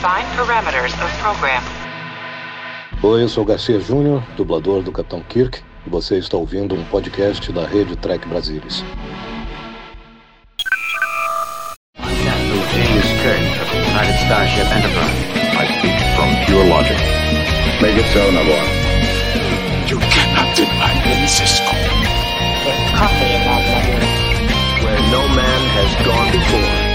Define parameters of program. Oi, eu sou Garcia Júnior, dublador do Capitão Kirk, e você está ouvindo um podcast da rede Trek Brasilis. James Kirk of the United Starship Enterprise. I speak from pure logic. Make it so, Nabor. You cannot deny me, Cisco. coffee in that letter. Where no man has gone before.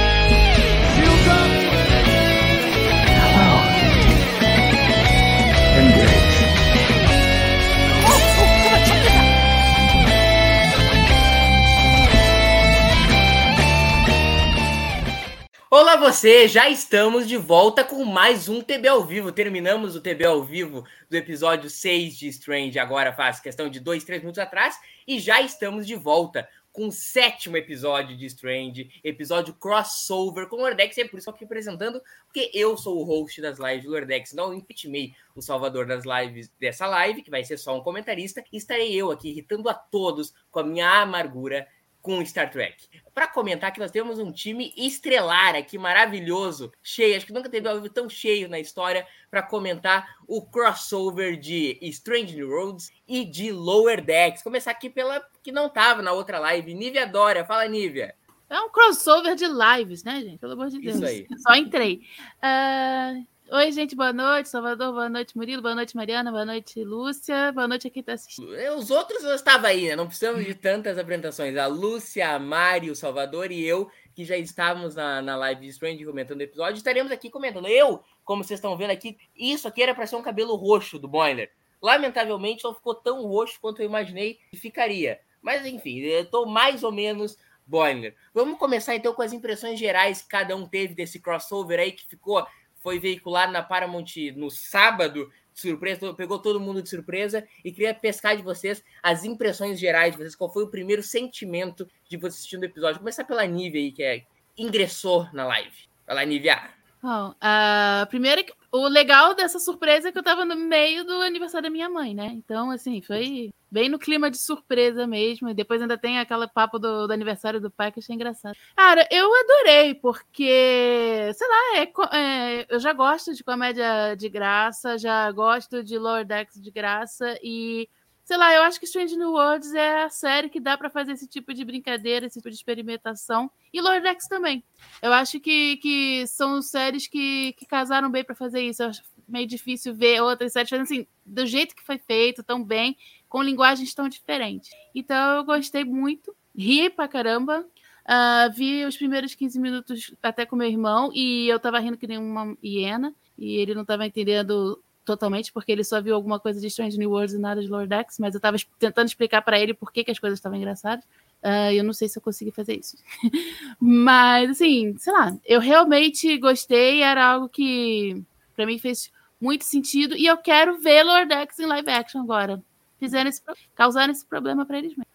Olá você, já estamos de volta com mais um TB ao vivo. Terminamos o TB ao vivo do episódio 6 de Strange, agora faz questão de 2, 3 minutos atrás, e já estamos de volta com o sétimo episódio de Strange, episódio crossover com o Lordex, e é por isso que eu aqui apresentando, porque eu sou o host das lives do Lordex, não impeachmei o salvador das lives dessa live, que vai ser só um comentarista, e estarei eu aqui irritando a todos com a minha amargura com Star Trek. Para comentar que nós temos um time estrelar aqui, maravilhoso, cheio, acho que nunca teve algo tão cheio na história para comentar o crossover de Strange New Worlds e de Lower Decks. Começar aqui pela que não tava na outra live, Nívia Dória. Fala, Nívia. É um crossover de lives, né, gente? Pelo amor de Deus. Isso aí. Só entrei. Uh, Oi, gente, boa noite. Salvador, boa noite, Murilo, boa noite, Mariana, boa noite, Lúcia, boa noite a quem tá assistindo. Os outros eu estava aí, né? Não precisamos de tantas apresentações. A Lúcia, a Mari, o Salvador e eu, que já estávamos na, na live de Strange comentando o episódio, estaremos aqui comentando. Eu, como vocês estão vendo aqui, isso aqui era para ser um cabelo roxo do Boiler. Lamentavelmente não ficou tão roxo quanto eu imaginei que ficaria. Mas enfim, eu estou mais ou menos Boiler. Vamos começar então com as impressões gerais que cada um teve desse crossover aí que ficou foi veiculado na Paramount no sábado, surpresa, pegou todo mundo de surpresa e queria pescar de vocês as impressões gerais de vocês, qual foi o primeiro sentimento de você assistindo o episódio. Começar pela Nívia aí, que é, ingressou na live. Vai lá, Nívia. Bom, uh, primeiro, o legal dessa surpresa é que eu tava no meio do aniversário da minha mãe, né? Então, assim, foi bem no clima de surpresa mesmo. E depois ainda tem aquele papo do, do aniversário do pai que achei engraçado. Cara, eu adorei, porque, sei lá, é, é, eu já gosto de comédia de graça, já gosto de Lower Decks de graça e sei lá, eu acho que Strange New Worlds é a série que dá para fazer esse tipo de brincadeira, esse tipo de experimentação. E Lordex também. Eu acho que, que são séries que, que casaram bem para fazer isso. Eu acho meio difícil ver outras séries fazendo assim, do jeito que foi feito, tão bem, com linguagens tão diferentes. Então eu gostei muito, ri pra caramba. Uh, vi os primeiros 15 minutos até com meu irmão e eu tava rindo que nem uma hiena. E ele não tava entendendo totalmente, porque ele só viu alguma coisa de Strange New Worlds e nada de Lord X, mas eu estava tentando explicar para ele por que, que as coisas estavam engraçadas. Uh, eu não sei se eu consegui fazer isso. mas, assim, sei lá, eu realmente gostei, era algo que para mim fez muito sentido, e eu quero ver Lord X em live action agora. Fizeram esse, causaram esse problema para eles mesmo.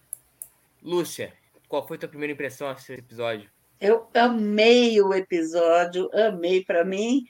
Lúcia, qual foi a tua primeira impressão desse episódio? Eu amei o episódio, amei para mim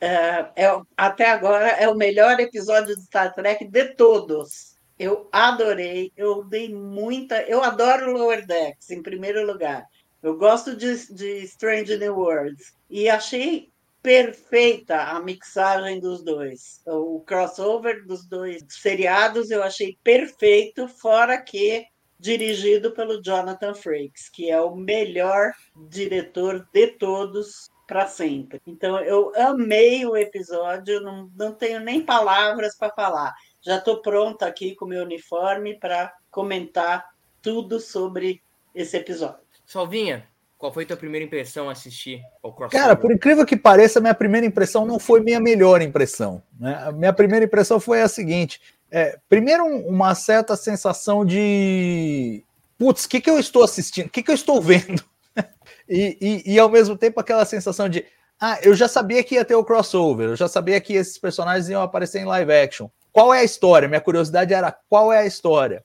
é, é, até agora é o melhor episódio de Star Trek de todos. Eu adorei, eu dei muita. Eu adoro Lower Decks, em primeiro lugar. Eu gosto de, de Strange New Worlds. E achei perfeita a mixagem dos dois. O crossover dos dois seriados eu achei perfeito, fora que dirigido pelo Jonathan Frakes, que é o melhor diretor de todos para sempre. Então, eu amei o episódio, não, não tenho nem palavras para falar. Já estou pronta aqui com o meu uniforme para comentar tudo sobre esse episódio. Salvinha, qual foi a tua primeira impressão assistir ao crossover? Cara, por incrível que pareça, minha primeira impressão não foi minha melhor impressão. Né? A minha primeira impressão foi a seguinte: é, primeiro, uma certa sensação de. Putz, o que, que eu estou assistindo? O que, que eu estou vendo? E, e, e, ao mesmo tempo aquela sensação de ah, eu já sabia que ia ter o crossover, eu já sabia que esses personagens iam aparecer em live action. Qual é a história? Minha curiosidade era qual é a história?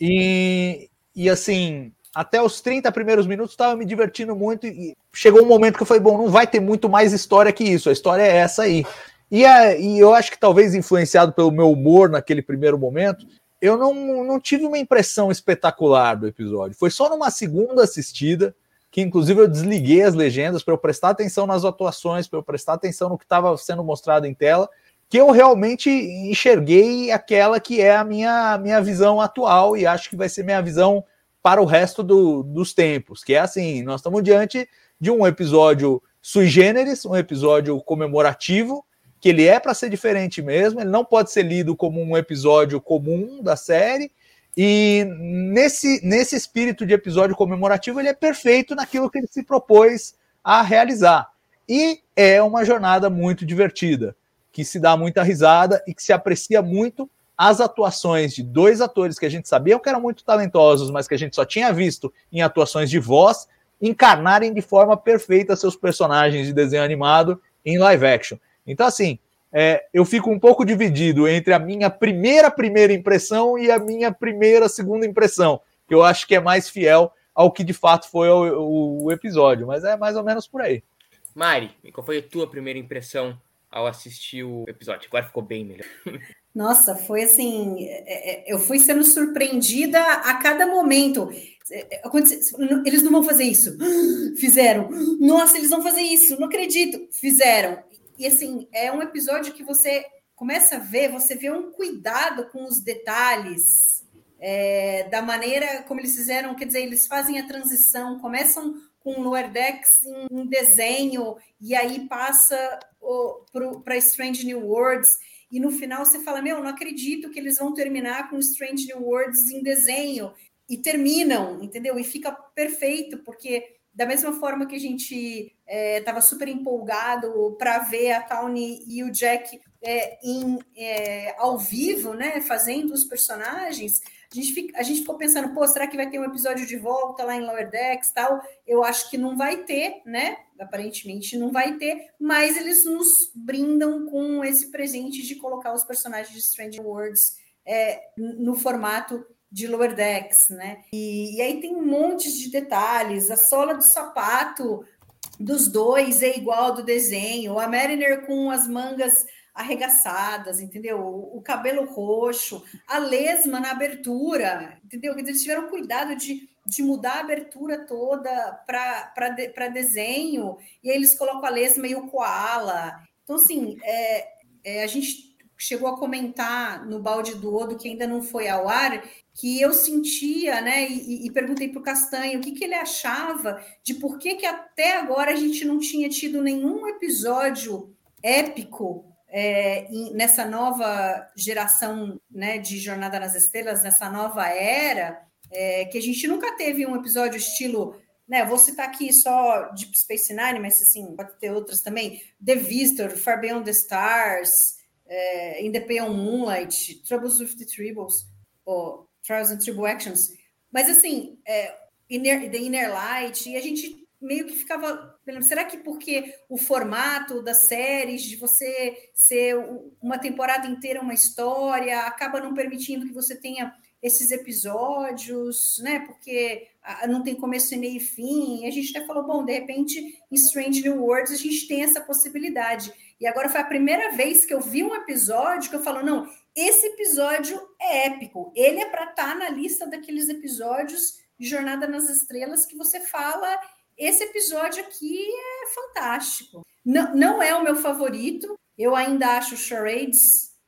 E, e assim, até os 30 primeiros minutos estava me divertindo muito e chegou um momento que eu falei, bom, não vai ter muito mais história que isso, a história é essa aí. E, a, e eu acho que talvez influenciado pelo meu humor naquele primeiro momento, eu não, não tive uma impressão espetacular do episódio. Foi só numa segunda assistida que inclusive eu desliguei as legendas para eu prestar atenção nas atuações, para eu prestar atenção no que estava sendo mostrado em tela, que eu realmente enxerguei aquela que é a minha, minha visão atual e acho que vai ser minha visão para o resto do, dos tempos, que é assim, nós estamos diante de um episódio sui generis, um episódio comemorativo, que ele é para ser diferente mesmo, ele não pode ser lido como um episódio comum da série, e nesse, nesse espírito de episódio comemorativo, ele é perfeito naquilo que ele se propôs a realizar. E é uma jornada muito divertida, que se dá muita risada e que se aprecia muito as atuações de dois atores que a gente sabia que eram muito talentosos, mas que a gente só tinha visto em atuações de voz, encarnarem de forma perfeita seus personagens de desenho animado em live action. Então, assim, é, eu fico um pouco dividido entre a minha primeira primeira impressão e a minha primeira segunda impressão, que eu acho que é mais fiel ao que de fato foi o, o episódio, mas é mais ou menos por aí. Mari, qual foi a tua primeira impressão ao assistir o episódio? Agora ficou bem melhor. Nossa, foi assim, é, é, eu fui sendo surpreendida a cada momento. Eles não vão fazer isso. Fizeram. Nossa, eles vão fazer isso. Não acredito. Fizeram. E assim, é um episódio que você começa a ver, você vê um cuidado com os detalhes, é, da maneira como eles fizeram, quer dizer, eles fazem a transição, começam com o Lower Decks em, em desenho, e aí passa para Strange New Worlds, e no final você fala, meu, não acredito que eles vão terminar com Strange New Worlds em desenho, e terminam, entendeu? E fica perfeito, porque da mesma forma que a gente estava é, super empolgado para ver a Tawny e o Jack é, em, é, ao vivo, né, fazendo os personagens, a gente, fica, a gente ficou pensando, pô, será que vai ter um episódio de volta lá em Lower Decks tal? Eu acho que não vai ter, né? Aparentemente não vai ter, mas eles nos brindam com esse presente de colocar os personagens de Strange Worlds é, no formato de lower decks, né? E, e, aí tem um monte de detalhes. A sola do sapato dos dois é igual ao do desenho. A Mariner com as mangas arregaçadas, entendeu? O, o cabelo roxo, a lesma na abertura, entendeu? Eles tiveram cuidado de, de mudar a abertura toda para de, desenho, e aí eles colocam a lesma e o koala. Então, assim, é, é, a gente chegou a comentar no balde do Odo, que ainda não foi ao ar, que eu sentia, né, e, e perguntei para o Castanho o que, que ele achava de por que, que até agora a gente não tinha tido nenhum episódio épico é, nessa nova geração né, de Jornada nas Estrelas, nessa nova era, é, que a gente nunca teve um episódio estilo. Né, vou citar aqui só Deep Space Nine, mas assim, pode ter outras também. The Visitor, Far Beyond the Stars, é, Moonlight, Troubles with the Tribbles, ou Trials and Tribulations. Mas assim, é, Inner, The Inner Light, e a gente meio que ficava. Será que porque o formato das séries, de você ser uma temporada inteira uma história, acaba não permitindo que você tenha esses episódios, né? Porque não tem começo, meio e fim. E a gente até falou, bom, de repente, em Strange New Worlds a gente tem essa possibilidade. E agora foi a primeira vez que eu vi um episódio que eu falo, não, esse episódio é épico. Ele é para estar tá na lista daqueles episódios de Jornada nas Estrelas que você fala. Esse episódio aqui é fantástico. Não, não é o meu favorito. Eu ainda acho Charades.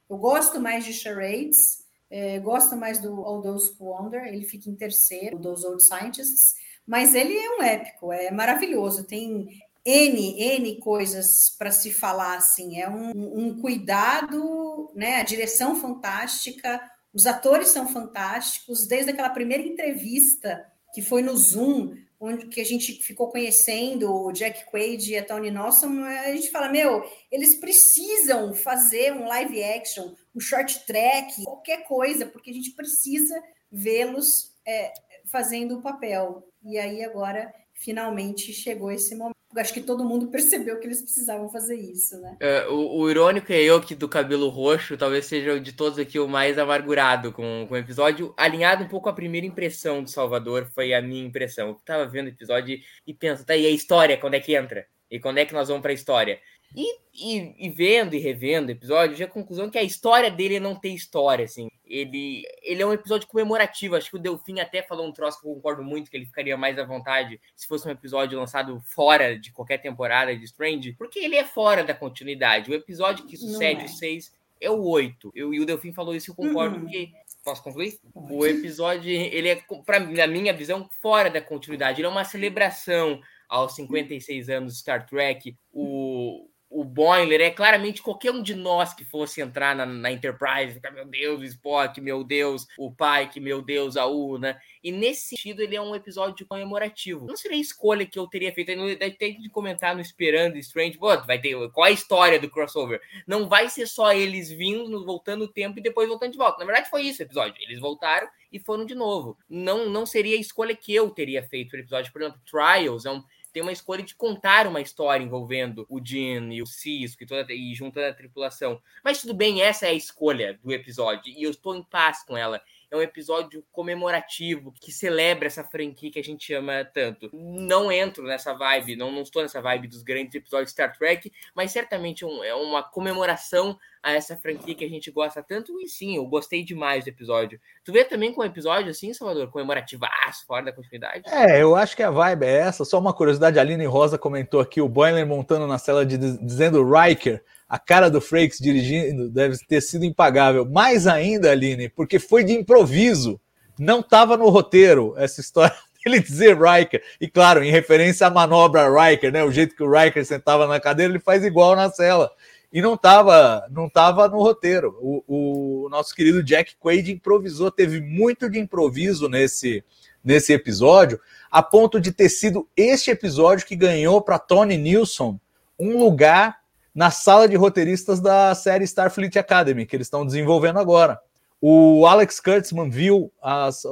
Eu gosto mais de Charades. É, gosto mais do All Those Who Wonder. Ele fica em terceiro, dos Old Scientists. Mas ele é um épico, é maravilhoso. Tem N, N coisas para se falar, assim, é um, um, cuidado, né? A direção fantástica, os atores são fantásticos, desde aquela primeira entrevista que foi no Zoom, onde que a gente ficou conhecendo o Jack Quaid e a Tony Nelson, a gente fala, meu, eles precisam fazer um live action, um short track, qualquer coisa, porque a gente precisa vê-los é, fazendo o papel. E aí agora finalmente chegou esse momento acho que todo mundo percebeu que eles precisavam fazer isso, né? É, o, o, irônico é eu que do cabelo roxo talvez seja de todos aqui o mais amargurado com, com o episódio, alinhado um pouco à primeira impressão do Salvador, foi a minha impressão. Eu tava vendo o episódio e penso, tá, e a história, quando é que entra? E quando é que nós vamos para a história? E, e, e, vendo e revendo o episódio, já a conclusão que a história dele não tem história, assim. Ele, ele é um episódio comemorativo. Acho que o Delfim até falou um troço que eu concordo muito, que ele ficaria mais à vontade se fosse um episódio lançado fora de qualquer temporada de Strange, porque ele é fora da continuidade. O episódio que sucede é. o 6 é o 8. Eu, e o Delfim falou isso, eu concordo, Uhum. porque. Posso concluir? O episódio, ele é, pra, na minha visão, fora da continuidade. Ele é uma celebração aos 56 anos de Star Trek. O, o Boimler é claramente qualquer um de nós que fosse entrar na, na Enterprise, ficar, meu Deus, o Spock, meu Deus, o Pike, meu Deus, a Una. E nesse sentido, ele é um episódio comemorativo. Não seria a escolha que eu teria feito. Tenho de comentar no Esperando Strange. Pô, vai ter. Qual é a história do crossover? Não vai ser só eles vindo, voltando o tempo e depois voltando de volta. Na verdade, foi isso o episódio. Eles voltaram e foram de novo. Não, não seria a escolha que eu teria feito o episódio. Por exemplo, Trials é um tem uma escolha de contar uma história envolvendo o Jean e o Cisco e, toda, e juntando a tripulação. Mas tudo bem, essa é a escolha do episódio e eu estou em paz com ela. É um episódio comemorativo que celebra essa franquia que a gente ama tanto. Não entro nessa vibe, não, não estou nessa vibe dos grandes episódios de Star Trek, mas certamente um, é uma comemoração a essa franquia que a gente gosta tanto. E sim, eu gostei demais do episódio. Tu vê também com um episódio assim, Salvador, comemorativaço, fora da continuidade? É, eu acho que a vibe é essa. Só uma curiosidade, a Aline Rosa comentou aqui o Boiler montando na cela de, dizendo Riker, a cara do Frakes dirigindo deve ter sido impagável. Mais ainda, Aline, porque foi de improviso. Não estava no roteiro essa história dele dizer Riker. E claro, em referência à manobra Riker, né? O jeito que o Riker sentava na cadeira, ele faz igual na cela. E não estava não tava no roteiro. O, o nosso querido Jack Quaid improvisou, teve muito de improviso nesse, nesse episódio, a ponto de ter sido este episódio que ganhou para Tony Nilsson um lugar na sala de roteiristas da série Starfleet Academy, que eles estão desenvolvendo agora. O Alex Kurtzman viu as,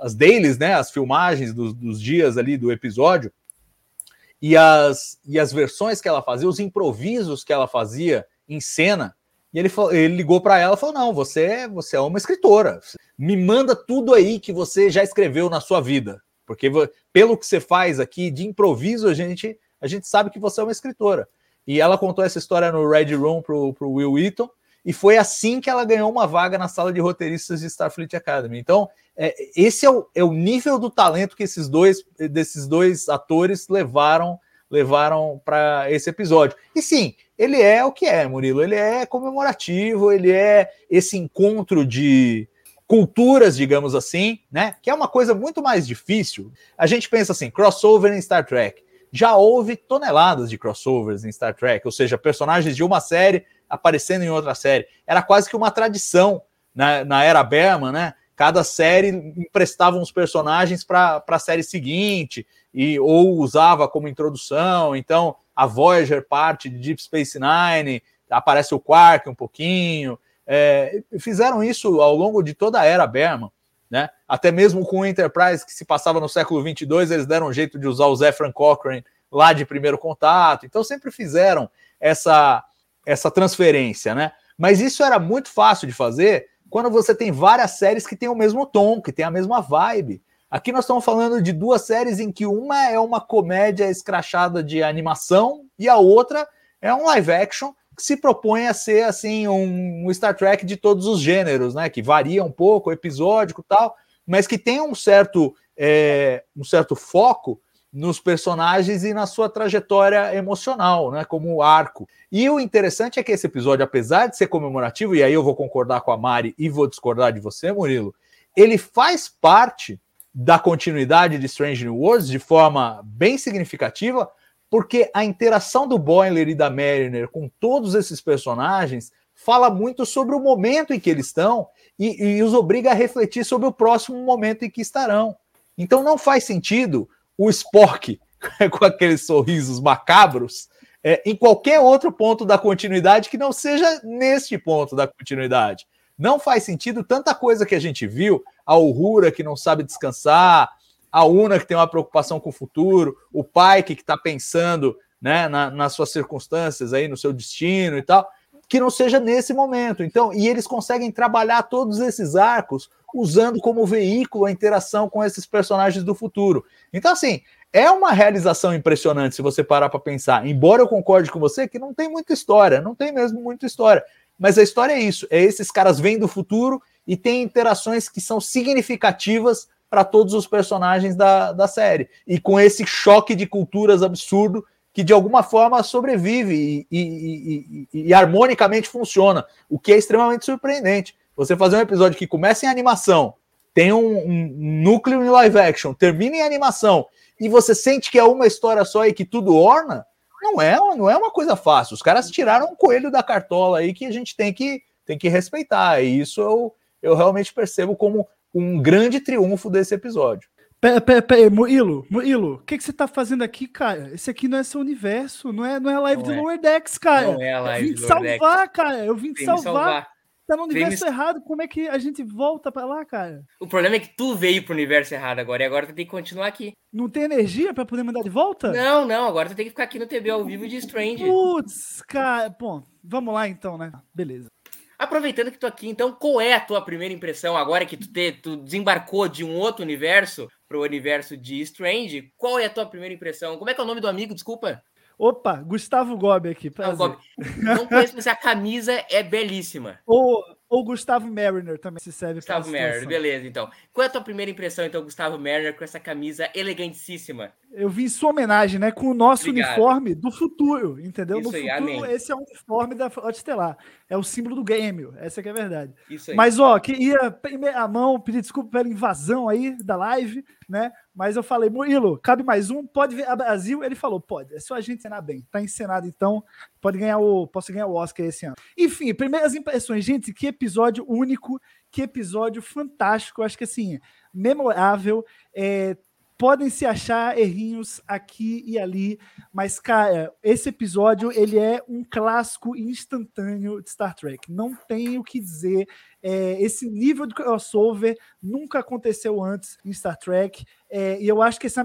as dailies, né, as filmagens dos, dos dias ali do episódio, e as, e as versões que ela fazia, os improvisos que ela fazia em cena, e ele, falou, ele ligou para ela e falou: Não, você, você é uma escritora, me manda tudo aí que você já escreveu na sua vida, porque pelo que você faz aqui de improviso, a gente, a gente sabe que você é uma escritora. E ela contou essa história no Red Room pro, pro Will Wheaton, e foi assim que ela ganhou uma vaga na sala de roteiristas de Starfleet Academy. Então, é, esse é o, é o, nível do talento que esses dois, desses dois atores levaram levaram para esse episódio. E sim, ele é o que é, Murilo. Ele é comemorativo, ele é esse encontro de culturas, digamos assim, né? Que é uma coisa muito mais difícil. A gente pensa assim, crossover em Star Trek. Já houve toneladas de crossovers em Star Trek, ou seja, personagens de uma série aparecendo em outra série. Era quase que uma tradição na, na era Berman, né? Cada série emprestava uns personagens para a série seguinte e ou usava como introdução. Então, a Voyager parte de Deep Space Nine, aparece o Quark um pouquinho. É, fizeram isso ao longo de toda a era Berman. Né? Até mesmo com o Enterprise, que se passava no século 22, eles deram um jeito de usar o Zefran Cochrane lá de primeiro contato. Então, sempre fizeram essa, essa transferência. Né? Mas isso era muito fácil de fazer quando você tem várias séries que têm o mesmo tom, que têm a mesma vibe. Aqui nós estamos falando de duas séries em que uma é uma comédia escrachada de animação e a outra é um live action se propõe a ser assim um Star Trek de todos os gêneros, né? Que varia um pouco, episódico tal, mas que tem um certo é, um certo foco nos personagens e na sua trajetória emocional, né, como arco. E o interessante é que esse episódio, apesar de ser comemorativo, e aí eu vou concordar com a Mari e vou discordar de você, Murilo, ele faz parte da continuidade de Strange New Worlds de forma bem significativa, porque a interação do Boiler e da Mariner com todos esses personagens fala muito sobre o momento em que eles estão e, e os obriga a refletir sobre o próximo momento em que estarão. Então não faz sentido o Spock com aqueles sorrisos macabros é, em qualquer outro ponto da continuidade que não seja neste ponto da continuidade. Não faz sentido tanta coisa que a gente viu, a Uhura que não sabe descansar, a Una que tem uma preocupação com o futuro, o Pike que está pensando né, na, nas suas circunstâncias aí, no seu destino e tal, que não seja nesse momento. Então, e eles conseguem trabalhar todos esses arcos usando como veículo a interação com esses personagens do futuro. Então, assim, é uma realização impressionante se você parar para pensar. Embora eu concorde com você que não tem muita história, não tem mesmo muita história. Mas a história é isso: é esses caras vêm do futuro e tem interações que são significativas para todos os personagens da, da série. E com esse choque de culturas absurdo que de alguma forma sobrevive e, e, e, e, harmonicamente funciona, o que é extremamente surpreendente. Você fazer um episódio que começa em animação, tem um, um núcleo em live action, termina em animação, e você sente que é uma história só e que tudo orna, não é, não é uma coisa fácil. Os caras tiraram um coelho da cartola aí que a gente tem que, tem que respeitar. E isso eu, eu realmente percebo como um grande triunfo desse episódio. Pera, pera, pera, Murilo, Murilo, o que, que você tá fazendo aqui, cara? Esse aqui não é seu universo, não é, não é a live não de é. Lower Decks, cara. Não é a live eu vim te salvar, cara. Eu vim te salvar. salvar. Tá no universo Vem errado, como é que a gente volta pra lá, cara? O problema é que tu veio pro universo errado agora, e agora tu tem que continuar aqui. Não tem energia pra poder mandar de volta? Não, não, agora tu tem que ficar aqui no TB ao vivo de Strange. Putz, cara, bom, vamos lá então, né? Beleza. Aproveitando que tu aqui, então, qual é a tua primeira impressão agora que tu, te, tu desembarcou de um outro universo para o universo de Strange? Qual é a tua primeira impressão? Como é que é o nome do amigo? Desculpa. Opa, Gustavo Gobi aqui. Prazer. Não, Gobi. Não conheço, mas a camisa é belíssima. Ou, ou Gustavo Mariner também se serve Gustavo Mariner, beleza, então. Qual é a tua primeira impressão, então, Gustavo Mariner, com essa camisa elegantíssima? Eu vi em sua homenagem, né? Com o nosso Obrigado. uniforme do futuro, entendeu? Isso no futuro, amém. esse é o uniforme da Frota Estelar. É o símbolo do game, essa que é a verdade. Isso aí. Mas, ó, queria, primeira mão, pedir desculpa pela invasão aí da live, né? Mas eu falei, Murilo, cabe mais um? Pode ver a Brasil? Ele falou, pode. É só a gente encenar bem. Tá encenado, então. Pode ganhar o. Posso ganhar o Oscar esse ano. Enfim, primeiras impressões, gente. Que episódio único, que episódio fantástico. Acho que assim, memorável. É, podem se achar errinhos aqui e ali, mas cara, esse episódio ele é um clássico instantâneo de Star Trek. Não tem o que dizer. É, esse nível de crossover nunca aconteceu antes em Star Trek. É, e eu acho que essa,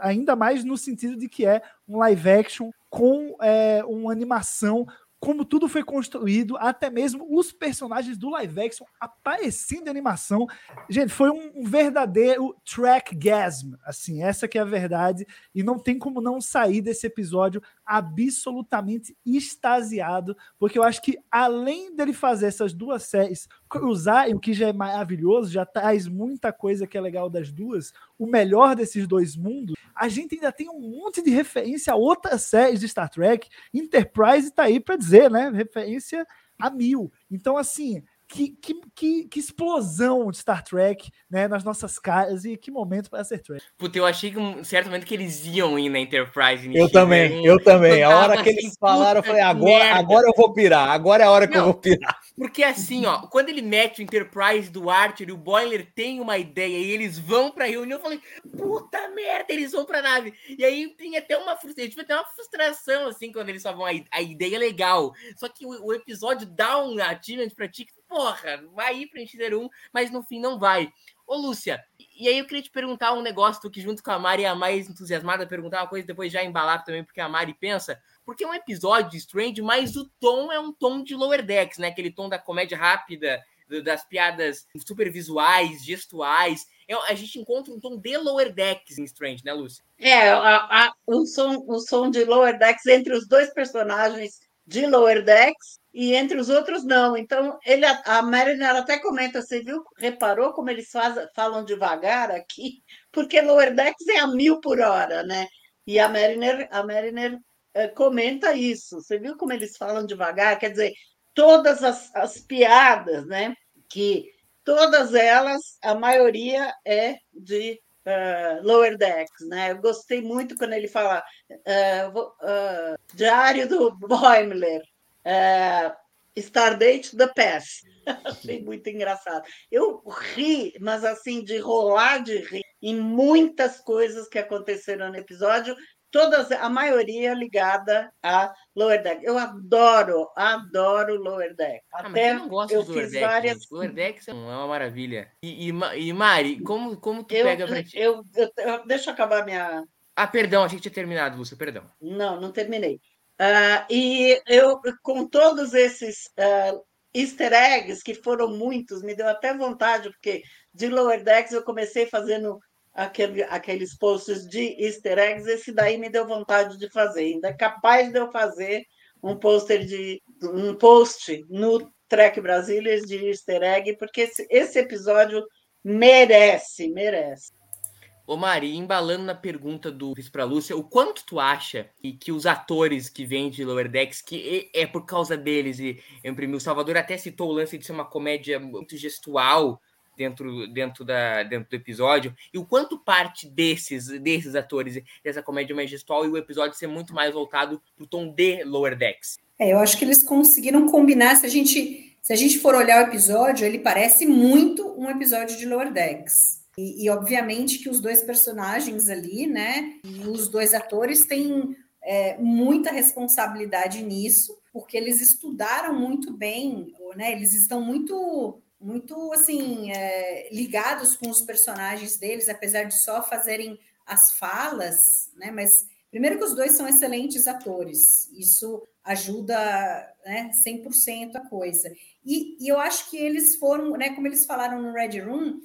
ainda mais no sentido de que é um live action com é, uma animação como tudo foi construído, até mesmo os personagens do live action aparecendo em animação. Gente, foi um, verdadeiro track gasm, assim, essa que é a verdade, e não tem como não sair desse episódio absolutamente extasiado, porque eu acho que além dele fazer essas duas séries cruzarem, o que já é maravilhoso, já traz muita coisa que é legal das duas, o melhor desses dois mundos, a gente ainda tem um monte de referência a outras séries de Star Trek. Enterprise está aí para dizer, né? Referência a mil. Então, assim, que, que, que, que, explosão de Star Trek, né, nas nossas caras e que momento para ser Trek. Puta, eu achei que um certo momento que eles iam ir na Enterprise. Eu também, eu também. A hora que eles assim, falaram, eu falei, agora, agora eu vou pirar, agora é a hora que Não, eu vou pirar. Porque assim, ó, quando ele mete o Enterprise do Archer e o Boiler tem uma ideia e eles vão pra reunião, eu falei, puta merda, eles vão pra nave. E aí tem até uma frustração, até uma frustração, assim, quando eles só vão, a, a ideia é legal. Só que o, o episódio dá um achievement pra ti que porra, vai ir para Insider 1, mas no fim não vai. Ô, Lúcia, e aí eu queria te perguntar um negócio, que junto com a Mari é a mais entusiasmada, perguntar uma coisa depois já embalar também, porque a Mari pensa, porque é um episódio de Strange, mas o tom é um tom de Lower Decks, né? Aquele tom da comédia rápida, das piadas super visuais, gestuais. É, a gente encontra um tom de Lower Decks em Strange, né, Lúcia? É, a, a, som, um som de Lower Decks entre os dois personagens de Lower Decks e entre os outros não. Então, ele, a Mariner até comenta, você viu, reparou como eles faz, falam devagar aqui? Porque Lower Decks é a mil por hora, né? E a Mariner, a Mariner é, comenta isso. Você viu como eles falam devagar? Quer dizer, todas as, as piadas, né? Que todas elas, a maioria é de uh, Lower Decks, né? Eu gostei muito quando ele fala uh, uh, Diário do Boimler, é, Stardate The Pass. Achei muito engraçado. Eu ri, mas assim, de rolar de rir em muitas coisas que aconteceram no episódio, todas, a maioria ligada a Lower Deck. Eu adoro, adoro Lower Deck. Ah, Até eu não gosto eu de Lower fiz Deck, várias. Gente. Lower Deck é uma maravilha. E, e, e Mari, como, como tu eu, pega pra ti? Eu, eu, eu, deixa eu acabar minha. Ah, perdão, a gente tinha terminado, Lúcia, perdão. Não, não terminei. Uh, e eu, com todos esses uh, easter eggs, que foram muitos, me deu até vontade, porque de Lower Decks eu comecei fazendo aquele, aqueles posts de easter eggs, esse daí me deu vontade de fazer. Ainda é capaz de eu fazer um poster de um post no Trek Brasília de easter egg, porque esse, esse episódio merece, merece. Ô Mari, embalando na pergunta do Viz pra Lúcia, o quanto tu acha que, que os atores que vêm de Lower Decks, que é, é por causa deles, e imprimiu o Salvador até citou o lance de ser uma comédia muito gestual dentro, dentro, da, dentro do episódio, e o quanto parte desses, desses atores, dessa comédia mais gestual, e o episódio ser muito mais voltado pro tom de Lower Decks? É, eu acho que eles conseguiram combinar, se a gente, se a gente for olhar o episódio, ele parece muito um episódio de Lower Decks. E, e, obviamente que os dois personagens ali, né, os dois atores têm é, muita responsabilidade nisso, porque eles estudaram muito bem, né, eles estão muito, muito assim, é, ligados com os personagens deles, apesar de só fazerem as falas, né, mas primeiro que os dois são excelentes atores, isso ajuda né, 100% a coisa. E, e eu acho que eles foram, né, como eles falaram no Red Room,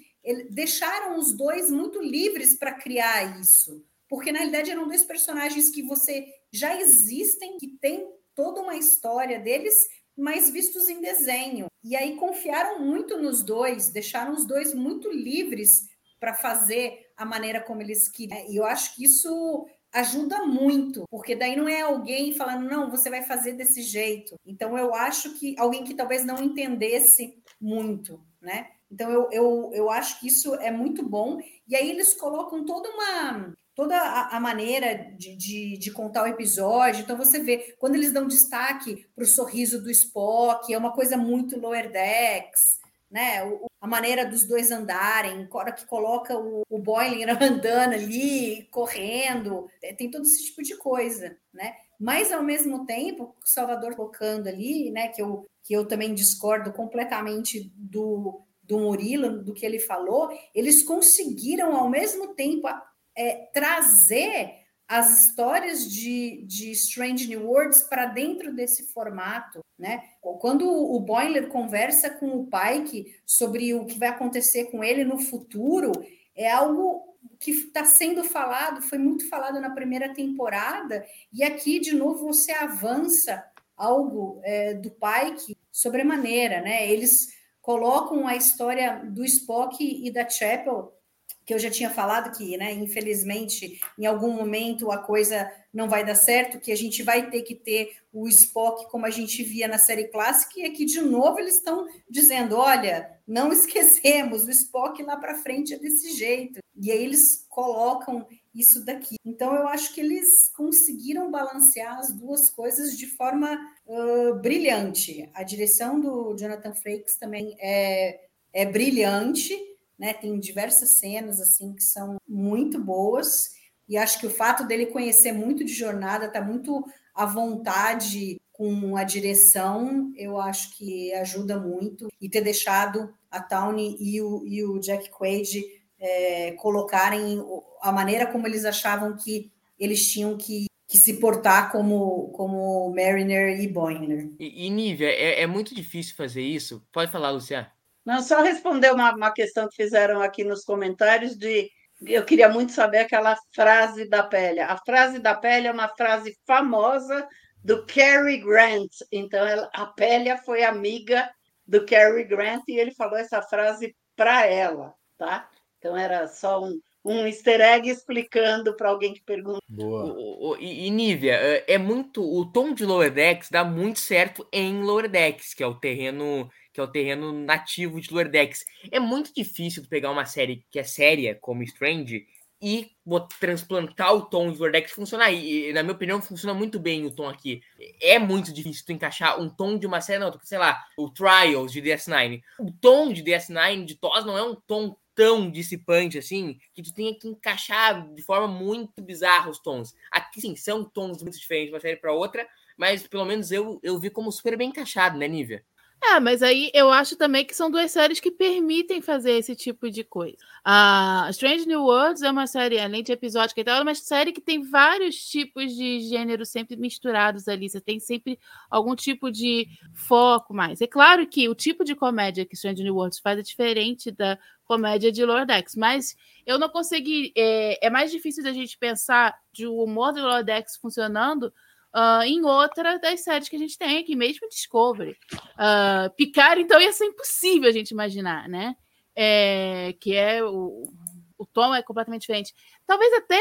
deixaram os dois muito livres para criar isso, porque na realidade eram dois personagens que você já existem, que tem toda uma história deles, mas vistos em desenho. E aí confiaram muito nos dois, deixaram os dois muito livres para fazer a maneira como eles queriam. E eu acho que isso ajuda muito, porque daí não é alguém falando, não, você vai fazer desse jeito. Então eu acho que alguém que talvez não entendesse muito, né? Então, eu, eu, eu acho que isso é muito bom. E aí eles colocam toda uma toda a, maneira de, de, de, contar o episódio. Então, você vê, quando eles dão destaque para o sorriso do Spock, é uma coisa muito lower decks, né? O, a maneira dos dois andarem, hora que coloca o, o Boiling andando ali, correndo, é, tem todo esse tipo de coisa, né? Mas, ao mesmo tempo, o Salvador colocando ali, né, que eu, que eu também discordo completamente do, do Murilo, do que ele falou, eles conseguiram ao mesmo tempo é, trazer as histórias de, de Strange New Worlds para dentro desse formato, né? Quando o Boiler conversa com o Pike sobre o que vai acontecer com ele no futuro, é algo que está sendo falado, foi muito falado na primeira temporada, e aqui de novo você avança algo é, do Pike sobremaneira, né? Eles colocam a história do Spock e da Chapel, que eu já tinha falado que, né, infelizmente, em algum momento a coisa não vai dar certo, que a gente vai ter que ter o Spock como a gente via na série clássica, e aqui de novo eles estão dizendo: olha, não esquecemos, o Spock lá para frente é desse jeito. E aí eles colocam isso daqui. Então eu acho que eles conseguiram balancear as duas coisas de forma uh, brilhante. A direção do Jonathan Frakes também é, é brilhante, né? Tem diversas cenas assim que são muito boas. E acho que o fato dele conhecer muito de jornada, está muito à vontade com a direção, eu acho que ajuda muito. E ter deixado a Tawny e o, e o Jack Quaid é, colocarem a maneira como eles achavam que eles tinham que, que se portar como, como Mariner e Boimler. E, e Nívia, é, é, muito difícil fazer isso? Pode falar, Luciana. Não, só responder uma, uma questão que fizeram aqui nos comentários de eu queria muito saber aquela frase da pele. A frase da pele é uma frase famosa do Cary Grant. Então, ela, a Pélia foi amiga do Cary Grant e ele falou essa frase para ela, tá? Então era só um, um easter egg explicando para alguém que pergunta. Boa. O, o, e, e Nívia, é, é muito. O tom de Lower Decks dá muito certo em Lower Decks, que é o terreno que é o terreno nativo de Lower Decks. É muito difícil pegar uma série que é séria, como Strange, e transplantar o tom de Lower Decks funcionar. E, na minha opinião, funciona muito bem o tom aqui. É muito difícil tu encaixar um tom de uma série, não, sei lá, o Trials de DS9. O tom de DS9, de TOS, não é um tom tão dissipante assim que tu tenha que encaixar de forma muito bizarra os tons. Aqui sim, são tons muito diferentes de uma série para outra, mas pelo menos eu, eu vi como super bem encaixado, né, Nívia? É, mas aí eu acho também que são duas séries que permitem fazer esse tipo de coisa. A Strange New Worlds é uma série, além de episódica e tal, é uma série que tem vários tipos de gênero sempre misturados ali. Você tem sempre algum tipo de foco mais. É claro que o tipo de comédia que Strange New Worlds faz é diferente da comédia de Lordex, mas eu não consegui. É, é mais difícil da gente pensar de o humor do Lordex funcionando uh, em outra das séries que a gente tem aqui, mesmo Discovery. Uh, Picard, então, ia ser impossível a gente imaginar, né? É, que é o, o tom é completamente diferente. Talvez até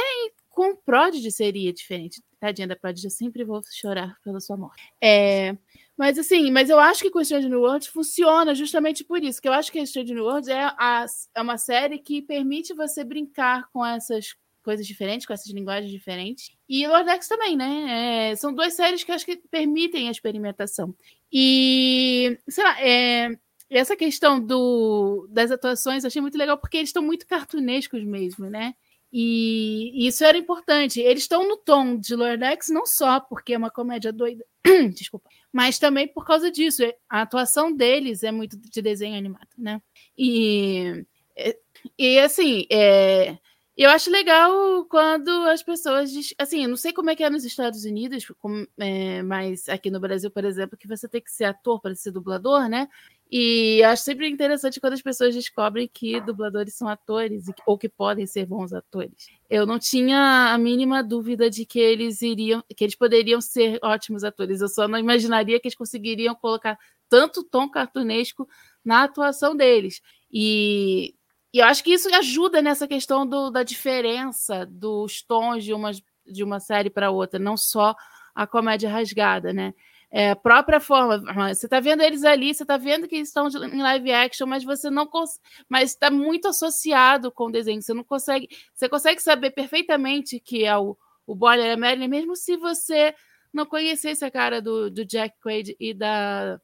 com Prodigy seria diferente. Tadinha da Prodigy, eu sempre vou chorar pela sua morte. É, mas assim, mas eu acho que com Strange New World funciona justamente por isso, que eu acho que Strange New World é, a, é uma série que permite você brincar com essas coisas diferentes, com essas linguagens diferentes. E Lordex também, né? É, são duas séries que acho que permitem a experimentação. E, sei lá, é, essa questão do, das atuações eu achei muito legal, porque eles estão muito cartunescos mesmo, né? E, e isso era importante. Eles estão no tom de Lordex não só porque é uma comédia doida, desculpa, mas também por causa disso. A atuação deles é muito de desenho animado, né? E, e assim, é, eu acho legal quando as pessoas. Assim, eu não sei como é que é nos Estados Unidos, como, é, mas aqui no Brasil, por exemplo, que você tem que ser ator para ser dublador, né? E acho sempre interessante quando as pessoas descobrem que dubladores são atores ou que podem ser bons atores. Eu não tinha a mínima dúvida de que eles iriam, que eles poderiam ser ótimos atores. Eu só não imaginaria que eles conseguiriam colocar tanto tom cartunesco na atuação deles. E e eu acho que isso ajuda nessa questão do, da diferença dos tons de uma, de uma série para outra, não só a comédia rasgada, né? É, própria forma, você está vendo eles ali, você está vendo que eles estão em live action, mas você não mas está muito associado com o desenho, você não consegue, você consegue saber perfeitamente que é o, o Boiler e Marilyn, mesmo se você não conhecesse a cara do, do Jack Quaid e da,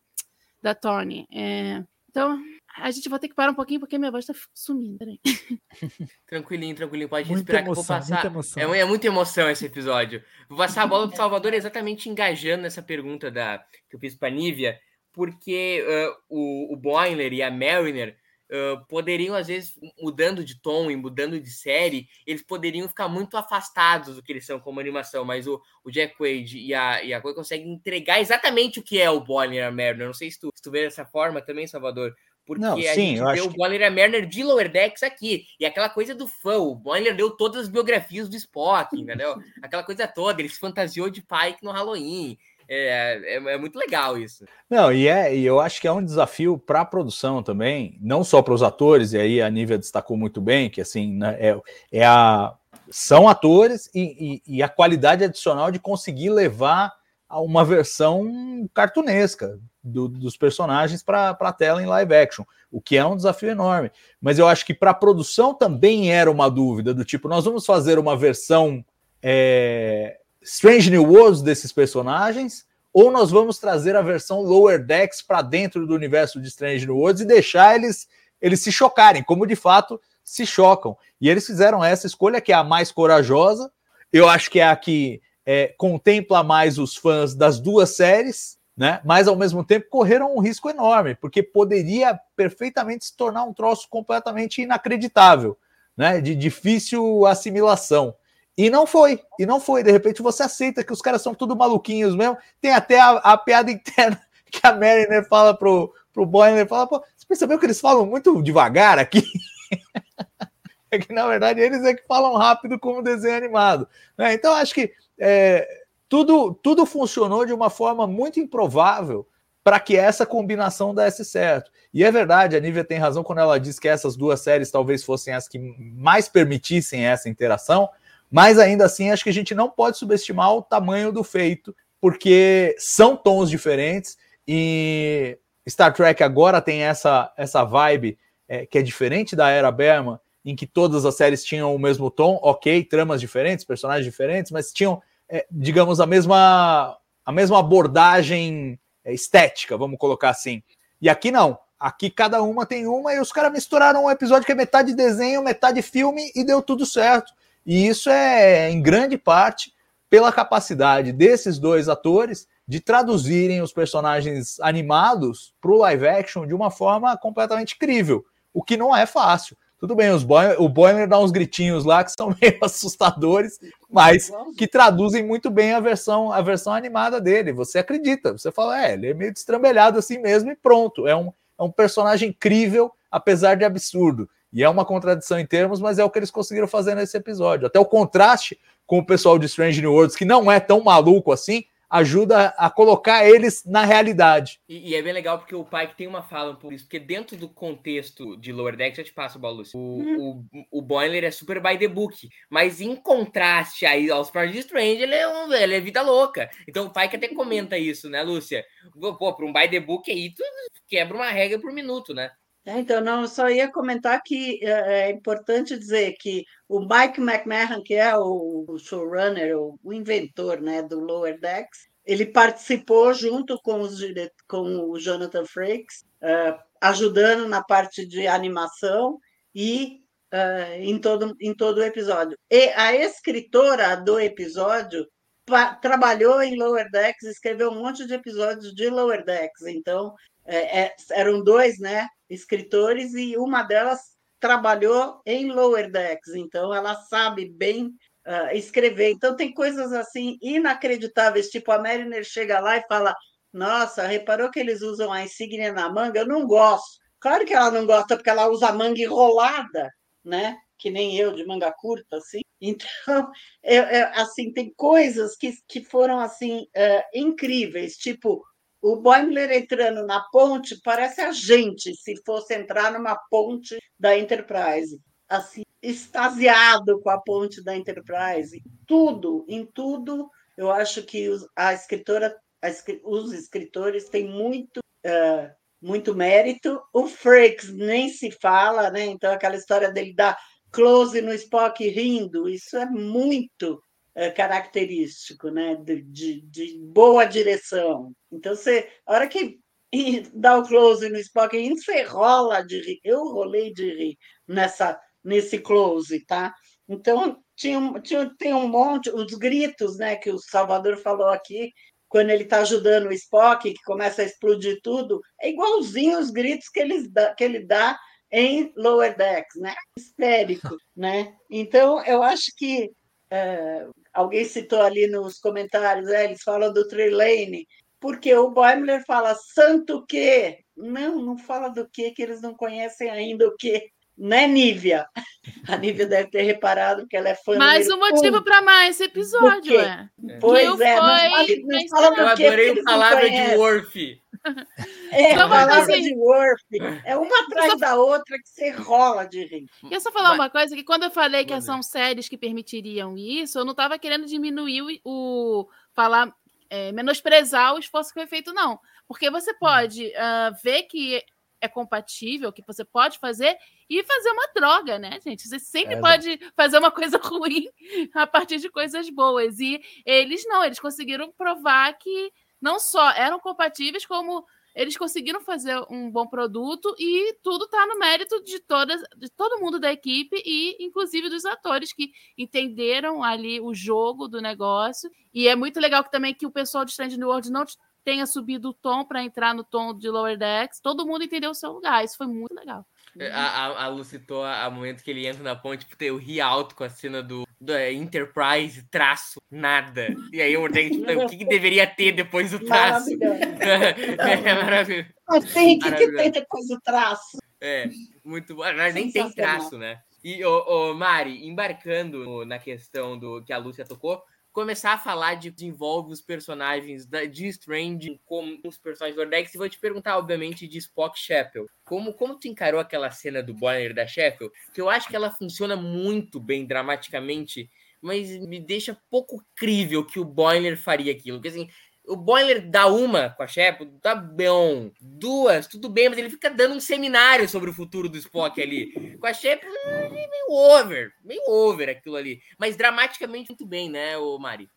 da Tony. É, então, a gente vai ter que parar um pouquinho porque minha voz tá sumindo. Peraí. Tranquilinho, tranquilinho. Pode muita esperar emoção, que eu vou passar. Muita é, é, muita emoção esse episódio. Vou passar a bola pro Salvador exatamente engajando nessa pergunta da, que eu fiz pra Nívia, porque uh, o, o Boiler e a Mariner uh, poderiam, às vezes, mudando de tom e mudando de série, eles poderiam ficar muito afastados do que eles são como animação, mas o, o Jack Wade e a, e a Chloe conseguem entregar exatamente o que é o Boiler e a Mariner. Não sei se tu, se tu vê dessa forma também, Salvador. Porque não, a sim, gente vê o Boiler e a Merner de Lower Decks aqui. E aquela coisa do fã. O Boiler deu todas as biografias do Spock, entendeu? aquela coisa toda. Ele se fantasiou de Pike no Halloween. É, é, é, muito legal isso. Não, e, é, e eu acho que é um desafio para a produção também, não só para os atores, e aí a Nívia destacou muito bem, que assim, né, é, é a, são atores e, e, e a qualidade adicional de conseguir levar uma versão cartunesca do, dos personagens para a tela em live action, o que é um desafio enorme. Mas eu acho que para a produção também era uma dúvida do tipo, nós vamos fazer uma versão é, Strange New Worlds desses personagens, ou nós vamos trazer a versão Lower Decks para dentro do universo de Strange New Worlds e deixar eles, eles se chocarem, como de fato se chocam. E eles fizeram essa escolha que é a mais corajosa. Eu acho que é a que é, contempla mais os fãs das duas séries, né? Mas ao mesmo tempo correram um risco enorme, porque poderia perfeitamente se tornar um troço completamente inacreditável, né? De difícil assimilação. E não foi, e não foi. De repente você aceita que os caras são tudo maluquinhos mesmo. Tem até a, a piada interna que a Mariner fala pro, pro Boiler, fala, pô, você percebeu que eles falam muito devagar aqui? é que na verdade eles é que falam rápido como desenho animado. Né? Então acho que é, tudo, tudo funcionou de uma forma muito improvável para que essa combinação desse certo. E é verdade, a Nívia tem razão quando ela diz que essas duas séries talvez fossem as que mais permitissem essa interação, mas ainda assim acho que a gente não pode subestimar o tamanho do feito, porque são tons diferentes e Star Trek agora tem essa, essa vibe é, que é diferente da era Berman, em que todas as séries tinham o mesmo tom, ok, tramas diferentes, personagens diferentes, mas tinham, é, digamos, a mesma, a mesma abordagem é, estética, vamos colocar assim. E aqui não. Aqui cada uma tem uma e os caras misturaram um episódio que é metade desenho, metade filme e deu tudo certo. E isso é, em grande parte, pela capacidade desses dois atores de traduzirem os personagens animados para o live action de uma forma completamente crível, o que não é fácil. Tudo bem, os Boiler, o Boiler dá uns gritinhos lá que são meio assustadores, mas que traduzem muito bem a versão, a versão animada dele. Você acredita, você fala, é, ele é meio destrambelhado assim mesmo e pronto. É um, é um personagem incrível, apesar de absurdo. E é uma contradição em termos, mas é o que eles conseguiram fazer nesse episódio. Até o contraste com o pessoal de Strange New Worlds, que não é tão maluco assim, ajuda a colocar eles na realidade. E, e, é bem legal porque o Pike tem uma fala por isso, porque dentro do contexto de Lower Deck, já te passo o bola, o, hum. o, o Boiler é super by the book, mas em contraste aí aos Project Strange, ele é, um, ele é vida louca. Então o Pike até comenta isso, né, Lúcia? Pô, para um by the book aí, tu quebra uma regra por minuto, né? É, então, não, só ia comentar que é, é, importante dizer que o Mike McMahon, que é o, showrunner, o, inventor né, do Lower Decks, ele participou junto com, os, com o Jonathan Frakes, uh, ajudando na parte de animação e uh, em, todo, em todo o episódio. E a escritora do episódio trabalhou em Lower Decks, escreveu um monte de episódios de Lower Decks, então é, é, eram dois, né? Escritores e uma delas trabalhou em Lower Decks, então ela sabe bem uh, escrever. Então tem coisas assim inacreditáveis, tipo a Mariner chega lá e fala: Nossa, reparou que eles usam a insígnia na manga? Eu não gosto. Claro que ela não gosta porque ela usa manga enrolada, né? Que nem eu de manga curta, assim. Então, é, é, assim tem coisas que, que foram assim uh, incríveis, tipo o Boimler entrando na ponte parece a gente se fosse entrar numa ponte da Enterprise, assim, extasiado com a ponte da Enterprise. Tudo, em tudo, eu acho que a escritora, os escritores têm muito, uh, muito mérito. O Frakes nem se fala, né? Então, aquela história dele dar close no Spock rindo, isso é muito característico, né? De, de, de, boa direção. Então, você, a hora que dá o close no Spock, você rola de rir. Eu rolei de rir nessa, nesse close, tá? Então, tinha, tinha, tem um monte, os gritos, né, que o Salvador falou aqui, quando ele está ajudando o Spock, que começa a explodir tudo, é igualzinho os gritos que ele dá, que ele dá em Lower Decks, né? Histérico, né? Então, eu acho que é, alguém citou ali nos comentários, é, eles falam do Trelane, porque o Boimler fala santo que? Não, não fala do que, que eles não conhecem ainda o que. Né, Nívia? A Nívia deve ter reparado que ela é fã Mais um motivo para mais esse episódio, é. Pois é, não, fala, não fala do Eu adorei a palavra de Worf. É, então, a palavra assim, de Worf. É uma atrás só... da outra que você rola de rir. Eu só falar Mas... uma coisa, que quando eu falei que são séries que permitiriam isso, eu não estava querendo diminuir o, o falar, é, menosprezar o esforço que foi feito, não. Porque você pode uh, ver que é compatível, que você pode fazer e fazer uma droga, né, gente? Você sempre é, pode fazer uma coisa ruim a partir de coisas boas. E eles não, eles conseguiram provar que não só eram compatíveis, como eles conseguiram fazer um bom produto e tudo está no mérito de todas de todo mundo da equipe e inclusive dos atores que entenderam ali o jogo do negócio. E é muito legal que também que o pessoal de Strange New World não tenha subido o tom para entrar no tom de Lower Decks. Todo mundo entendeu o seu lugar. Isso foi muito legal a, a, a Lu citou a, a, momento que ele entra na ponte, tipo, eu ri alto com a cena do, do é, Enterprise, traço, nada. E aí eu ordenei, tipo, o que, que, deveria ter depois do traço? é maravilhoso. Tem que, que ter depois do traço. É, muito bom. Mas nem tem traço, né? E, ô, ô, Mari, embarcando na questão do que a Lúcia tocou, começar a falar de desenvolve os personagens da, de Strange como os personagens do Ordex e vou te perguntar, obviamente, de Spock Shepard. Como, como tu encarou aquela cena do Bonner da Sheffield? Que eu acho que ela funciona muito bem dramaticamente, mas me deixa pouco crível que o Boiler faria aquilo. Porque assim, o Boiler dá uma com a Shepard, tá bom. Duas, tudo bem, mas ele fica dando um seminário sobre o futuro do Spock ali. Com a Shepard, é meio over, meio over aquilo ali. Mas dramaticamente muito bem, né, o Mari?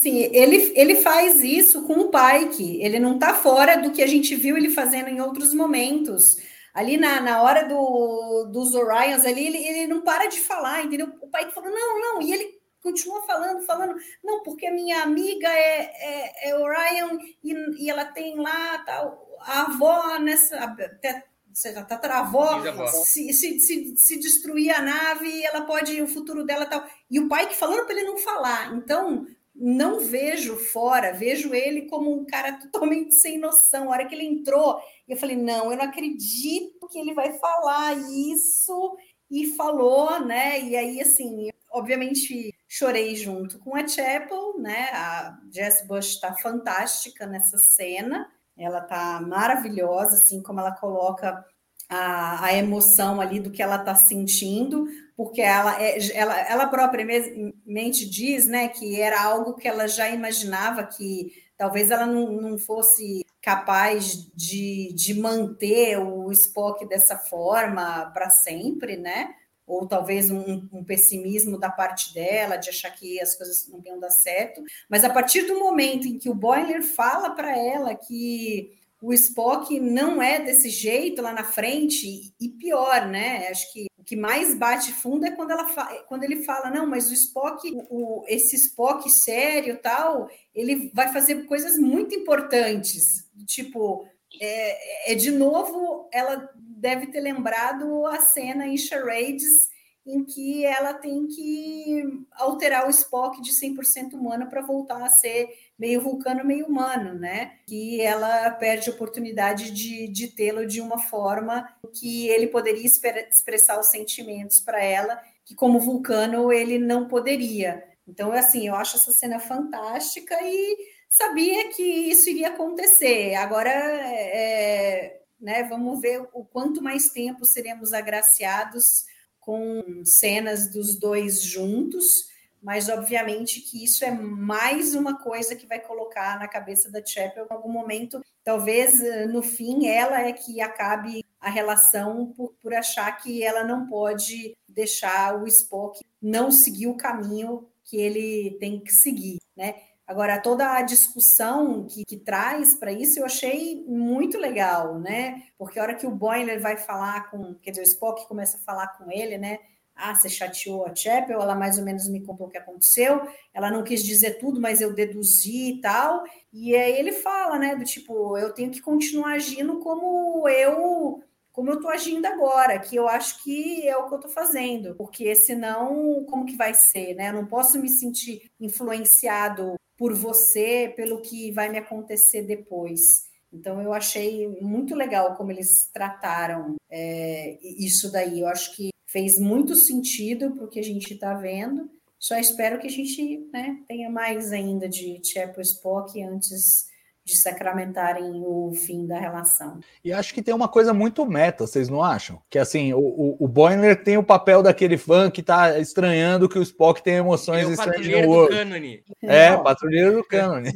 Sim, ele, ele faz isso com o Pike. Ele não tá fora do que a gente viu ele fazendo em outros momentos. Ali na, na hora do, dos Orions, ali, ele, ele não para de falar, entendeu? O Pike falou, não, não, e ele continua falando, falando, não, porque a minha amiga é, é, é Orion e, e ela tem lá tal, a avó nessa. Até, seja, a tataravó, se, se, se, se, destruir a nave, ela pode, o futuro dela tal. E o pai que falando para ele não falar. Então, não vejo fora, vejo ele como um cara totalmente sem noção. A hora que ele entrou, eu falei: não, eu não acredito que ele vai falar isso. E falou, né? E aí, assim, obviamente chorei junto com a Chapel, né? A Jess Bush está fantástica nessa cena, ela tá maravilhosa, assim como ela coloca a, a emoção ali do que ela está sentindo, porque ela, é, ela, ela propriamente diz né, que era algo que ela já imaginava que talvez ela não, não fosse capaz de, de manter o Spock dessa forma para sempre, né? Ou talvez um, um, pessimismo da parte dela, de achar que as coisas não iam dar certo. Mas a partir do momento em que o Boiler fala para ela que o Spock não é desse jeito lá na frente, e pior, né? Acho que o que mais bate fundo é quando, ela quando ele fala, não, mas o Spock, o, esse Spock sério tal, ele vai fazer coisas muito importantes. Tipo, é, é de novo, ela deve ter lembrado a cena em Charades em que ela tem que alterar o Spock de 100% humano para voltar a ser meio vulcano, meio humano, né? Que ela perde a oportunidade de, de tê-lo de uma forma que ele poderia expressar os sentimentos para ela, que como vulcano ele não poderia. Então, assim, eu acho essa cena fantástica e sabia que isso iria acontecer. Agora, é, né, vamos ver o quanto mais tempo seremos agraciados com cenas dos dois juntos, mas obviamente que isso é mais uma coisa que vai colocar na cabeça da Chapel em algum momento. Talvez eh, no fim ela é que acabe a relação por, por achar que ela não pode deixar o Spock não seguir o caminho que ele tem que seguir, né? Agora, toda a discussão que, que traz para isso eu achei muito legal, né? Porque a hora que o Boiler vai falar com, quer dizer, o Spock começa a falar com ele, né? Ah, você chateou a Chapel, ela mais ou menos me contou o que aconteceu, ela não quis dizer tudo, mas eu deduzi e tal. E aí ele fala, né, do tipo, eu tenho que continuar agindo como eu como eu estou agindo agora, que eu acho que é o que eu estou fazendo, porque senão, como que vai ser, né? Eu não posso me sentir influenciado por você, pelo que vai me acontecer depois. Então, eu achei muito legal como eles trataram é, isso daí. Eu acho que fez muito sentido para o que a gente está vendo. Só espero que a gente né, tenha mais ainda de Chapel Spock antes de sacramentarem o fim da relação. E acho que tem uma coisa muito meta, vocês não acham? Que assim, o, o, o Boimler tem o papel daquele fã que tá estranhando que o Spock tem emoções é estranhas no outro. É, patrulheiro do cânone.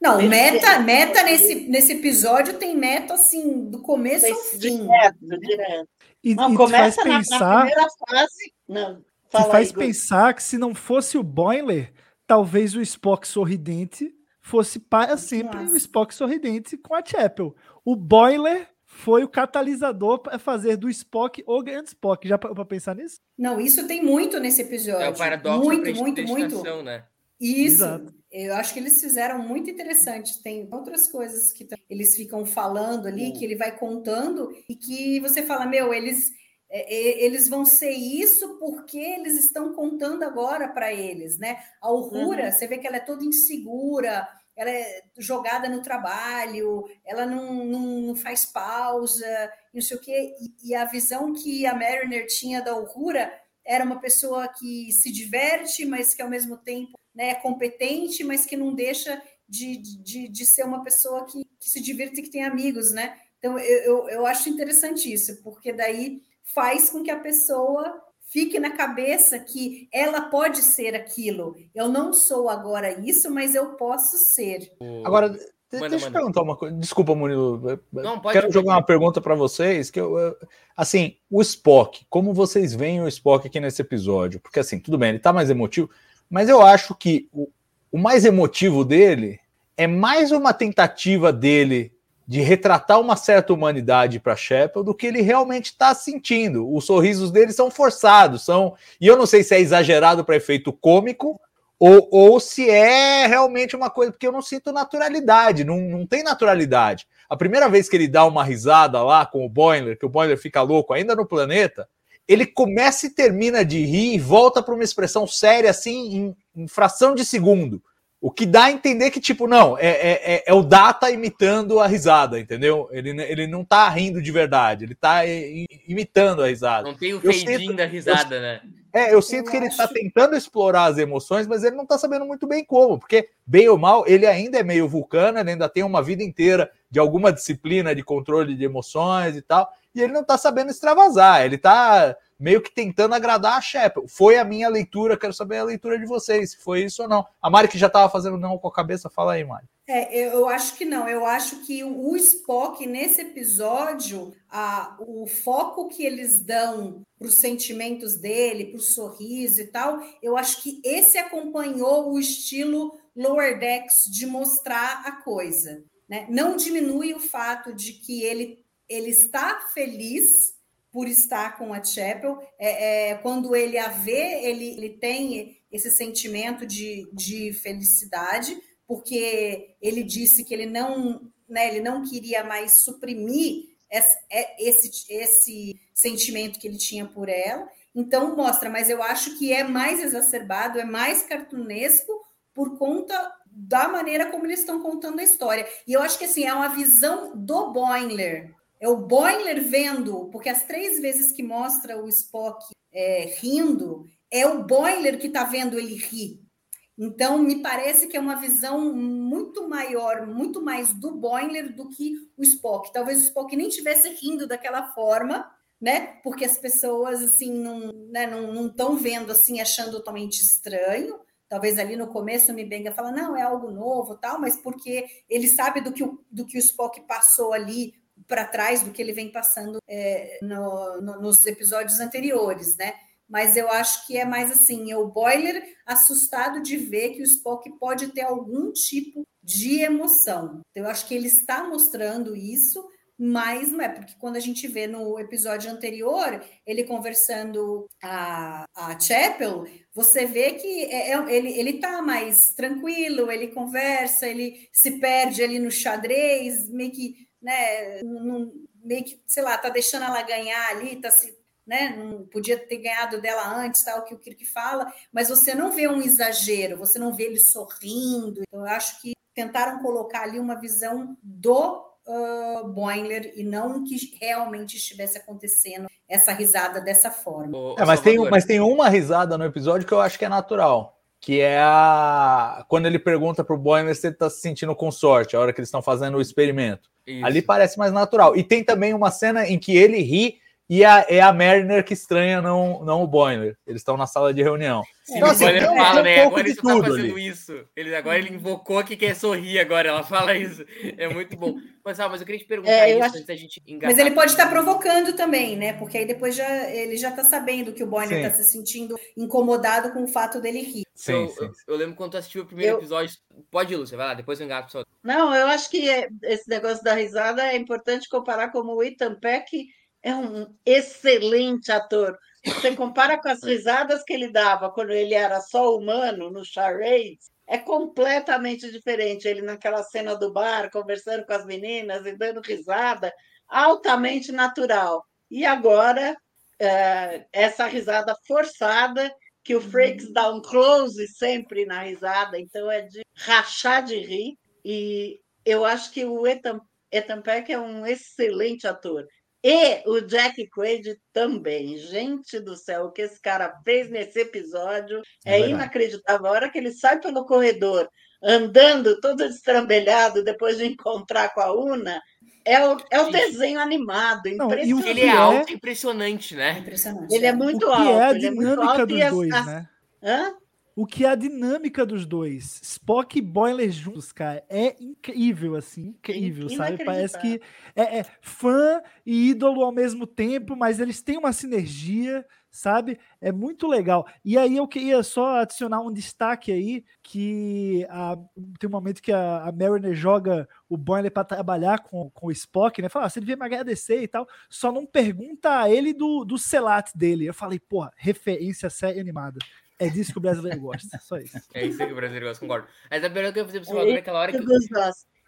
Não, meta, meta nesse, nesse episódio tem meta assim, do começo ao fim. Direto, direto. E, não, e começa faz pensar, na, primeira fase. Não, fala faz aí, pensar que se não fosse o Boiler, talvez o Spock sorridente fosse para sempre Nossa. o Spock sorridente com a Chapel. O Boiler foi o catalisador para fazer do Spock o grande Spock. Já para pensar nisso? Não, isso tem muito nesse episódio. É o paradoxo muito, muito, muito. Né? Isso. Exato. Eu acho que eles fizeram muito interessante. Tem outras coisas que eles ficam falando ali, que ele vai contando, e que você fala, meu, eles eles vão ser isso porque eles estão contando agora para eles, né? A Uhura, uhum. você vê que ela é toda insegura, ela é jogada no trabalho, ela não, não faz pausa, não sei o quê. E, e, a visão que a Mariner tinha da Uhura era uma pessoa que se diverte, mas que ao mesmo tempo né, é competente, mas que não deixa de, de, de ser uma pessoa que, que se divirta e que tem amigos, né? Então, eu, eu, eu acho interessante isso, porque daí faz com que a pessoa fique na cabeça que ela pode ser aquilo. Eu não sou agora isso, mas eu posso ser. Agora, manda, deixa eu perguntar uma coisa. Desculpa, Murilo. Não, pode, Quero jogar uma pergunta para vocês. Que eu, assim, o Spock, como vocês veem o Spock aqui nesse episódio? Porque assim, tudo bem, ele tá mais emotivo, mas eu acho que o, o mais emotivo dele é mais uma tentativa dele de retratar uma certa humanidade para Shepard do que ele realmente está sentindo. Os sorrisos dele são forçados, são e eu não sei se é exagerado para efeito cômico ou, ou se é realmente uma coisa porque eu não sinto naturalidade, não, não tem naturalidade. A primeira vez que ele dá uma risada lá com o Boiler, que o Boiler fica louco ainda no planeta, ele começa e termina de rir e volta para uma expressão séria assim em, em fração de segundo. O que dá a entender que, tipo, não, é, é, é, é o Data imitando a risada, entendeu? Ele, ele não tá rindo de verdade, ele tá imitando a risada. Não tem o fade da risada, eu, né? É, eu sinto eu que acho... ele está tentando explorar as emoções, mas ele não está sabendo muito bem como, porque, bem ou mal, ele ainda é meio vulcano, ele ainda tem uma vida inteira de alguma disciplina de controle de emoções e tal, e ele não está sabendo extravasar, ele está meio que tentando agradar a Shepard. Foi a minha leitura, quero saber a leitura de vocês, se foi isso ou não. A Mari que já estava fazendo não com a cabeça, fala aí, Mari. É, eu acho que não. Eu acho que o Spock, nesse episódio, a, o foco que eles dão para os sentimentos dele, para o sorriso e tal, eu acho que esse acompanhou o estilo Lower Decks de mostrar a coisa. Né? Não diminui o fato de que ele, ele está feliz por estar com a Chapel. É, é, quando ele a vê, ele, ele tem esse sentimento de, de felicidade porque ele disse que ele não, né, ele não queria mais suprimir esse, é, esse, esse sentimento que ele tinha por ela. Então mostra, mas eu acho que é mais exacerbado, é mais cartunesco por conta da maneira como eles estão contando a história. E eu acho que assim é uma visão do Boimler. É o Boimler vendo, porque as três vezes que mostra o Spock é, rindo, é o Boimler que está vendo ele rir. Então, me parece que é uma visão muito maior, muito mais do Boimler do que o Spock. Talvez o Spock nem tivesse rindo daquela forma, né? Porque as pessoas assim não né, não estão vendo assim, achando totalmente estranho. Talvez ali no começo o Mibenga fala, não, é algo novo, tal, mas porque ele sabe do que o, do que o Spock passou ali para trás, do que ele vem passando é, no, no, nos episódios anteriores, né? mas eu acho que é mais assim, é o Boiler assustado de ver que o Spock pode ter algum tipo de emoção. Eu acho que ele está mostrando isso, mas não é, porque quando a gente vê no episódio anterior, ele conversando a, a Chapel, você vê que é, é, ele, ele tá mais tranquilo, ele conversa, ele se perde ali no xadrez, meio que, né, num, meio que, sei lá, tá deixando ela ganhar ali, tá se né? Não podia ter ganhado dela antes, tal, que o Kirk fala, mas você não vê um exagero, você não vê ele sorrindo. Então, eu acho que tentaram colocar ali uma visão do uh, Boimler e não que realmente estivesse acontecendo essa risada dessa forma. É, mas, tem, mas tem uma risada no episódio que eu acho que é natural. Que é a. Quando ele pergunta pro Boimler se ele tá se sentindo com sorte, a hora que eles estão fazendo o experimento. Isso. Ali parece mais natural. E tem também uma cena em que ele ri e a, é a Mariner que estranha, não, não o Boiler. Eles estão na sala de reunião. Sim, então, assim, o fala, um né? Agora ele tá fazendo ali. isso. Ele, agora ele invocou que quer sorrir agora. Ela fala isso. É muito bom. Mas, ah, mas eu queria te perguntar é, isso acho... antes da gente engatar. Mas ele pode estar provocando também, né? Porque aí depois já, ele já tá sabendo que o Boiler está se sentindo incomodado com o fato dele rir. Sim, eu, sim. Eu, eu, lembro quando tu assistiu o primeiro eu... episódio. Pode ir, Lúcia, vai lá, depois eu engato só. Não, eu acho que esse negócio da risada é importante comparar como o Ethan Peck é um excelente ator. Você compara com as risadas que ele dava quando ele era só humano no Charades, é completamente diferente. Ele naquela cena do bar, conversando com as meninas e dando risada, altamente natural. E agora, é, essa risada forçada, que o Frakes dá um close sempre na risada, então é de rachar de rir. E eu acho que o Ethan, Ethan Peck é um excelente ator. E o Jack Quaid também. Gente do céu, o que esse cara fez nesse episódio é, é inacreditável. A hora que ele sai pelo corredor, andando todo estrambelhado, depois de encontrar com a Una, é o, é o desenho animado. Não, ele é alto, é... impressionante, né? Impressionante. Ele é muito alto. É a dinâmica é dos dois, as... né? Hã? O que é a dinâmica dos dois. Spock e Boiler juntos, cara, é incrível, assim, incrível, sabe? Parece que é, é, fã e ídolo ao mesmo tempo, mas eles têm uma sinergia, sabe? É muito legal. E aí eu queria só adicionar um destaque aí, que a, tem um momento que a, a Mariner joga o Boiler para trabalhar com, com o Spock, né? Fala, ah, você devia me agradecer e tal, só não pergunta a ele do, do Celat dele. Eu falei, porra, referência série animada. É disso que o brasileiro gosta, só isso. É isso que o brasileiro gosta, concordo. Mas a pergunta que eu ia fazer pra você agora, naquela hora que,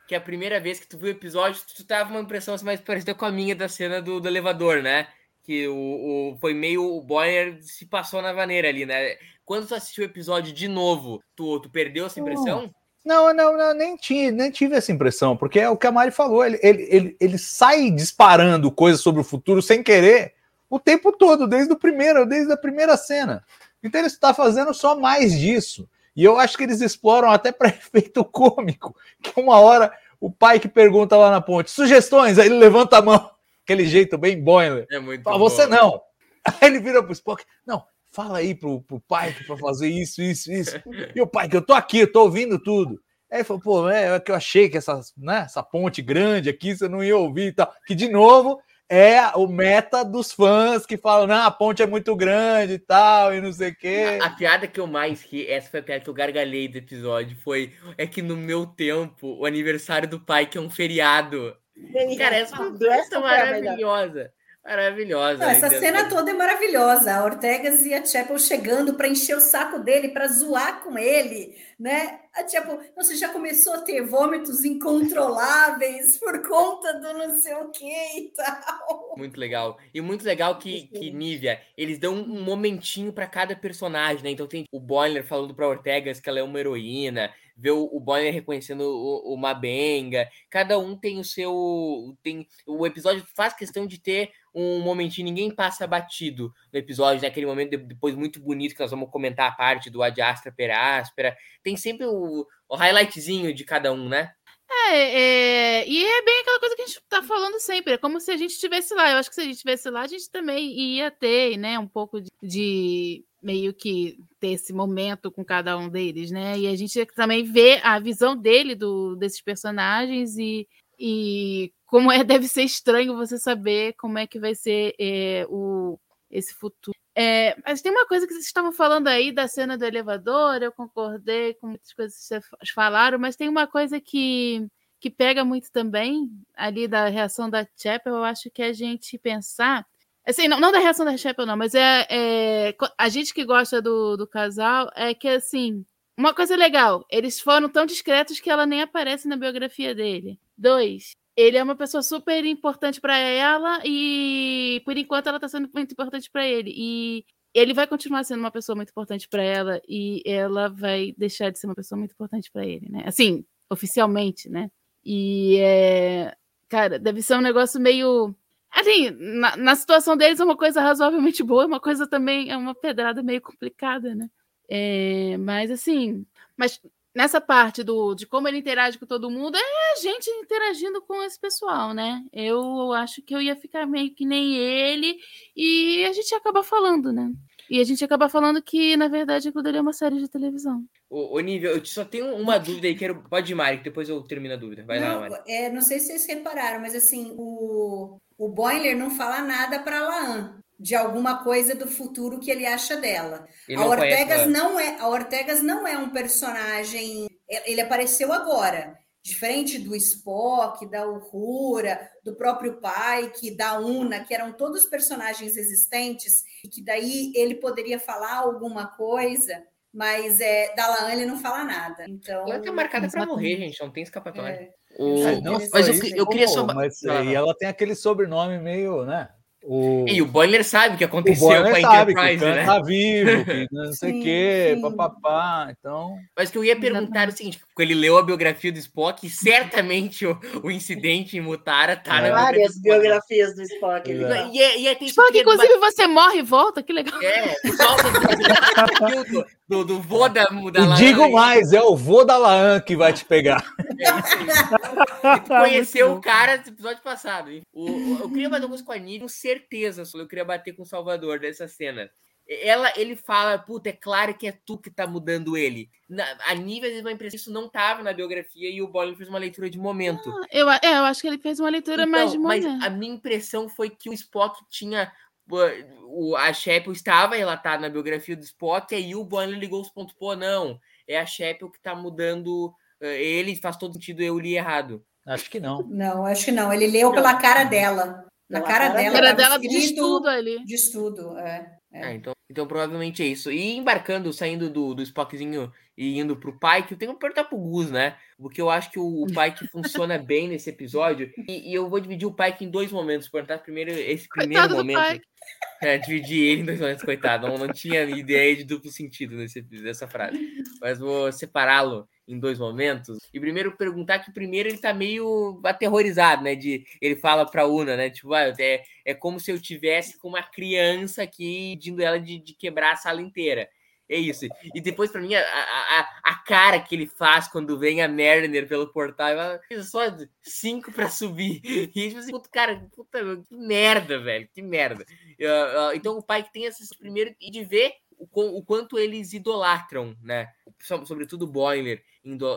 que a primeira vez que tu viu o episódio, tu tava uma impressão assim, mais parecida com a minha da cena do, do elevador, né? Que o, o, foi meio o Boyer se passou na vaneira ali, né? Quando tu assistiu o episódio de novo, tu, tu perdeu essa impressão? Não, não, não, nem, tinha, nem tive essa impressão, porque é o que a Mari falou, ele, ele, ele, ele sai disparando coisas sobre o futuro sem querer O tempo todo, desde o primeiro, desde a primeira cena. Então ele está fazendo só mais disso. E eu acho que eles exploram até para efeito cômico, que uma hora o pai que pergunta lá na ponte, sugestões, aí ele levanta a mão, aquele jeito bem Boiler. É muito Fala, você não. Aí ele vira pro Spock, não, fala aí pro, pro pai para fazer isso, isso, isso. E o pai, que eu tô aqui, eu tô ouvindo tudo. Aí ele falou, pô, é, é que eu achei que essa, né, essa ponte grande aqui você não ia ouvir e tal. Que, de novo, é o meta dos fãs que falam, não, a ponte é muito grande e tal, e não sei o quê. A, a, piada que eu mais ri, essa foi a piada que eu gargalhei do episódio, foi é que no meu tempo, o aniversário do pai, que é um feriado. Cara, essa foi maravilhosa. Maravilhosa. Não, essa cena toda é maravilhosa. A Ortegas e a Chapel chegando para encher o saco dele, para zoar com ele, né? A Chapel, você já começou a ter vômitos incontroláveis por conta do não sei o que e tal. Muito legal. E muito legal que, que Nívia, eles dão um momentinho para cada personagem, né? Então tem o Boiler falando para Ortegas que ela é uma heroína, ver o, o Bonner reconhecendo o, o Mabenga. Cada um tem o seu. tem O episódio faz questão de ter um momentinho, ninguém passa batido no episódio, naquele momento depois muito bonito que nós vamos comentar a parte do Ad Astra per Aspera. Tem sempre o, o highlightzinho de cada um, né? É, é, e é bem aquela coisa que a gente tá falando sempre, é como se a gente estivesse lá. Eu acho que se a gente estivesse lá, a gente também ia ter, né, um pouco de, de meio que ter esse momento com cada um deles, né? E a gente também vê a visão dele do, desses personagens e, e como é deve ser estranho você saber como é que vai ser é, o esse futuro. É, mas tem uma coisa que vocês estavam falando aí da cena do elevador, eu concordei com muitas coisas que vocês falaram, mas tem uma coisa que, que pega muito também ali da reação da Chapel, eu acho que é a gente pensar Assim, não, não da reação da Chapel, não, mas é, é, a gente que gosta do, do casal é que, assim, uma coisa legal, eles foram tão discretos que ela nem aparece na biografia dele. Dois, ele é uma pessoa super importante para ela e, por enquanto, ela tá sendo muito importante para ele. E ele vai continuar sendo uma pessoa muito importante para ela e ela vai deixar de ser uma pessoa muito importante para ele, né? Assim, oficialmente, né? E é. Cara, deve ser um negócio meio Assim, na, na, situação deles é uma coisa razoavelmente boa, uma coisa também é uma pedrada meio complicada, né? É, mas assim, mas nessa parte do, de como ele interage com todo mundo, é a gente interagindo com esse pessoal, né? Eu acho que eu ia ficar meio que nem ele e a gente acaba falando, né? E a gente acaba falando que, na verdade, aquilo dali é uma série de televisão. Ô, ô Nível, eu só tenho uma dúvida aí, quero. Pode ir, Mari, que depois eu termino a dúvida. Vai não, lá, Mari. É, não sei se vocês repararam, mas assim, o, o Boiler não fala nada para Laan de alguma coisa do futuro que ele acha dela. Ele a Ortegas não é, a Ortegas não é um personagem, ele apareceu agora. Diferente do Spock, da Uhura, do próprio Pike, da Una, que eram todos personagens existentes, e que daí ele poderia falar alguma coisa, mas é, da Laan ele não fala nada. Então, ela tá marcada para morrer, gente, não tem escapatória. É. O... Não, mas eu, eu, queria só. Mas, e ela tem aquele sobrenome meio, né? O... E o Boiler sabe o que aconteceu o com a sabe Enterprise, que o né? tá vivo, que não sei o quê, papapá, então... Mas que eu ia perguntar o seguinte, porque ele leu a biografia do Spock e certamente o, o incidente em Mutara tá é. na Várias biografias do Spock. É. E, é, e é, Spock, inclusive, você morre e volta, que legal. É, do, do, do vô da, da Laan. Digo mais, é o vô da Laan que vai te pegar. É isso aí. conheceu o cara do episódio passado. O, eu queria alguns com a Nívia, certeza, eu queria bater com o Salvador dessa cena. Ela, ele fala, puta, é claro que é tu que tá mudando ele. Na, a nível de uma impressão isso não tava na biografia e o Bolin fez uma leitura de momento. Ah, eu, é, eu acho que ele fez uma leitura então, mais de momento. Mas a minha impressão foi que o Spock tinha o, a Shepel estava relatada na biografia do Spock, e aí o Bonner ligou os pontos, pô, não, é a Shepel que está mudando eh, ele, faz todo sentido, eu li errado. Acho que não. Não, acho que não. Ele leu não. pela cara dela. Na cara, cara dela. Cara dela de estudo ali. De estudo, é. É. Ah, então, então provavelmente é isso. E embarcando, saindo do, do Spockzinho e indo pro Pike, eu tenho que perguntar pro Gus, né? Porque eu acho que o, o Pike funciona bem nesse episódio. E, e, eu vou dividir o Pike em dois momentos. Perguntar primeiro esse primeiro coitado momento. É, dividir ele em dois momentos, coitado. Não, não tinha ideia de duplo sentido nesse, nessa frase. Mas vou separá-lo em dois momentos. E primeiro perguntar que primeiro ele tá meio aterrorizado, né? De ele fala pra Una, né? Tipo, ah, é, é como se eu tivesse com uma criança aqui pedindo ela de, de quebrar a sala inteira. É isso. E depois, para mim, a, a, a, cara que ele faz quando vem a Mariner pelo portal, é só cinco para subir. E tipo assim, puta, cara, puta, que merda, velho, que merda. Então, o pai que tem esses primeiro e de ver o, o, quanto eles idolatram, né? Sobretudo o Boiler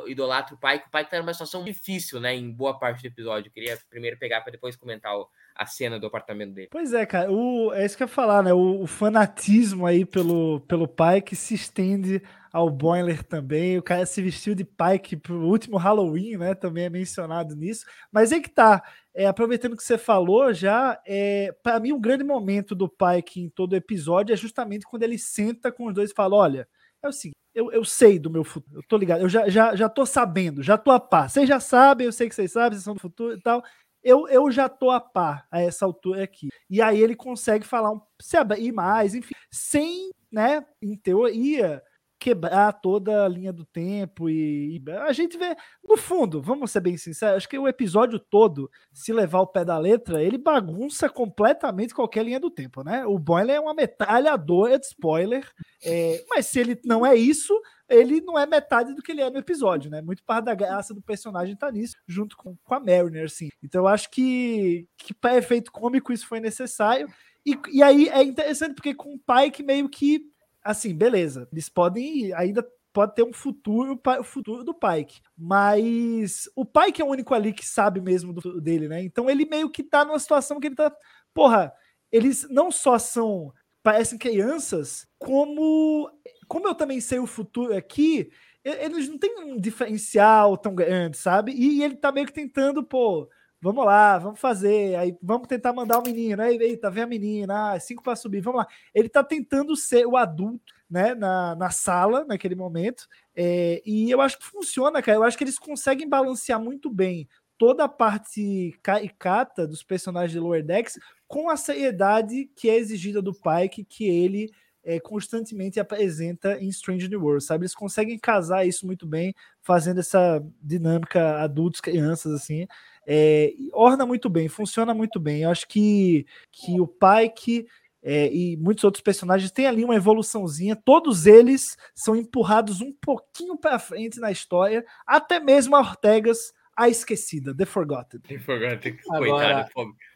idolatra o pai, que o pai tá numa situação difícil, né? Em boa parte do episódio. Eu queria primeiro pegar para depois comentar o, a cena do apartamento dele. Pois é, cara, o, é isso que eu ia falar, né? O, o, fanatismo aí pelo, pelo Pike se estende ao Boiler também. O cara se vestiu de Pike pro último Halloween, né? Também é mencionado nisso. Mas é que tá. É, aproveitando que você falou já, é, para mim, um grande momento do Pike em todo o episódio é justamente quando ele senta com os dois e fala: olha, é o seguinte. Eu, eu sei do meu futuro, eu tô ligado, eu já, já, já tô sabendo, já tô a par. Vocês já sabem, eu sei que vocês sabem, vocês são do futuro e tal eu, eu já tô a par a essa altura aqui. E aí ele consegue falar um, abrir mais, enfim, sem, né, em teoria, quebrar toda a linha do tempo e, e, a gente vê no fundo, vamos ser bem sinceros, acho que o episódio todo, se levar o pé da letra, ele bagunça completamente qualquer linha do tempo, né? O Boiler é uma metralhadora de spoiler, é, mas se ele não é isso, ele não é metade do que ele é no episódio, né? Muito parte da graça do personagem tá nisso, junto com, com a Mariner, assim. Então eu acho que, que para efeito cômico isso foi necessário. E, e aí é interessante porque com o pai que meio que, assim, beleza, eles podem ainda pode ter um futuro futuro do Pike. Mas o Pike é o único ali que sabe mesmo do, dele, né? Então ele meio que tá numa situação que ele tá. Porra, eles não só são. parecem crianças, como como eu também sei o futuro aqui, eles não têm um diferencial tão grande, sabe? E, ele tá meio que tentando, pô, vamos lá, vamos fazer, aí vamos tentar mandar o menino, aí, eita, vem a menina, ah, cinco para subir, vamos lá. Ele tá tentando ser o adulto, né, na, na sala, naquele momento, é, e eu acho que funciona, cara, eu acho que eles conseguem balancear muito bem toda a parte caricata dos personagens de Lower Decks com a seriedade que é exigida do Pike, que ele é, constantemente apresenta em Strange New World, sabe? Eles conseguem casar isso muito bem, fazendo essa dinâmica adultos, crianças, assim. É, orna muito bem, funciona muito bem. Eu acho que, que o Pike é, e muitos outros personagens têm ali uma evoluçãozinha. Todos eles são empurrados um pouquinho para frente na história, até mesmo a Ortegas, a esquecida, The Forgotten. The Forgotten, agora,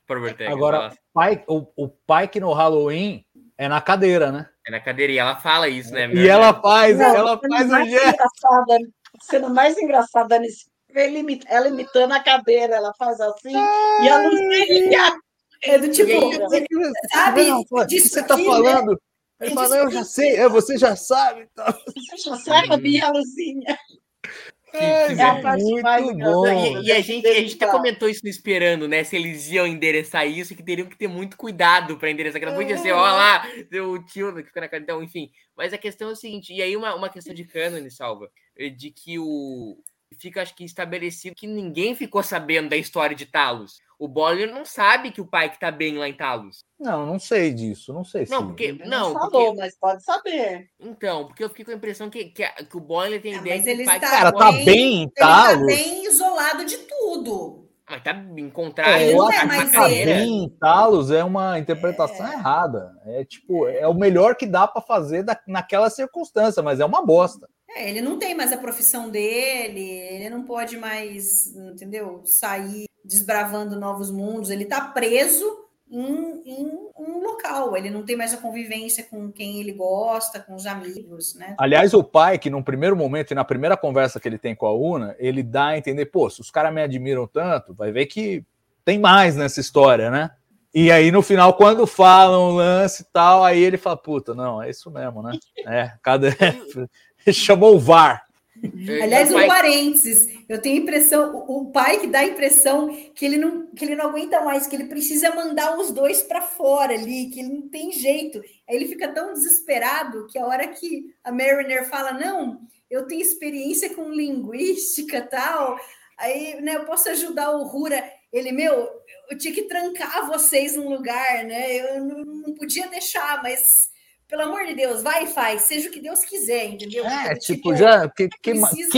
coitado, Agora, Pike, o, o Pike no Halloween é na cadeira, né? É na cadeira, e ela fala isso, né? E ela faz, Não, ela faz o gesto. Sendo mais engraçada nesse ela imitando a cadeira, ela faz assim, e a Lucinha é do tipo, sabe? Não, o que você tá falando? Ele fala, eu já sei, é, você já sabe. Então. Você já sabe, a Lucinha. É, é muito bom. E, e, a gente, a gente até comentou isso no Esperando, né? Se eles iam endereçar isso, que teriam que ter muito cuidado para endereçar. Que não podia ser, ó lá, o tio que fica na cara. Então, enfim. Mas a questão é o seguinte, e aí uma, uma questão de cânone, Salva, de que o, fica, acho que, estabelecido que ninguém ficou sabendo da história de Talos. O Boller não sabe que o pai que tá bem lá em Talos. Não, não sei disso, não sei. Não, porque não, não falou, porque... mas pode saber. Então, porque eu fiquei com a impressão que, que, que o Boller tem é, ideia mas ele que o pai está cara tá bem em Talos. Ele tá bem isolado de tudo. Mas tá em contrário. É, eu acho que tá bem em Talos é uma interpretação é. errada. É tipo, é o melhor que dá para fazer da, naquela circunstância, mas é uma bosta. É, ele não tem mais a profissão dele, ele não pode mais, entendeu? Sair desbravando novos mundos, ele está preso em, em, um local, ele não tem mais a convivência com quem ele gosta, com os amigos, né? Aliás, o pai, que num primeiro momento e na primeira conversa que ele tem com a Una, ele dá a entender, pô, se os caras me admiram tanto, vai ver que tem mais nessa história, né? E aí, no final, quando falam o lance e tal, aí ele fala, puta, não, é isso mesmo, né? É, cada... chamou o VAR. Aliás, um parênteses, eu tenho impressão, o pai que dá a impressão que ele não, que ele não aguenta mais, que ele precisa mandar os dois para fora ali, que ele não tem jeito. Aí ele fica tão desesperado que a hora que a Mariner fala, não, eu tenho experiência com linguística tal, aí né, eu posso ajudar o Rura. Ele, meu, eu tinha que trancar vocês num lugar, né? Eu não, não podia deixar, mas pelo amor de Deus, vai e faz, seja o que Deus quiser, entendeu? É, tipo, tipo já, o que, que,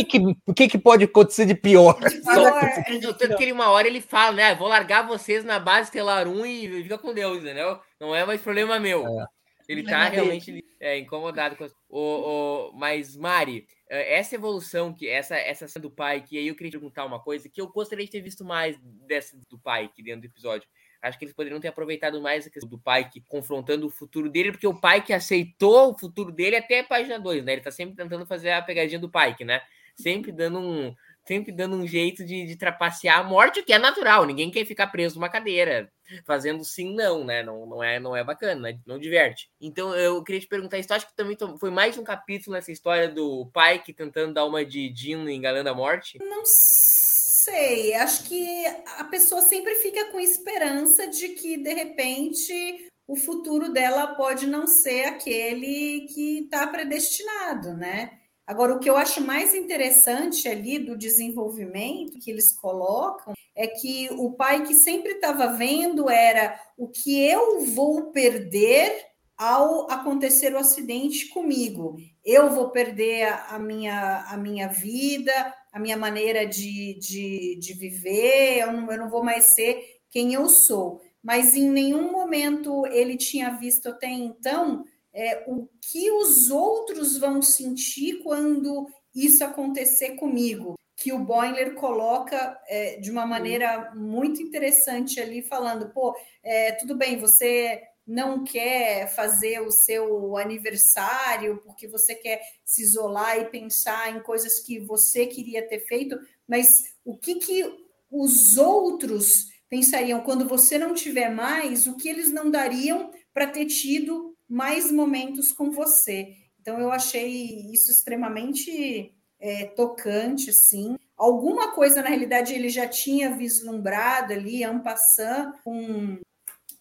que, que, que, pode acontecer de pior? De pior Tanto que ele, uma hora ele fala, né, ah, vou largar vocês na base Estelar 1 e fica com Deus, entendeu? Não é mais problema meu. É. Ele tá realmente é, incomodado com as... o, o, Mas, Mari, é, essa evolução, que essa essa do pai, que aí eu queria perguntar uma coisa que eu gostaria de ter visto mais dessa do pai aqui dentro do episódio. Acho que eles poderiam ter aproveitado mais a questão do pai que, confrontando o futuro dele, porque o pai que aceitou o futuro dele até a página 2, né? Ele tá sempre tentando fazer a pegadinha do Pike, né? Sempre dando um, sempre dando um jeito de, de trapacear a morte, que é natural. Ninguém quer ficar preso numa cadeira, fazendo sim, não, né? Não, não, é, não é bacana, né? não diverte. Então eu queria te perguntar isso. Acho que também foi mais um capítulo nessa história do Pike tentando dar uma de Dino enganando a morte? Não sei sei, acho que a pessoa sempre fica com esperança de que, de repente, o futuro dela pode não ser aquele que está predestinado, né? Agora, o que eu acho mais interessante ali do desenvolvimento que eles colocam é que o pai que sempre estava vendo era o que eu vou perder ao acontecer o acidente comigo. Eu vou perder a, minha, a minha vida, a minha maneira de, de, de viver, eu não, eu não vou mais ser quem eu sou. Mas em nenhum momento ele tinha visto até então é, o que os outros vão sentir quando isso acontecer comigo. Que o Boiler coloca é, de uma maneira muito interessante ali, falando: pô, é, tudo bem, você não quer fazer o seu aniversário porque você quer se isolar e pensar em coisas que você queria ter feito, mas o que, que os outros pensariam quando você não tiver mais, o que eles não dariam para ter tido mais momentos com você. Então eu achei isso extremamente é, tocante, assim. Alguma coisa, na realidade, ele já tinha vislumbrado ali, Ampassan, com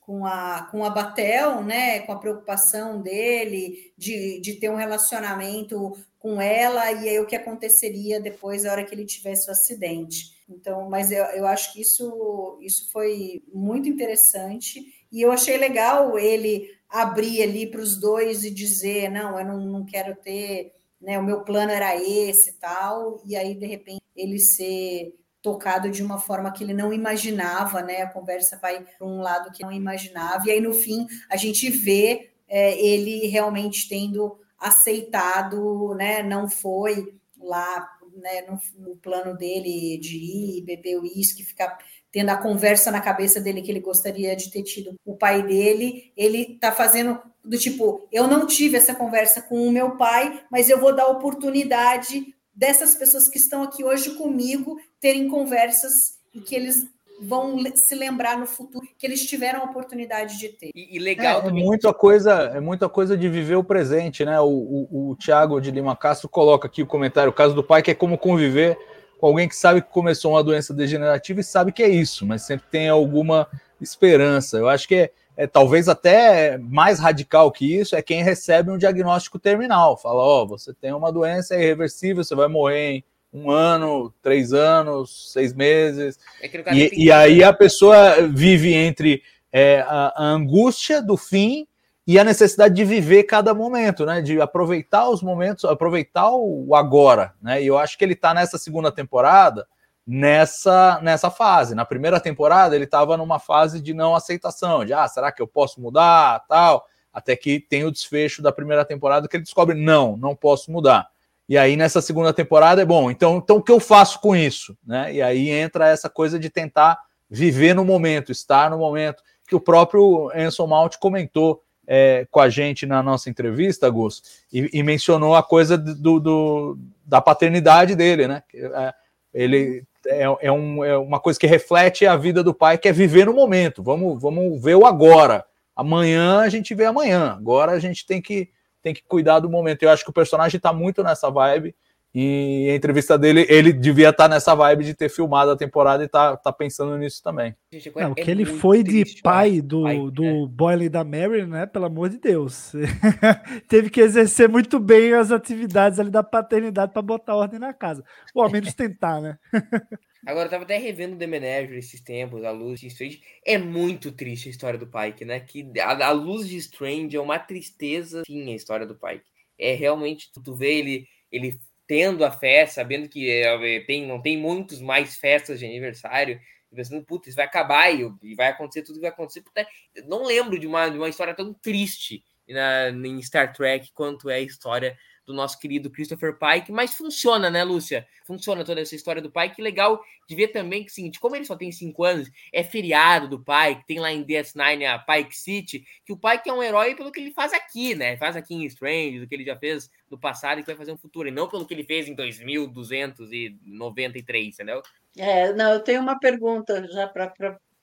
com a, com a Batel, né, com a preocupação dele de, de ter um relacionamento com ela, e aí o que aconteceria depois, na hora que ele tivesse o acidente. Então, mas eu, eu acho que isso, isso foi muito interessante, e eu achei legal ele abrir ali para os dois e dizer, não, eu não, não quero ter, né, o meu plano era esse e tal, e aí, de repente, ele ser tocado de uma forma que ele não imaginava, né? A conversa vai para um lado que não imaginava, e aí no fim a gente vê é, ele realmente tendo aceitado, né? Não foi lá né, no, no plano dele de ir beber uísque, ficar tendo a conversa na cabeça dele que ele gostaria de ter tido o pai dele, ele tá fazendo do tipo, eu não tive essa conversa com o meu pai, mas eu vou dar oportunidade dessas pessoas que estão aqui hoje comigo terem conversas e que eles vão se lembrar no futuro que eles tiveram a oportunidade de ter. E, e legal é, é muita coisa, é muita coisa de viver o presente, né? O, o, o Thiago de Lima Castro coloca aqui o comentário, o caso do pai, que é como conviver com alguém que sabe que começou uma doença degenerativa e sabe que é isso, mas sempre tem alguma esperança. Eu acho que é, é talvez até mais radical que isso é quem recebe um diagnóstico terminal. Fala, ó, oh, você tem uma doença irreversível, você vai morrer em um ano, três anos, seis meses. É e, e, aí a pessoa vive entre é, a, a, angústia do fim e a necessidade de viver cada momento, né? De aproveitar os momentos, aproveitar o agora, né? E eu acho que ele está nessa segunda temporada nessa nessa fase. Na primeira temporada ele estava numa fase de não aceitação, de ah, será que eu posso mudar, tal, até que tem o desfecho da primeira temporada que ele descobre não, não posso mudar. E aí nessa segunda temporada é bom, então, então o que eu faço com isso, né? E aí entra essa coisa de tentar viver no momento, estar no momento que o próprio Enson Malt comentou é, com a gente na nossa entrevista, Gus, e, e mencionou a coisa do, do, da paternidade dele, né? É, ele é, é, um, é, uma coisa que reflete a vida do pai, que é viver no momento. Vamos, vamos ver o agora. Amanhã a gente vê amanhã. Agora a gente tem que, tem que cuidar do momento. Eu acho que o personagem está muito nessa vibe. E a entrevista dele, ele devia estar tá nessa vibe de ter filmado a temporada e tá, tá pensando nisso também. Não, o que ele foi de pai do, pai, do né? Boyle da Mary, né? Pelo amor de Deus. Teve que exercer muito bem as atividades ali da paternidade para botar ordem na casa. Ou ao menos tentar, né? Agora, eu tava até revendo The Manager esses tempos, a luz de Strange. É muito triste a história do Pike, né? Que a, a luz de Strange é uma tristeza, sim, a história do Pike. É realmente, tu, tu vê ele, ele tendo a festa, sabendo que é, tem, não tem muitos mais festas de aniversário, pensando, putz, isso vai acabar e, e, vai acontecer tudo que vai acontecer. Puta, não lembro de uma, de uma história tão triste na, em Star Trek quanto é a história do nosso querido Christopher Pike, mas funciona, né, Lúcia? Funciona toda essa história do Pike. Legal de ver também que, seguinte, como ele só tem cinco anos, é feriado do Pike, tem lá em DS9 a Pike City, que o Pike é um herói pelo que ele faz aqui, né? Faz aqui em Strange, do que ele já fez no passado e que vai fazer no futuro, e não pelo que ele fez em 2293, entendeu? É, não, eu tenho uma pergunta já para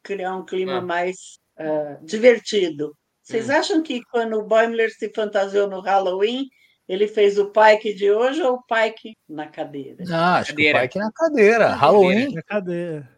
criar um clima ah. mais uh, divertido. Vocês hum. acham que quando o Boimler se fantasiou no Halloween, ele fez o Pike de hoje ou o Pike na cadeira? Não, acho cadeira. que o Pike na cadeira. Na Halloween. Na cadeira.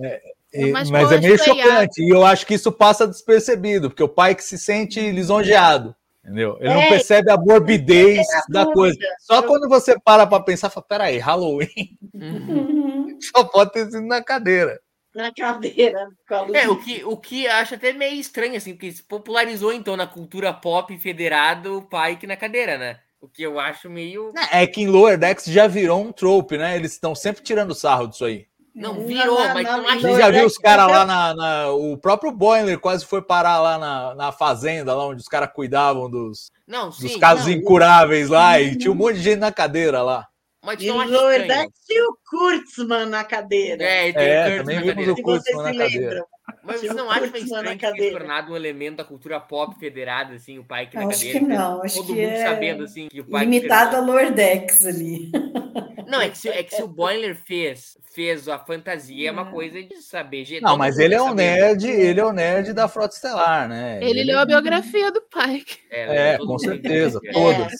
É, é, mas, mas é meio chocante. E eu acho que isso passa despercebido, porque o Pike se sente lisonjeado. Entendeu? Ele é, não percebe a morbidez da coisa. Só quando você para para pensar, fala, peraí, Halloween uhum. só pode ter sido na cadeira na cadeira. É, o que, o que acho até meio estranho, assim, porque se popularizou, então, na cultura pop federado o Pike na cadeira, né? O que eu acho meio. É, que em Lower Decks já virou um trope, né? Eles estão sempre tirando sarro disso aí. Não, virou, não, não, mas não, acho já viu os caras lá na, na, O próprio Boiler quase foi parar lá na, na fazenda, lá onde os caras cuidavam dos, não, sim, dos casos incuráveis lá, e tinha um monte de gente na cadeira lá. Mas e Lourdes e o Kurtzman na cadeira. É, tem é, o também vimos o Kurtzman na cadeira. Mas você não acha que estranho ter tornado um elemento da cultura pop federada, assim, o pai que na acho cadeira? Que não, acho todo que mundo é sabendo, assim, que o pai Limitado a Lordex ali. Não, é que se, é que se o Boiler fez, fez a fantasia, é uma coisa de saber. Não, mas ele é o nerd, ele é o nerd da Frota Estelar, né? Ele, ele leu a biografia do Pike. É, é com certeza, todas.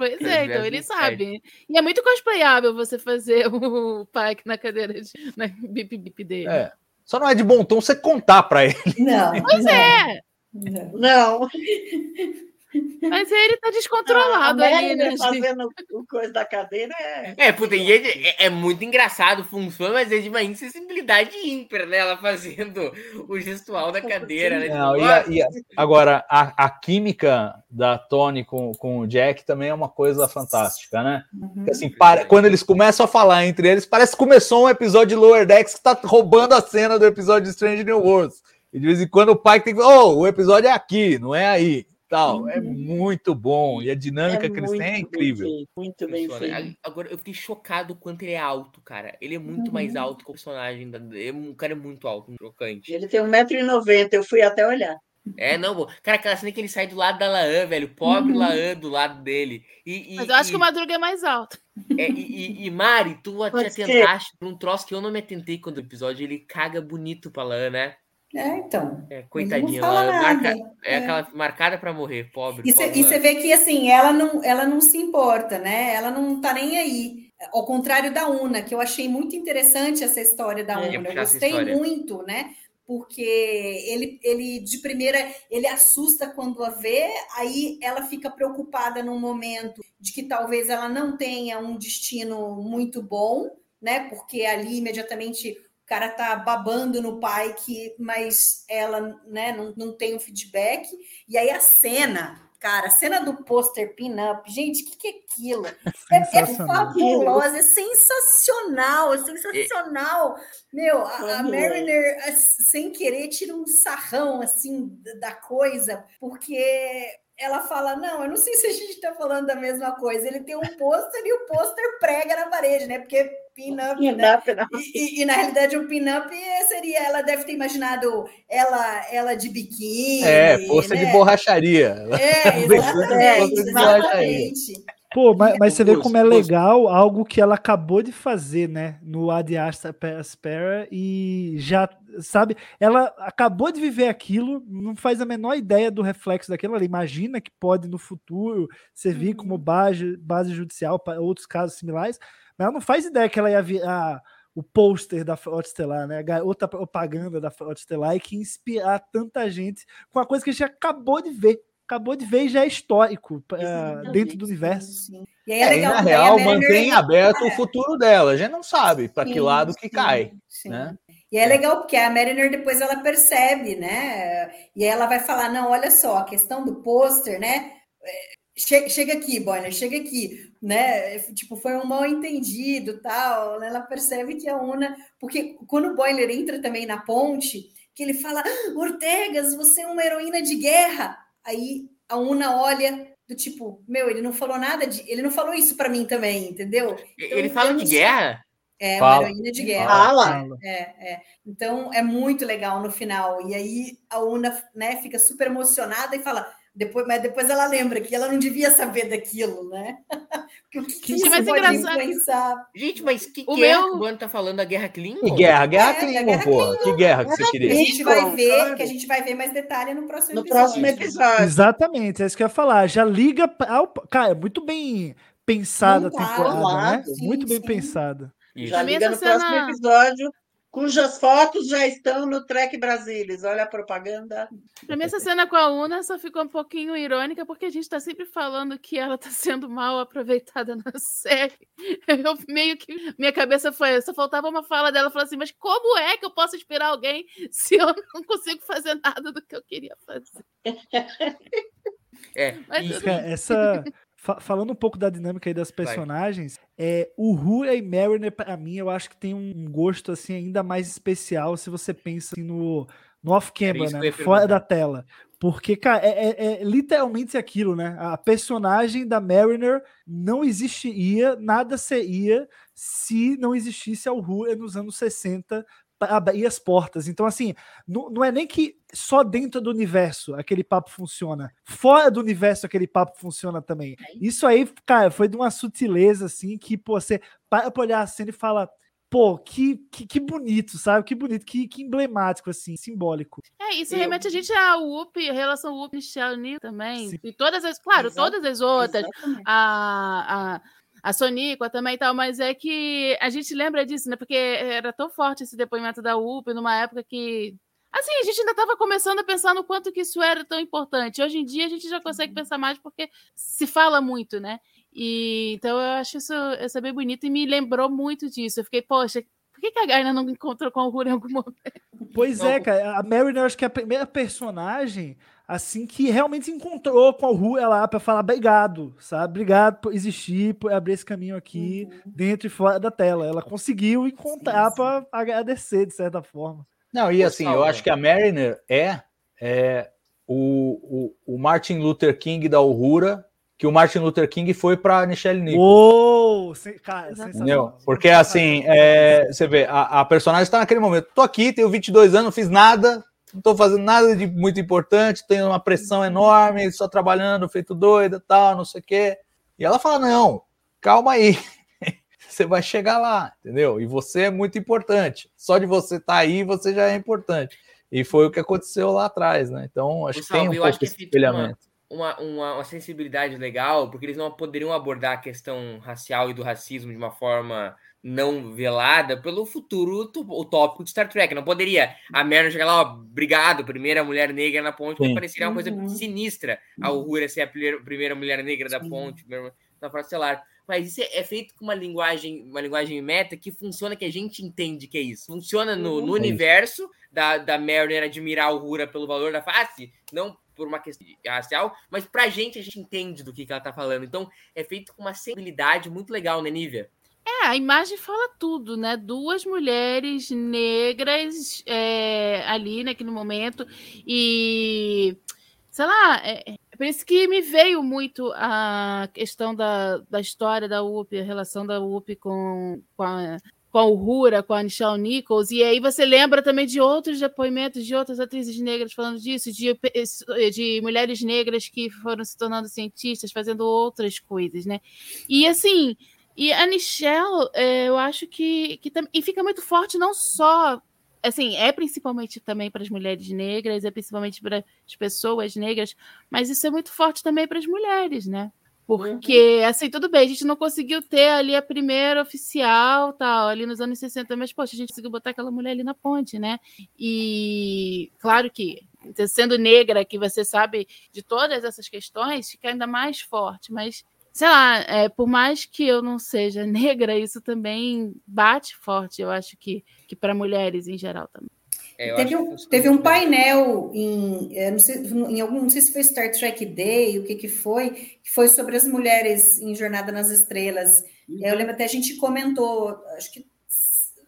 Pois é, então ele sabe. E é muito cosplayável você fazer o Pike na cadeira de na bip bip dele. É. Só não é de bom tom você contar para ele. Não. Pois não. é. Não. Mas ele tá descontrolado ali, né? Fazendo o coisa da cadeira é. É, puta, e é, é, muito engraçado, funciona, mas é de uma insensibilidade ímpar, né? Ela fazendo o gestual da cadeira, né? Não, e a, e a, agora, a, a, química da Tony com, com o Jack também é uma coisa fantástica, né? Uhum. assim, para, quando eles começam a falar entre eles, parece que começou um episódio de Lower Decks que tá roubando a cena do episódio de Strange New Worlds. E de vez em quando o pai tem que. Oh, o episódio é aqui, não é aí tal. É uhum. muito bom. E a dinâmica é que eles têm é incrível. Bem muito bem feito. Agora, eu fiquei chocado quanto ele é alto, cara. Ele é muito uhum. mais alto que o personagem. O cara é muito alto, chocante. Ele tem 1,90m, eu fui até olhar. É, não, cara, aquela cena que ele sai do lado da Laan, velho. Pobre uhum. Laan do lado dele. E, e, Mas eu acho e... que o Madruga é mais alto. É, e, e, Mari, tu te atentaste por um troço que eu não me atentei quando o episódio ele caga bonito pra Laan, né? É, então. É, coitadinha, ela marca, é, é, aquela marcada para morrer, pobre. E você vê que assim, ela não, ela não se importa, né? Ela não tá nem aí. Ao contrário da Una, que eu achei muito interessante essa história da é, Una. Eu gostei muito, né? Porque ele, ele de primeira ele assusta quando a vê, aí ela fica preocupada num momento de que talvez ela não tenha um destino muito bom, né? Porque ali imediatamente cara tá babando no pai, que, mas ela né, não, não tem um feedback. E aí a cena, cara, a cena do pôster pin-up, gente, o que, que é aquilo? É, é fabulosa, é sensacional, é sensacional. Meu, a, a Mariner, sem querer, tira um sarrão assim da coisa, porque ela fala: Não, eu não sei se a gente está falando da mesma coisa. Ele tem um pôster e o pôster prega na parede, né? Porque pin-up. Pin né? e, e, na realidade, o pin-up seria: ela deve ter imaginado ela, ela de biquíni. É, pôster né? de borracharia. É, exatamente. exatamente. Pô, mas, mas você vê como é legal algo que ela acabou de fazer, né? No Ad Astra e já, sabe? Ela acabou de viver aquilo, não faz a menor ideia do reflexo daquilo. Ela imagina que pode no futuro servir como uhum. base, base judicial para outros casos similares, mas ela não faz ideia que ela ia virar o pôster da Frota Estelar, né? Outra propaganda da Frota Estelar e que inspirar tanta gente com uma coisa que a gente acabou de ver acabou de ver e já é histórico uh, dentro do universo. Sim. E, aí é, é legal, na real, mantém aberto o futuro dela. A gente não sabe para que lado que sim, cai. Sim. Né? E é legal porque a Mariner depois ela percebe, né? E aí ela vai falar: não, olha só, a questão do pôster, né? Chega, chega aqui, Boyner, chega aqui, né? Tipo, foi um mal entendido, tal. Né? Ela percebe que a Una, porque quando o Boiler entra também na ponte, que ele fala: ah, Ortegas, você é uma heroína de guerra. Aí a Una olha do tipo, meu, ele não falou nada de, ele não falou isso para mim também, entendeu? Então, ele fala de guerra? É Fala. uma heroína de guerra. Fala. É, é. Então é muito legal no final. E aí a Una né, fica super emocionada e fala: depois, mas depois ela lembra que ela não devia saber daquilo, né? Que, que isso mais engraçado. Influenciar? Gente, mas que o guerra meu... o Mano tá falando da Guerra Klingon? Que guerra? Guerra é, Klingon, porra. Que guerra que você queria? A gente vai ver, que a gente vai ver mais detalhe no próximo no episódio. próximo episódio. Exatamente, é isso que eu ia falar. Já liga ao... Cara, é muito bem pensada a temporada, né? Sim, muito bem sim. pensada. Já liga no cena... próximo episódio cujas fotos já estão no Trek Brasilis. Olha a propaganda. Para mim, essa cena com a Una só ficou um pouquinho irônica, porque a gente está sempre falando que ela está sendo mal aproveitada na série. Eu meio que. Minha cabeça foi. Só faltava uma fala dela falou assim: mas como é que eu posso inspirar alguém se eu não consigo fazer nada do que eu queria fazer? É, mas, essa, falando um pouco da dinâmica aí das personagens, é, o Rua e Mariner, para mim, eu acho que tem um gosto assim ainda mais especial se você pensa assim, no, no off-camera, né? Fora da tela. Porque, cara, é, é, é, literalmente aquilo, né? A personagem da Mariner não existiria, nada seria se não existisse a Rua nos anos 60 abrir as portas. Então, assim, não, não é nem que só dentro do universo aquele papo funciona. Fora do universo aquele papo funciona também. Isso aí, cara, foi de uma sutileza, assim, que pô, você para pra olhar a cena e fala. Pô, que, que, que, bonito, sabe? Que bonito, que, que emblemático, assim, simbólico. É, isso Eu... remete a gente a UP, a relação UP Michelle também. Sim. E todas as, claro, Exato. todas as outras. A, a a Soníqua também e tal, mas é que a gente lembra disso, né? Porque era tão forte esse depoimento da UP numa época que. Assim, a gente ainda estava começando a pensar no quanto que isso era tão importante. Hoje em dia a gente já consegue pensar mais porque se fala muito, né? E então eu acho isso, isso é bem bonito e me lembrou muito disso. Eu fiquei, poxa, por que, que a Gaina não encontrou com o Hura em algum momento? Pois é, cara. A Mariner, acho que é a primeira personagem assim que realmente se encontrou com a rua lá para falar obrigado, sabe? Obrigado por existir, por abrir esse caminho aqui uhum. dentro e fora da tela. Ela conseguiu encontrar para agradecer de certa forma. Não, e assim, eu acho que a Mariner é, é o, o, o, Martin Luther King da Uhura, que o Martin Luther King foi para Michelle Nichols. Uou! Cara, Entendeu? Porque assim, é, você vê, a, a personagem está naquele momento, tô aqui, tenho 22 anos, não fiz nada, não estou fazendo nada de muito importante, tenho uma pressão enorme, só trabalhando, feito doida, tal, não sei o quê. E ela fala: não, calma aí. você vai chegar lá, entendeu? E você é muito importante. Só de você estar tá aí, você já é importante. E foi o que aconteceu lá atrás, né? Então, acho que tem um pouco esse espelhamento. Uma, uma, uma, sensibilidade legal, porque eles não poderiam abordar a questão racial e do racismo de uma forma não velada pelo futuro utópico de Star Trek. Não poderia a Merna chegar lá, ó, obrigado, primeira mulher negra na ponte, Sim. pareceria uma coisa uhum. sinistra a Uhura ser a primeira mulher negra da ponte, na frase estelar. Mas isso é, é feito com uma linguagem, uma linguagem meta que funciona, que a gente entende que é isso. Funciona no, no uhum. universo da, da Mariner admirar a Uhura pelo valor da face, não por uma questão racial, mas pra gente a gente entende do que, que ela tá falando. Então é feito com uma sensibilidade muito legal, né, Nívia? É, a imagem fala tudo, né? Duas mulheres negras é, ali naquele momento e sei lá, é, é, por isso que me veio muito a questão da, da história da UP, a relação da UP com, com a, com a Uhura, com a Nichelle Nichols, e aí você lembra também de outros depoimentos de outras atrizes negras falando disso, de, de mulheres negras que foram se tornando cientistas, fazendo outras coisas, né? E assim, e a Nichelle, é, eu acho que, que e fica muito forte não só assim, é principalmente também para as mulheres negras, é principalmente para as pessoas negras, mas isso é muito forte também para as mulheres, né? Porque, uhum. assim, tudo bem, a gente não conseguiu ter ali a primeira oficial, tal, ali nos anos 60, mas, poxa, a gente conseguiu botar aquela mulher ali na ponte, né? E, claro que sendo negra, que você sabe de todas essas questões, fica ainda mais forte. Mas, sei lá, é, por mais que eu não seja negra, isso também bate forte, eu acho que, que para mulheres em geral também. É, teve, um, teve um painel em, é, não sei, em algum, não sei se foi Star Trek Day, o que que foi, que foi sobre as mulheres em Jornada nas Estrelas. Uhum. Eu lembro até a gente comentou, acho que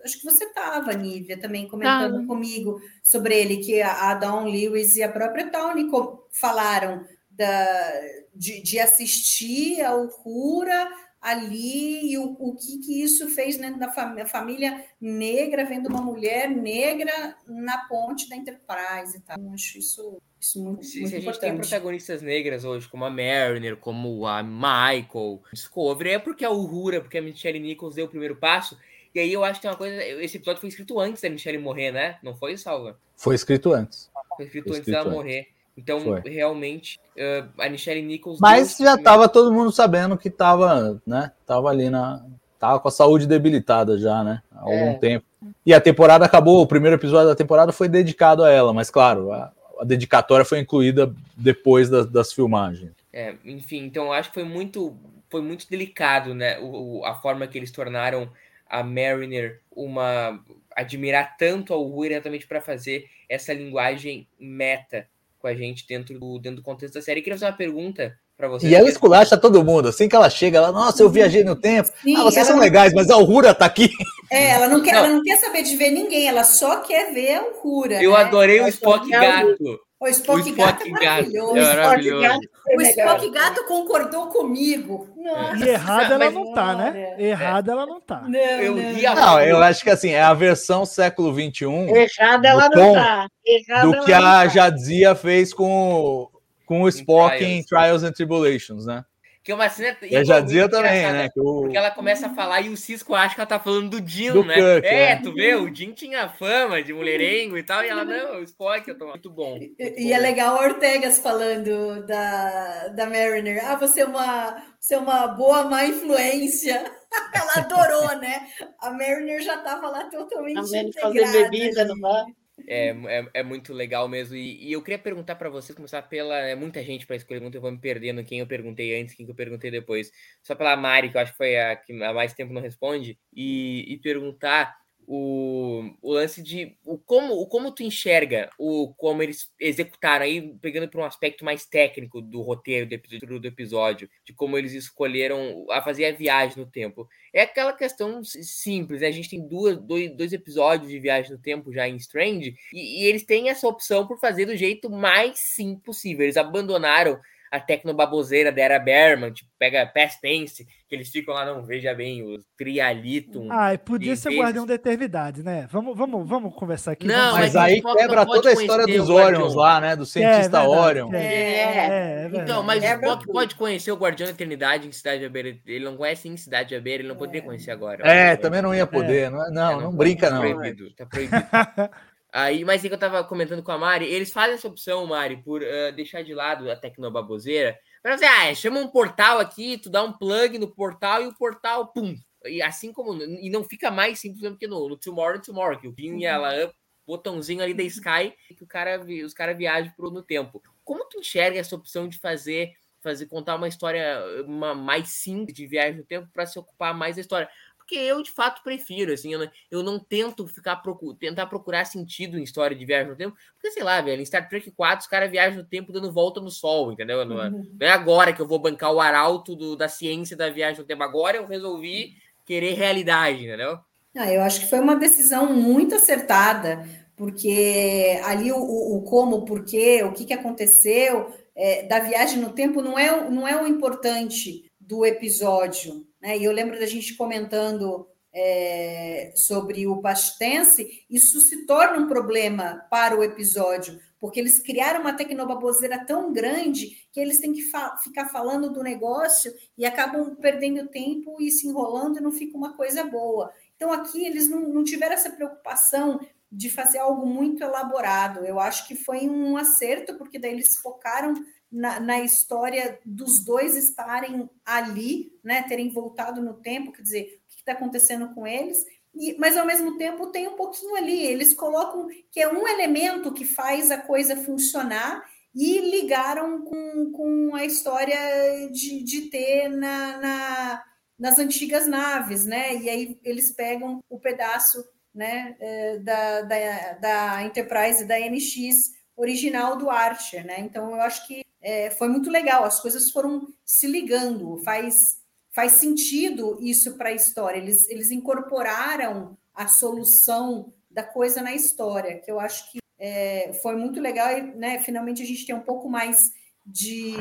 acho que você estava, Nívia, também comentando ah. comigo sobre ele, que a Dawn Lewis e a própria Tony falaram da, de, de assistir ao Cura ali e o, o que, que isso fez dentro da família, família negra, vendo uma mulher negra na ponte da Enterprise e tal. Eu acho isso, isso muito, se, muito se a gente tem protagonistas negras hoje, como a Mariner, como a Michael, Discovery, é porque a Uhura, porque a Michelle Nichols deu o primeiro passo. E aí eu acho que tem uma coisa. Esse episódio foi escrito antes da Michelle morrer, né? Não foi, Salva? Foi escrito antes. Foi escrito foi antes dela antes. morrer. Então, Foi. realmente, uh, a Michelle Nichols. Mas já estava todo mundo sabendo que estava, né? Tava ali na. Tava com a saúde debilitada já, né? Há algum é. tempo. E a temporada acabou, o primeiro episódio da temporada foi dedicado a ela, mas claro, a, a dedicatória foi incluída depois das, das filmagens. É, enfim, então eu acho que foi muito, foi muito delicado, né? O, o, a forma que eles tornaram a Mariner uma. admirar tanto ao Uhura exatamente para fazer essa linguagem meta com a gente dentro do, dentro do contexto da série. Eu queria fazer uma pergunta para vocês. E ela esculacha todo mundo. Assim que ela chega, ela, nossa, eu viajei no tempo. Sim, ah, vocês são não... legais, mas a Aurora tá aqui. É, ela não, quer, não. ela não quer saber de ver ninguém, ela só quer ver a Aurora. Eu né? adorei o Spock Gato. O Spock, o Spock Gato, é maravilhoso. É maravilhoso. O Spock, Gato, o Spock Gato concordou comigo. Nossa. E errada ela não tá, né? Errada ela não tá. Não, eu, não. não, eu acho que assim, é a versão século XXI. Errada ela não tá. Errada do que a tá. Jadzia fez com, com o Spock em Trials and Tribulations, né? Que é uma cena. Eu já dizia também, né? Que o... Porque ela começa a falar e o Cisco acha que ela tá falando do Jim, do né? Kirk, é, é, tu vê, o Jim tinha fama de mulherengo e tal, e ela, não, o Spock, eu tô muito bom. Muito e, e é legal o Ortegas falando da, da Mariner. Ah, você é uma, você é uma boa má influência. ela adorou, né? A Mariner já tava lá totalmente. A Mariner fazendo bebida no bar. É, é, é, muito legal mesmo. E, e eu queria perguntar para vocês, começar pela. É muita gente para escolher muito, eu vou me perdendo quem eu perguntei antes, quem eu perguntei depois. Só pela Mari, que eu acho que foi a que há mais tempo não responde, e, e perguntar o, o lance de o como, o como tu enxerga o como eles executaram aí, pegando para um aspecto mais técnico do roteiro do, do episódio, de como eles escolheram a fazer a viagem no tempo. É aquela questão simples, né? A gente tem duas, dois, dois episódios de viagem no tempo já em Strange, e, e eles têm essa opção por fazer do jeito mais simples possível. Eles abandonaram a tecnobaboseira da Era Berman, tipo, pega Past Tense, que eles ficam lá, não veja bem, o Trialitum. Ah, podia ser vezes... Guardião da Eternidade, né? Vamos, vamos, vamos conversar aqui. Não, mas, mas aí quebra toda a história dos Orions lá, né? Do cientista é, Orion. É, é, é, então, mas é o Spock pode conhecer o Guardião da Eternidade em Cidade de Abeira. Ele não conhece em Cidade de Abeira, ele não poderia conhecer agora. É, também não ia poder. Não, não, não, brinca, tá não. Proibido, tá proibido. Aí, mas é que eu tava comentando com a Mari, eles fazem essa opção, Mari, por uh, deixar de lado a tecnobaboseira, para dizer, ah, chama um portal aqui, tu dá um plug no portal e o portal, pum. E assim como, e não fica mais simples do que no, no Tomorrow Tomorrow, que o Pin e ela botãozinho ali da Sky, que o cara, os caras viajam pro, no tempo. Como tu enxerga essa opção de fazer fazer contar uma história uma, mais simples de viagem no tempo para se ocupar mais da história? Porque eu de fato prefiro, assim, eu não, eu não tento ficar procu tentar procurar sentido em história de viagem no tempo, porque sei lá, velho, em Star Trek 4 os caras viajam no tempo dando volta no sol, entendeu? Não é, uhum. não é agora que eu vou bancar o arauto do, da ciência da viagem no tempo, agora eu resolvi querer realidade, entendeu? Ah, eu acho que foi uma decisão muito acertada, porque ali o, o como, o porquê, o que, que aconteceu é, da viagem no tempo não é, não é o importante do episódio, né? E eu lembro da gente comentando é, sobre o pastense, isso se torna um problema para o episódio, porque eles criaram uma tecnobaboseira tão grande que eles têm que fa ficar falando do negócio e acabam perdendo tempo e se enrolando e não fica uma coisa boa. Então, aqui eles não, não tiveram essa preocupação de fazer algo muito elaborado. Eu acho que foi um acerto, porque daí eles focaram na, na, história dos dois estarem ali, né, terem voltado no tempo, quer dizer, o que está acontecendo com eles, e, mas ao mesmo tempo tem um pouquinho ali. Eles colocam que é um elemento que faz a coisa funcionar e ligaram com, com a história de, de ter na, na, nas antigas naves, né? E aí eles pegam o pedaço né, é, da, da, da Enterprise da NX original do Archer, né? Então eu acho que é, foi muito legal, as coisas foram se ligando, faz, faz sentido isso para a história. Eles, eles incorporaram a solução da coisa na história, que eu acho que é, foi muito legal e né, finalmente a gente tem um pouco mais de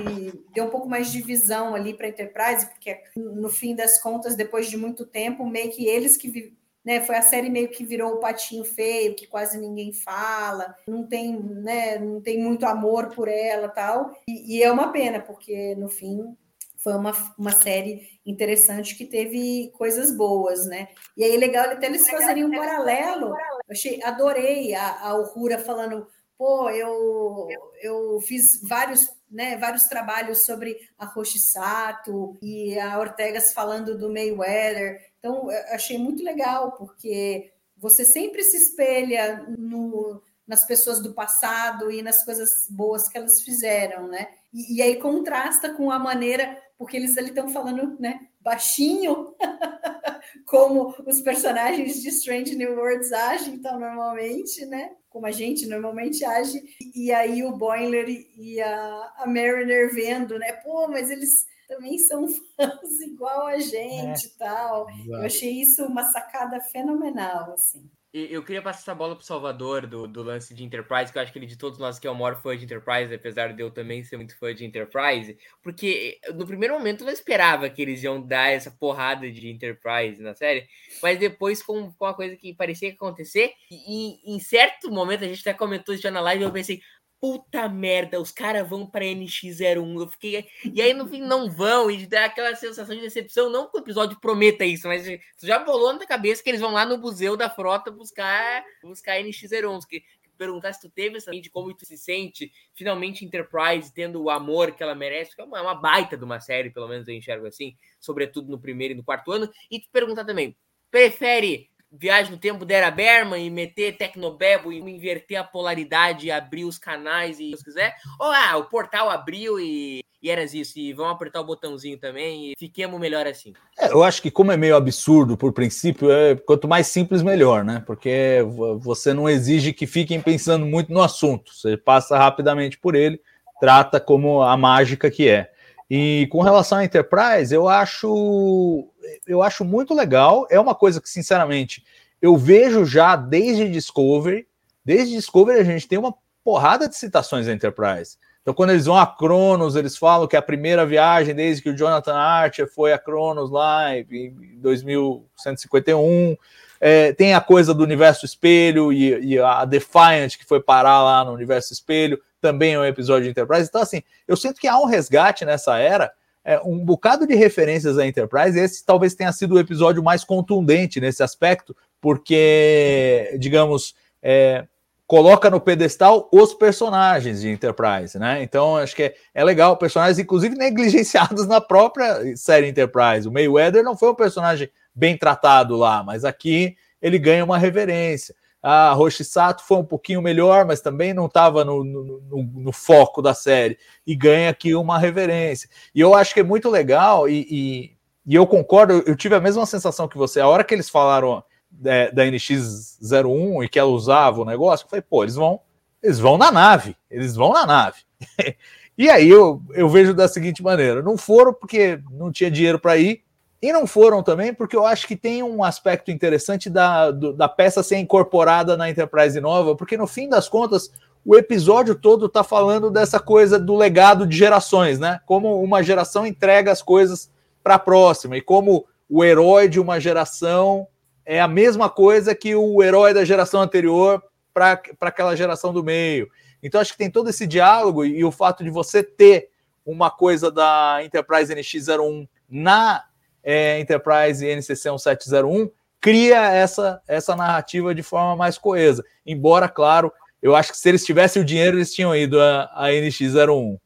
deu um pouco mais de visão ali para a Enterprise, porque no fim das contas, depois de muito tempo, meio que eles que né, foi a série meio que virou o patinho feio, que quase ninguém fala, não tem, né, não tem muito amor por ela tal. E, e é uma pena, porque no fim foi uma, uma série interessante que teve coisas boas, né? E aí legal até eles fazerem um paralelo. Eu achei, adorei a, a Uhura falando, pô, eu, eu fiz vários, né, vários trabalhos sobre a Roshi Sato e a Ortegas falando do Mayweather. Então, achei muito legal, porque você sempre se espelha no, nas pessoas do passado e nas coisas boas que elas fizeram, né? E, e aí contrasta com a maneira, porque eles ali estão falando, né, baixinho, como os personagens de Strange New Worlds agem, então, normalmente, né? Como a gente normalmente age. E aí o Boiler e a, a Mariner vendo, né? Pô, mas eles também são fãs igual a gente e é. tal. Eu achei isso uma sacada fenomenal, assim. Eu queria passar essa bola pro Salvador do, do lance de Enterprise, que eu acho que ele de todos nós que é o maior fã de Enterprise, apesar de eu também ser muito fã de Enterprise, porque no primeiro momento eu não esperava que eles iam dar essa porrada de Enterprise na série, mas depois com, com uma coisa que parecia acontecer, e, e em certo momento a gente até comentou isso já na live, eu pensei, puta merda, os caras vão para NX01. Eu fiquei. E aí, no fim, não vão, e dá aquela sensação de decepção. Não que o episódio prometa isso, mas já bolou na cabeça que eles vão lá no museu da frota buscar, buscar NX01. Que, perguntar se tu teve essa de como tu se sente finalmente Enterprise tendo o amor que ela merece, que é uma, é uma baita de uma série, pelo menos eu enxergo assim, sobretudo no primeiro e no quarto ano, e te perguntar também, prefere viagem no tempo da era Berman e meter Tecnobebo e inverter a polaridade e abrir os canais e se quiser. Ou ah, o portal abriu e, e era isso. E vamos apertar o botãozinho também e fiquemos melhor assim. É, eu acho que como é meio absurdo por princípio, é, quanto mais simples melhor, né? Porque você não exige que fiquem pensando muito no assunto. Você passa rapidamente por ele, trata como a mágica que é. E com relação à Enterprise, eu acho eu acho muito legal. É uma coisa que, sinceramente, eu vejo já desde Discovery. Desde Discovery a gente tem uma porrada de citações da Enterprise. Então, quando eles vão a Cronos, eles falam que a primeira viagem desde que o Jonathan Archer foi a Cronos lá em 2151. É, tem a coisa do universo espelho e, e, a Defiant que foi parar lá no universo espelho, também é um episódio de Enterprise. Então, assim, eu sinto que há um resgate nessa era é, um bocado de referências à Enterprise. Esse talvez tenha sido o episódio mais contundente nesse aspecto, porque, digamos, é, coloca no pedestal os personagens de Enterprise, né? Então, acho que é, é legal, personagens, inclusive, negligenciados na própria série Enterprise. O Mayweather não foi um personagem bem tratado lá, mas aqui ele ganha uma reverência. A Roshi Sato foi um pouquinho melhor, mas também não estava no, no, no, no, foco da série. E ganha aqui uma reverência. E eu acho que é muito legal, e, e, e eu concordo, eu tive a mesma sensação que você. A hora que eles falaram é, da NX01 e que ela usava o negócio, eu falei, pô, eles vão, eles vão na nave, eles vão na nave. e aí eu, eu vejo da seguinte maneira: não foram porque não tinha dinheiro para ir, e não foram também, porque eu acho que tem um aspecto interessante da, do, da peça ser incorporada na Enterprise nova, porque no fim das contas, o episódio todo está falando dessa coisa do legado de gerações, né? Como uma geração entrega as coisas para a próxima, e como o herói de uma geração é a mesma coisa que o herói da geração anterior para aquela geração do meio. Então, acho que tem todo esse diálogo e, e o fato de você ter uma coisa da Enterprise NX01 na é, Enterprise NCC 1701 cria essa, essa narrativa de forma mais coesa. Embora, claro, eu acho que se eles tivessem o dinheiro, eles tinham ido a, a NX01.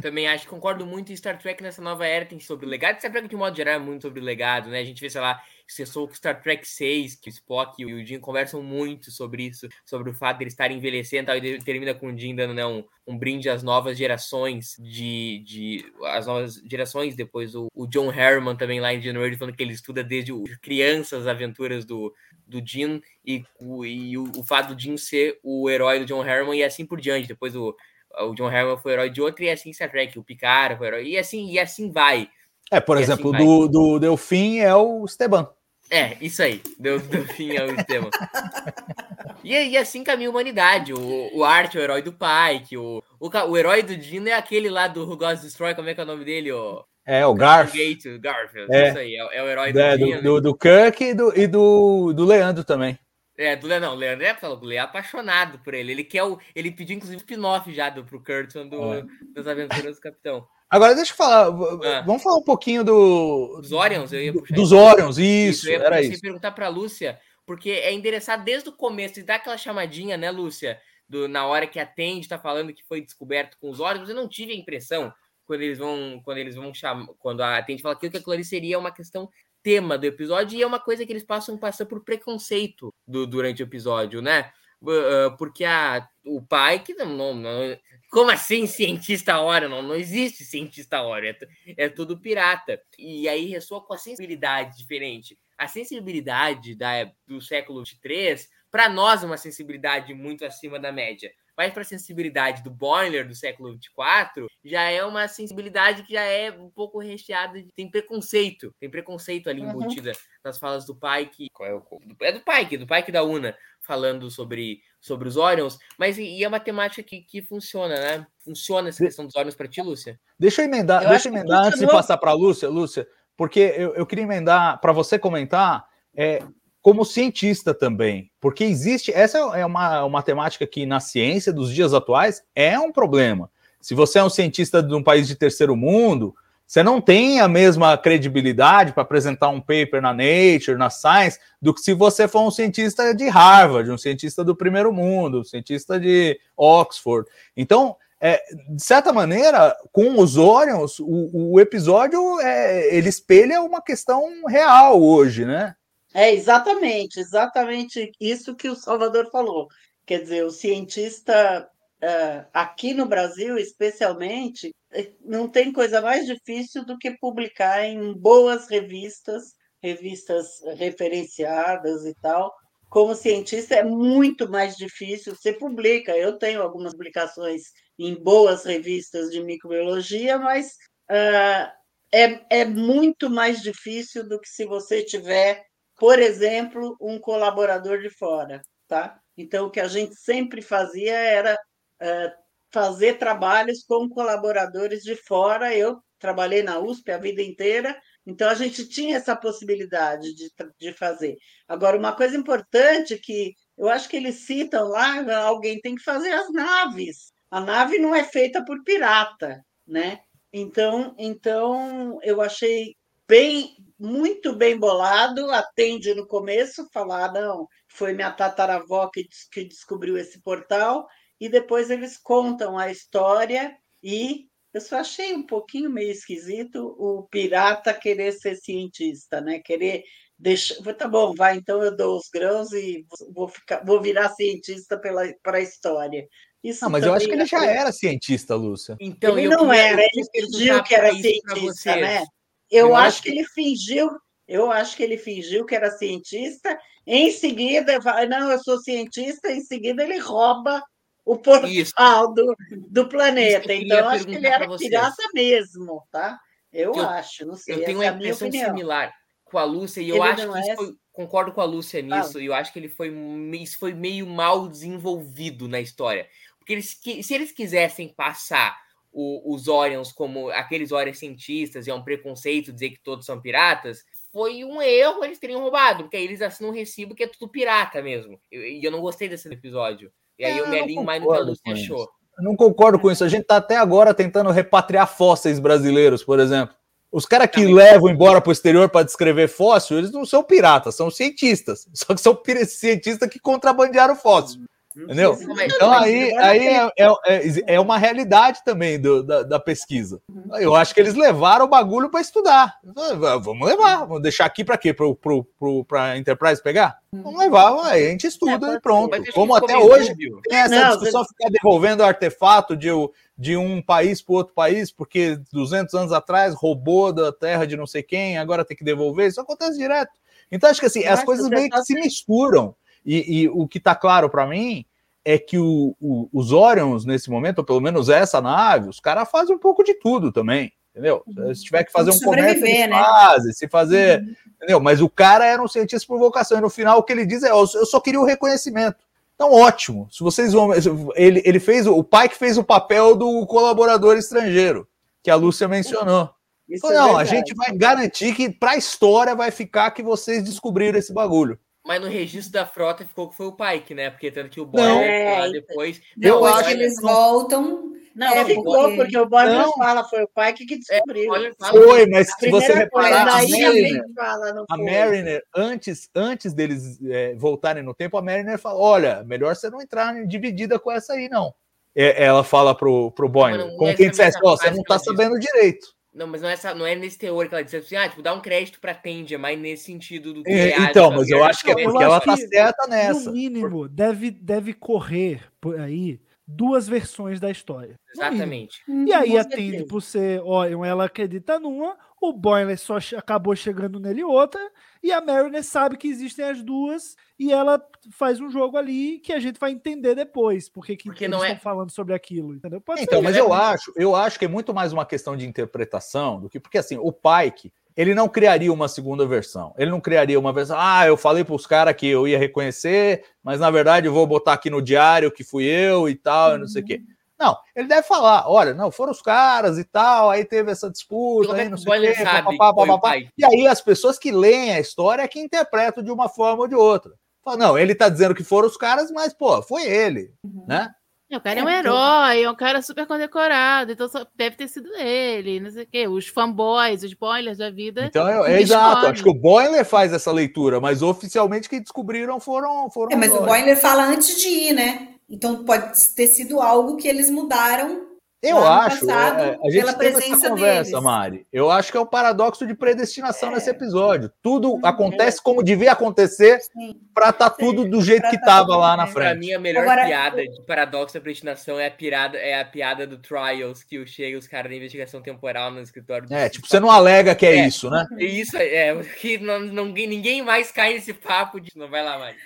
Também acho, concordo muito em Star Trek nessa nova era, tem sobre o legado. Star Trek, de modo geral, é muito sobre o legado, né? A gente vê, sei lá, cessou com Star Trek 6, que o Spock e o Jim conversam muito sobre isso, sobre o fato de eles estarem envelhecendo tal, e termina com o Jim dando né, um, um, brinde às novas gerações de, de as novas gerações, depois o, o John Harriman também lá em January falando que ele estuda desde o, crianças as aventuras do, do Jim e, o, e o, o fato do Jim ser o herói do John Harriman e assim por diante, depois o o John Harriman foi herói de outro e assim Star Trek, o Picard foi herói, e assim, e assim vai. É, por e exemplo, assim do, do Delfim é o Esteban. É, isso aí. Deu, deu fim ao tema. e, e assim caminha a humanidade. O, o Art é o herói do Pike. O, o, o herói do Dino é aquele lá do Who Destroy. Como é que é o nome dele? O, é, o Garf. Gate, Garfield. É. Isso aí. É, é o herói do, é, do, do, do, Kirk e do, e do, do Leandro também. É, do Leandro, não, o Leandro é, o é apaixonado por ele. Ele quer o. Ele pediu, inclusive, spin-off já do, pro Kurtzman do, é. das aventuras do Capitão. Agora deixa eu falar, ah. vamos falar um pouquinho do. Dos Orions, eu ia puxar. Dos Orions, isso, isso eu ia era isso. perguntar para Lúcia, porque é endereçado desde o começo e dá aquela chamadinha, né, Lúcia? Do, na hora que atende, tá falando que foi descoberto com os Orions, eu não tive a impressão quando eles vão, quando eles vão chamar, quando a atende fala aquilo que aquilo ali seria uma questão tema do episódio e é uma coisa que eles passam passar por preconceito do, durante o episódio, né? Porque a, o pai que não, não, não, como assim cientista hora? Não, não existe cientista hora, é, é tudo pirata. E aí ressoa com a sensibilidade diferente. A sensibilidade da, do século XXIII, para nós, é uma sensibilidade muito acima da média. Mas para a sensibilidade do Boiler do século XXIV, já é uma sensibilidade que já é um pouco recheada de. tem preconceito. Tem preconceito ali uhum. embutida nas falas do Pike. Qual é o. É do Pike, do Pike da Una, falando sobre sobre os Orions, mas e é uma temática que, que funciona, né? Funciona essa questão dos Orions para ti, Lúcia? Deixa eu emendar, eu deixa eu emendar antes de passar para a Lúcia, Lúcia, porque eu, eu queria emendar para você comentar é, como cientista também, porque existe, essa é uma, uma temática que na ciência dos dias atuais é um problema. Se você é um cientista de um país de terceiro mundo, você não tem a mesma credibilidade para apresentar um paper na Nature, na Science, do que se você for um cientista de Harvard, um cientista do primeiro mundo, um cientista de Oxford. Então, é, de certa maneira, com os Orions, o, o episódio é, ele espelha uma questão real hoje, né? É exatamente, exatamente isso que o Salvador falou. Quer dizer, o cientista uh, aqui no Brasil, especialmente, eh, não tem coisa mais difícil do que publicar em boas revistas, revistas referenciadas e tal. Como cientista é muito mais difícil. Você publica, eu tenho algumas publicações em boas revistas de microbiologia, mas uh, é, é muito mais difícil do que se você tiver, por exemplo, um colaborador de fora, tá? Então, o que a gente sempre fazia era uh, fazer trabalhos com colaboradores de fora. Eu trabalhei na USP a vida inteira, então a gente tinha essa possibilidade de, de fazer. Agora, uma coisa importante que eu acho que eles citam lá, alguém tem que fazer as naves. A nave não é feita por pirata, né? Então, então eu achei bem, muito bem bolado. Atende no começo, falar não, foi minha tataravó que, que descobriu esse portal e depois eles contam a história e eu só achei um pouquinho meio esquisito o pirata querer ser cientista, né? Querer deixar, tá bom, vai, então eu dou os grãos e vou ficar, vou virar cientista pela para a história. Isso não, mas eu acho que ele já era cientista, Lúcia. Então, ele não era, ele fingiu que era cientista, né? Eu, eu acho, acho que ele fingiu, eu acho que ele fingiu que era cientista. Em seguida, não, eu sou cientista. Em seguida, ele rouba o portal do, do planeta. Então, acho que ele era pirata mesmo, tá? Eu, eu, acho, não sei. Eu tenho uma é impressão similar com a Lúcia, e eu ele acho que é... foi, concordo com a Lúcia nisso, e eu acho que ele foi, isso foi meio mal desenvolvido na história. Porque eles, se eles quisessem passar o, os Orions como aqueles Orions cientistas, e é um preconceito dizer que todos são piratas, foi um erro eles teriam roubado, porque aí eles assinam um recibo que é tudo pirata mesmo. E eu, eu, não gostei desse episódio. E aí é, eu me alinho mais no que a Lúcia achou. Eu não concordo com isso. A gente está até agora tentando repatriar fósseis brasileiros, por exemplo. Os caras que levam embora para o exterior para descrever fóssil, eles não são piratas, são cientistas. Só que são cientistas que contrabandearam fóssil. Entendeu? Então aí, aí é, é, é, é, uma realidade também do, da, da, pesquisa. Uhum. Eu acho que eles levaram o bagulho para estudar. Vamos levar, vamos deixar aqui para quê? Para a Enterprise pegar? Uhum. Vamos levar, aí a gente estuda é, e pronto. Como até hoje tem essa não, discussão você... ficar devolvendo artefato de, de um país para outro país, porque 200 anos atrás roubou da terra de não sei quem, agora tem que devolver. Isso acontece direto. Então acho que assim, as coisas meio que se misturam. E, e o que está claro para mim é que o, o, os Orions, nesse momento, ou pelo menos essa nave, os caras fazem um pouco de tudo também, entendeu? Uhum. Se tiver que fazer um comércio, eles né? fazem, se fazer, uhum. entendeu? Mas o cara era um cientista por vocação, e no final o que ele diz é, eu só queria o reconhecimento. Então, ótimo. Se vocês vão. Ele, ele fez. O pai que fez o papel do colaborador estrangeiro, que a Lúcia mencionou. Então, não, a gente vai garantir que para a história vai ficar que vocês descobriram esse bagulho. Mas no registro da frota ficou que foi o Pike, né? Porque tanto que o Boyer é, lá depois. Eu acho que eles voltam. Não, é, ficou, porque, porque o Boyer não fala, foi o Pike que descobriu. É, foi, mas se você reparar, a Mariner, fala, a Mariner, antes, antes deles é, voltarem no tempo, a Mariner fala: olha, melhor você não entrar dividida com essa aí, não. É, ela fala pro, pro Boyer, como quem dissesse, oh, você não tá sabendo direito. Não, mas não é, essa, não é nesse teor que ela disse assim, ah, tipo, dá um crédito pra Tende, é mais nesse sentido do que. É, então, mas eu acho que é porque ela tá certa nessa. No mínimo, deve, deve correr por aí duas versões da história. Exatamente. E aí a Tende, por ser, ó, ela acredita numa, o Boiler só acabou chegando nele outra, e a Mariner sabe que existem as duas, e ela faz um jogo ali que a gente vai entender depois, porque, que porque não é... estão falando sobre aquilo, entendeu? Pode então, ser, mas né? eu acho, eu acho que é muito mais uma questão de interpretação do que, porque assim, o Pike, ele não criaria uma segunda versão. Ele não criaria uma versão, ah, eu falei para os caras que eu ia reconhecer, mas na verdade eu vou botar aqui no diário que fui eu e tal, uhum. e não sei o quê. Não, ele deve falar, olha, não, foram os caras e tal, aí teve essa disputa, aí não sei o quê, papapá, papapá, e aí as pessoas que leem a história é que interpretam de uma forma ou de outra. Fala, não, ele tá dizendo que foram os caras, mas, pô, foi ele, uhum. né? O cara é um herói, é um cara super condecorado, então deve ter sido ele, não sei o quê. Os fanboys, os boilers da vida. Então é, é exato, acho que o boiler faz essa leitura, mas oficialmente quem descobriram foram. foram é, mas o boiler fala antes de ir, né? Então pode ter sido algo que eles mudaram eu acho, passado, é, a gente pela teve essa conversa, deles. Mari. Eu acho que é o paradoxo de predestinação é. nesse episódio. Tudo hum, acontece é. como devia acontecer para estar tá tudo do jeito pra que estava tá lá na frente. Para mim, a melhor Agora, piada de paradoxo da predestinação é a, pirada, é a piada do Trials, que chega os caras da investigação temporal no escritório. É, tipo, você não alega que é, é isso, né? Isso, é, que não, não, ninguém mais cai nesse papo de. Não vai lá, Mari.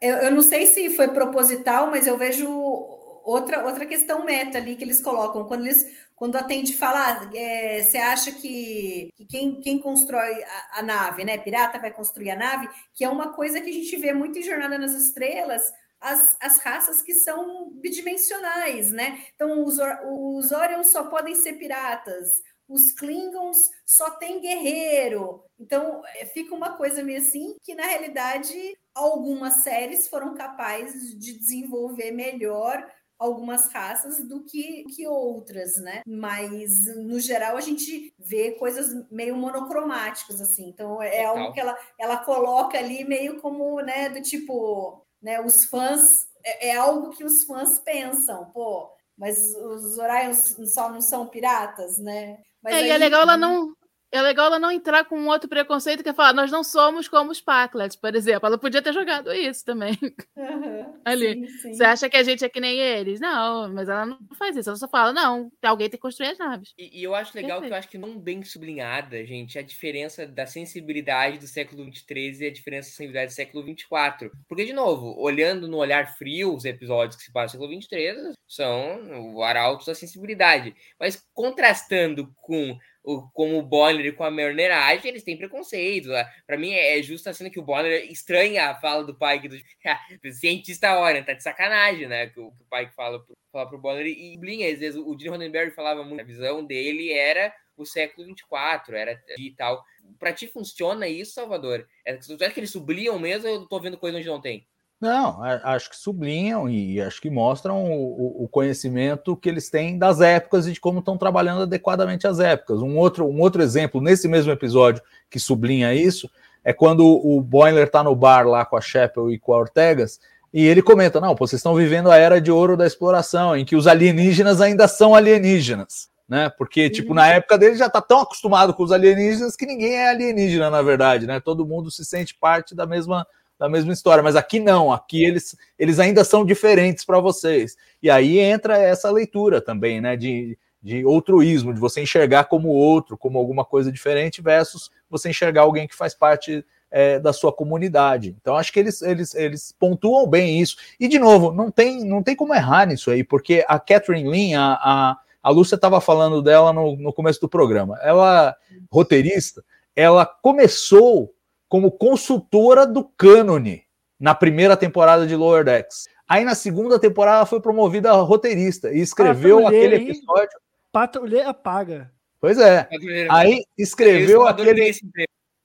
Eu, eu não sei se foi proposital, mas eu vejo outra, outra questão meta ali que eles colocam. Quando eles quando atende falar, é, você acha que, que quem, quem constrói a, a, nave, né? Pirata vai construir a nave, que é uma coisa que a gente vê muito em Jornada nas Estrelas, as, as raças que são bidimensionais, né? Então, os, os Orions só podem ser piratas, os Klingons só tem guerreiro. Então, é, fica uma coisa meio assim que, na realidade, algumas séries foram capazes de desenvolver melhor algumas raças do que, que outras, né? Mas no geral a gente vê coisas meio monocromáticas assim. Então é algo que ela, ela coloca ali meio como, né, do tipo, né, os fãs é, é algo que os fãs pensam, pô, mas os Orions só não são piratas, né? Mas é, aí, e é legal ela não é legal ela não entrar com um outro preconceito que é falar, nós não somos como os Packlets, por exemplo. Ela podia ter jogado isso também. Uhum, Ali. Sim, sim. Você acha que a gente é que nem eles? Não, mas ela não faz isso. Ela só fala, não, alguém tem que construir as naves. E, e eu acho legal Perfeito. que eu acho que não bem sublinhada, gente, a diferença da sensibilidade do século 23 e a diferença da sensibilidade do século 24. Porque, de novo, olhando no olhar frio os episódios que se passam no século 23, são o arautos da sensibilidade. Mas contrastando com o, como o Bonner e com a Mariner agem, eles têm preconceito. Né? Para mim, é justo a cena que o Bonner estranha a fala do pai do, do cientista hora, tá de sacanagem, né? Que o, que o fala pro, fala pro Bonner e Blin, às vezes o Gene Roddenberry falava muito, a visão dele era o século 24, era e tal. Para ti funciona isso, Salvador? É, é que eles sublinham mesmo eu tô vendo coisa onde não tem? Não, acho que sublinham e acho que mostram o, o, conhecimento que eles têm das épocas e de como estão trabalhando adequadamente as épocas. Um outro, um outro exemplo, nesse mesmo episódio, que sublinha isso, é quando o Boiler está no bar lá com a Sheppel e com a Ortegas, E ele comenta: não, pô, vocês estão vivendo a era de ouro da exploração, em que os alienígenas ainda são alienígenas. Né? Porque, tipo, na época dele já tá tão acostumado com os alienígenas que ninguém é alienígena, na verdade, né? Todo mundo se sente parte da mesma, da mesma história. Mas aqui não, aqui eles, eles ainda são diferentes para vocês. E aí entra essa leitura também, né? De, de outruísmo, de você enxergar como outro, como alguma coisa diferente, versus você enxergar alguém que faz parte é, da sua comunidade. Então, acho que eles, eles, eles pontuam bem isso. E, de novo, não tem, não tem como errar nisso aí, porque a Catherine Lin, a, a, a Lúcia estava falando dela no, no começo do programa, ela, roteirista, ela começou como consultora do cânone na primeira temporada de Lower Decks. Aí na segunda temporada ela foi promovida a roteirista e escreveu aquele episódio. Patrulheira paga. Pois é. Aí escreveu aquele,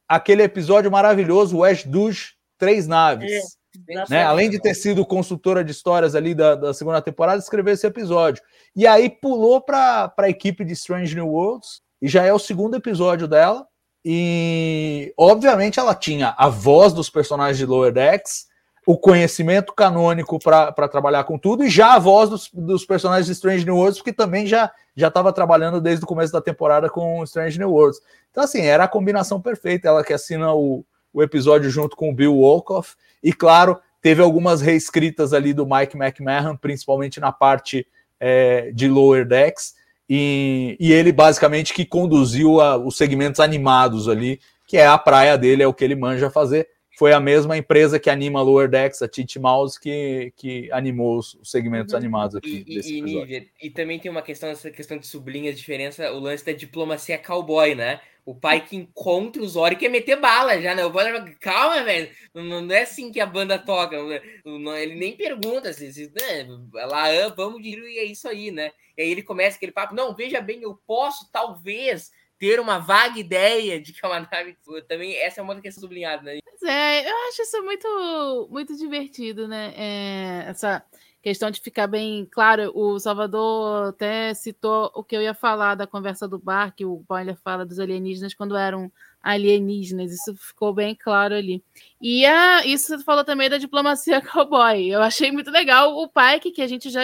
aquele episódio maravilhoso, West Dush, Três Naves. É, né? Além de ter sido consultora de histórias ali da, da segunda temporada, escreveu esse episódio. E aí pulou para a equipe de Strange New Worlds, e já é o segundo episódio dela. E obviamente ela tinha a voz dos personagens de Lower Decks, o conhecimento canônico para trabalhar com tudo e já a voz dos, dos personagens de Strange New Worlds, porque também já estava trabalhando desde o começo da temporada com Strange New Worlds. Então, assim, era a combinação perfeita. Ela que assina o, o episódio junto com o Bill Wolkoff. E, claro, teve algumas reescritas ali do Mike McMahon, principalmente na parte é, de Lower Decks. E, e, ele, basicamente, que conduziu a, os segmentos animados ali, que é a praia dele, é o que ele manja fazer foi a mesma empresa que anima Lower Decks, a Titi Mouse, que, que animou os, segmentos uhum. animados aqui. E, desse e, e, também tem uma questão, essa questão de sublinha a diferença, o lance da diplomacia cowboy, né? O pai que encontra o Zoro quer meter bala já, né? O Zoro calma, velho. Não, não, é assim que a banda toca. Não, ele nem pergunta assim, assim né? lá, ah, vamos de e é isso aí, né? E aí ele começa aquele papo, não, veja bem, eu posso, talvez, ter uma vaga ideia de que é uma nave. Também essa é uma questão sublinhada, né? Pois é, eu acho isso muito, muito divertido, né? É, essa questão de ficar bem claro. O Salvador até citou o que eu ia falar da conversa do bar, que o Boiler fala dos alienígenas quando eram alienígenas. Isso ficou bem claro ali. E a, isso você falou também da diplomacia cowboy. Eu achei muito legal o Pike, que a gente já.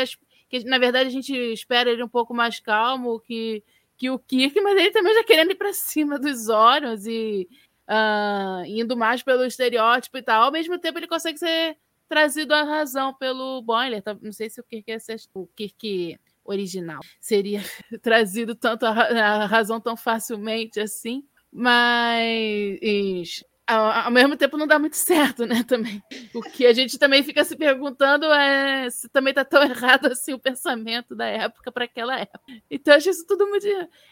Que, na verdade, a gente espera ele um pouco mais calmo, que que o Kirk, mas ele também já querendo ir para cima dos Orions e uh, indo mais pelo estereótipo e tal. Ao mesmo tempo, ele consegue ser trazido à razão pelo Boiler. Tá, não sei se o Kirk é o Kirk original seria trazido tanto à razão tão facilmente assim, mas ao, mesmo tempo não dá muito certo, né? Também. O que a gente também fica se perguntando é se também está tão errado assim o pensamento da época para aquela época. Então, acho isso tudo muito.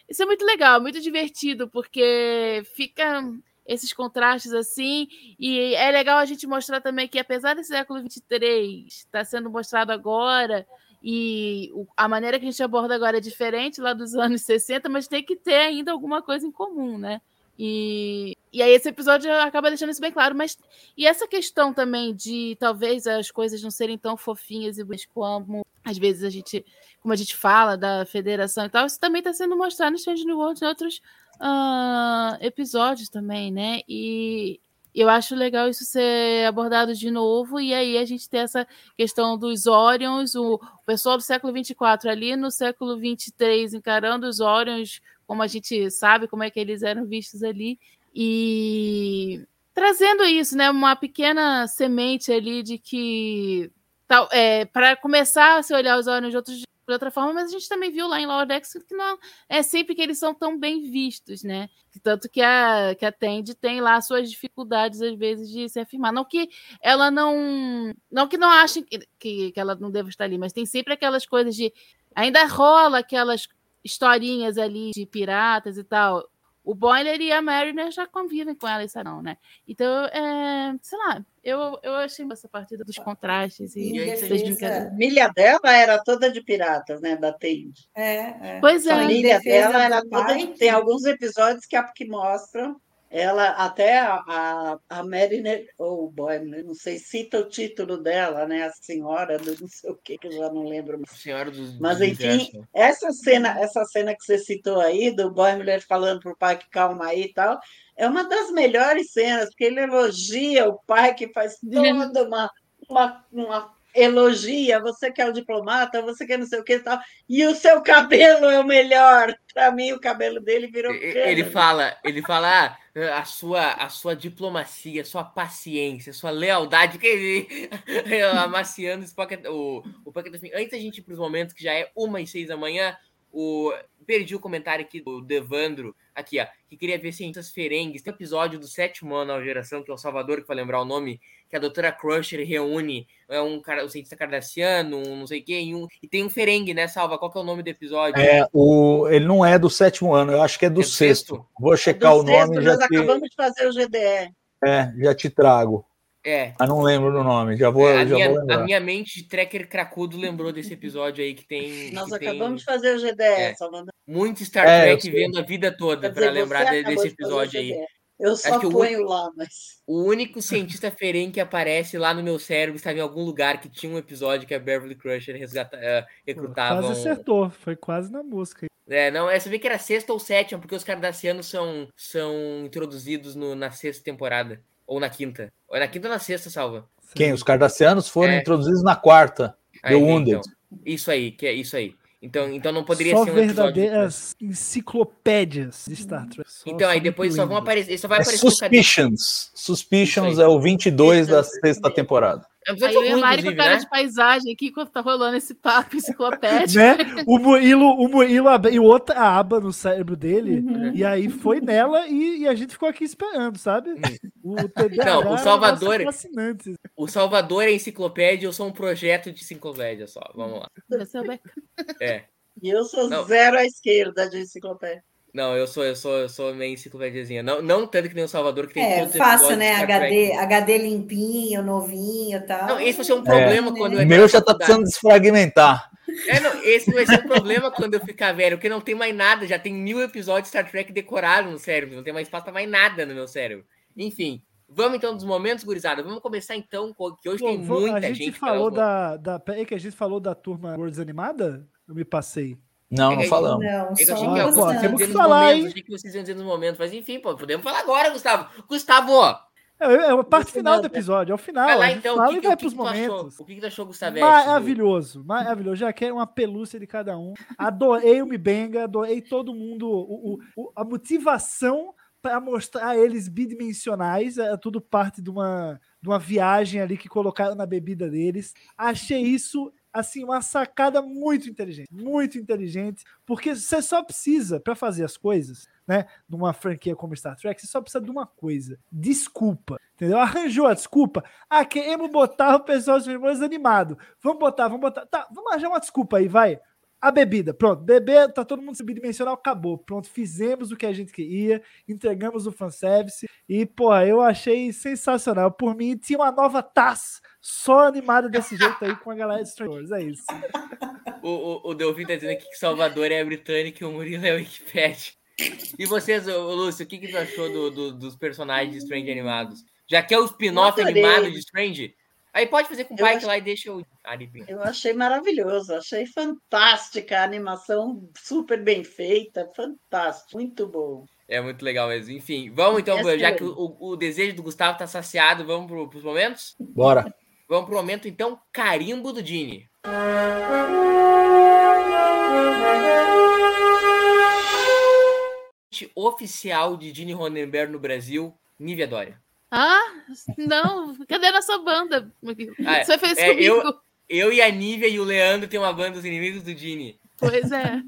Isso é muito legal, muito divertido, porque fica esses contrastes assim. E é legal a gente mostrar também que, apesar desse século 23 estar tá sendo mostrado agora, e a maneira que a gente aborda agora é diferente lá dos anos 60, mas tem que ter ainda alguma coisa em comum, né? E, e aí esse episódio acaba deixando isso bem claro, mas e essa questão também de talvez as coisas não serem tão fofinhas e boas como às vezes a gente, como a gente fala da federação e tal, isso também está sendo mostrado no Strange New World em outros uh, episódios também, né? E eu acho legal isso ser abordado de novo, e aí a gente tem essa questão dos Orions, o pessoal do século 24 ali no século 23 encarando os Orions como a gente sabe como é que eles eram vistos ali, e trazendo isso, né, uma pequena semente ali de que tal, é, para começar a se olhar os olhos de outros de outra forma, mas a gente também viu lá em Lower Decks que não é sempre que eles são tão bem vistos, né? Tanto que a que a Tende tem lá suas dificuldades às vezes de se afirmar, não que ela não não que não achem que, que, que ela não deva estar ali, mas tem sempre aquelas coisas de ainda rola aquelas historinhas ali de piratas e tal, o Boiler e a Mariner já convivem com ela, isso não, né? Então, é, sei lá, eu, eu achei essa partida dos contrastes e, e a milha dela era toda de piratas, né? Da Tende. É, é. Pois é. A milha dela era toda de, Tem alguns episódios que, que mostram ela até a, a, Mariner, ou oh boy, não sei, cita o título dela, né? A senhora do não sei o que, que eu já não lembro mais. Senhora do, Mas enfim, essa cena, essa cena que você citou aí, do boy mulher falando para o pai que calma aí e tal, é uma das melhores cenas, porque ele elogia o pai que faz toda uma uma, uma elogia, você que é o diplomata, você que é não sei o que e tal, e o seu cabelo é o melhor. Para mim, o cabelo dele virou. Ele fala, ele fala ah, a sua, a sua diplomacia, a sua paciência, a sua lealdade, que ele amaciando esse pocket, o, o pocket assim, antes da gente ir para os momentos que já é uma e seis da manhã, o perdi o comentário aqui do Devandro, aqui, ó, que queria ver cientistas ferengues. Tem um episódio do sétimo ano da geração, que é o Salvador, que vai lembrar o nome, que a doutora Crusher reúne é um, cara, um cientista cardassiano, um não sei e, um, e tem um ferengue, né, Salva? Qual que é o nome do episódio? É, o, ele não é do sétimo ano, eu acho que é do, é do sexto. sexto. Vou checar é o nome. Sexto, já nós te... acabamos de fazer o GDE. É, já te trago. É. Ah, não lembro do nome, já vou, é, a já minha, vou. A minha mente de tracker cracudo lembrou desse episódio aí que tem. Nós que acabamos tem... de fazer o GDE, é. Muito Star é, Trek vendo a vida toda para lembrar desse episódio aí. Eu só Acho ponho o, lá, mas. O único cientista Feren que aparece lá no meu cérebro estava em algum lugar que tinha um episódio que a Beverly Crusher resgata, uh, recrutava. Quase acertou, foi quase na música. É, não, é, você vê que era sexta ou sétima, porque os Cardassianos são, são introduzidos no, na sexta temporada. Ou na quinta. Ou é na quinta ou na sexta, Salva? Quem? Os Cardassianos foram é. introduzidos na quarta. The Wounded. Então, isso aí, que é isso aí. Então, então não poderia só ser um verdadeiras episódio... enciclopédias de Star Trek. Só então, aí depois só vão aparecer. Só vai é aparecer Suspicions. Suspicions é o 22 da sexta temporada. É um Aí eu e a Mari com cara né? de paisagem aqui, enquanto tá rolando esse papo enciclopédico. né? O Murilo, o Murilo e outra aba no cérebro dele, uhum. e aí foi nela e, e, a gente ficou aqui esperando, sabe? O Não, o Salvador. O Salvador é enciclopédia, eu sou um projeto de enciclopédia só. Vamos lá. É. E eu sou Não. zero à esquerda de enciclopédia. Não, eu sou, eu sou, eu sou meio enciclopédiazinha. Não, não tanto que nem o Salvador, que tem É, fácil, né? HD, HD limpinho, novinho e tal. Não, esse vai ser um problema é. quando O meu já tá precisando desfragmentar. É, não, esse vai ser um problema quando eu ficar velho, porque não tem mais nada, já tem mil episódios de Star Trek decorados no cérebro, não tem mais espaço pra mais nada no meu cérebro. Enfim, vamos então dos momentos, gurizada. Vamos começar então, que hoje Pô, tem muita gente. A gente falou da, da. Peraí, que a gente falou da turma Words Animada? Eu me passei. Não, não falamos. Não, eu achei que, eu, pô, temos que falar, achei que vocês iam dizer nos momentos, mas enfim, pô, podemos falar agora, Gustavo. Gustavo, é, é a parte final do episódio, é o final. Vai lá, então, fala que, e vai pros momentos. O que, que tu achou, Gustavo? Maravilhoso, maravilhoso. Já quero uma pelúcia de cada um. Adorei o Mibenga, adorei todo mundo. O, o, a motivação para mostrar eles bidimensionais, é tudo parte de uma, de uma viagem ali que colocaram na bebida deles. Achei isso assim, uma sacada muito inteligente, muito inteligente, porque você só precisa, para fazer as coisas, né, numa franquia como Star Trek, você só precisa de uma coisa, desculpa, entendeu? Arranjou a desculpa, ah, queremos botar o pessoal dos irmãos animado, vamos botar, vamos botar, tá, vamos arranjar uma desculpa aí, vai, a bebida, pronto, beber, tá todo mundo bidimensional, acabou, pronto, fizemos o que a gente queria, entregamos o fanservice, e, pô, eu achei sensacional, por mim, tinha uma nova taça só animada desse jeito aí com a galera de Stranger é isso. O, o, o Delvin tá dizendo aqui que Salvador é britânico e o Murilo é o Wikipedia. E vocês, ô, Lúcio, o que, que tu achou do, do, dos personagens de Strange animados? Já que é o spin-off animado de Strange? Aí pode fazer com o Pike lá e deixa o Eu achei maravilhoso, achei fantástica a animação, super bem feita, fantástico, muito bom. É muito legal mesmo. Enfim, vamos então, é já que o, o, desejo do Gustavo tá saciado, vamos para os momentos? Bora. Vamos pro momento, então, carimbo do Dini. Oficial de Dini Ronenberg no Brasil, Nívia Dória. Ah, não. Cadê a nossa banda? Ah, Você fez é, comigo. Eu, eu e a Nívia e o Leandro tem uma banda, Os Inimigos do Dini. Pois é.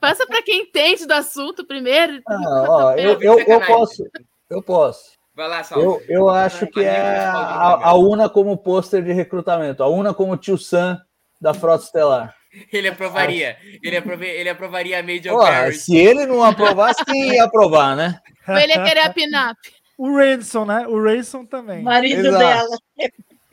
Passa para quem entende do assunto primeiro. Ah, ó, eu, eu, eu posso. Eu posso. Vai lá, Salve. Eu, eu acho que é a, a UNA como pôster de recrutamento, a UNA como tio Sam da Frota Estelar. Ele aprovaria. Ele, aprove... ele aprovaria a Major Pô, Se ele não aprovasse, quem ia aprovar, né? Ou ele ia querer a PINAP. O Ransom, né? O Ransom também. Marido Exato. dela.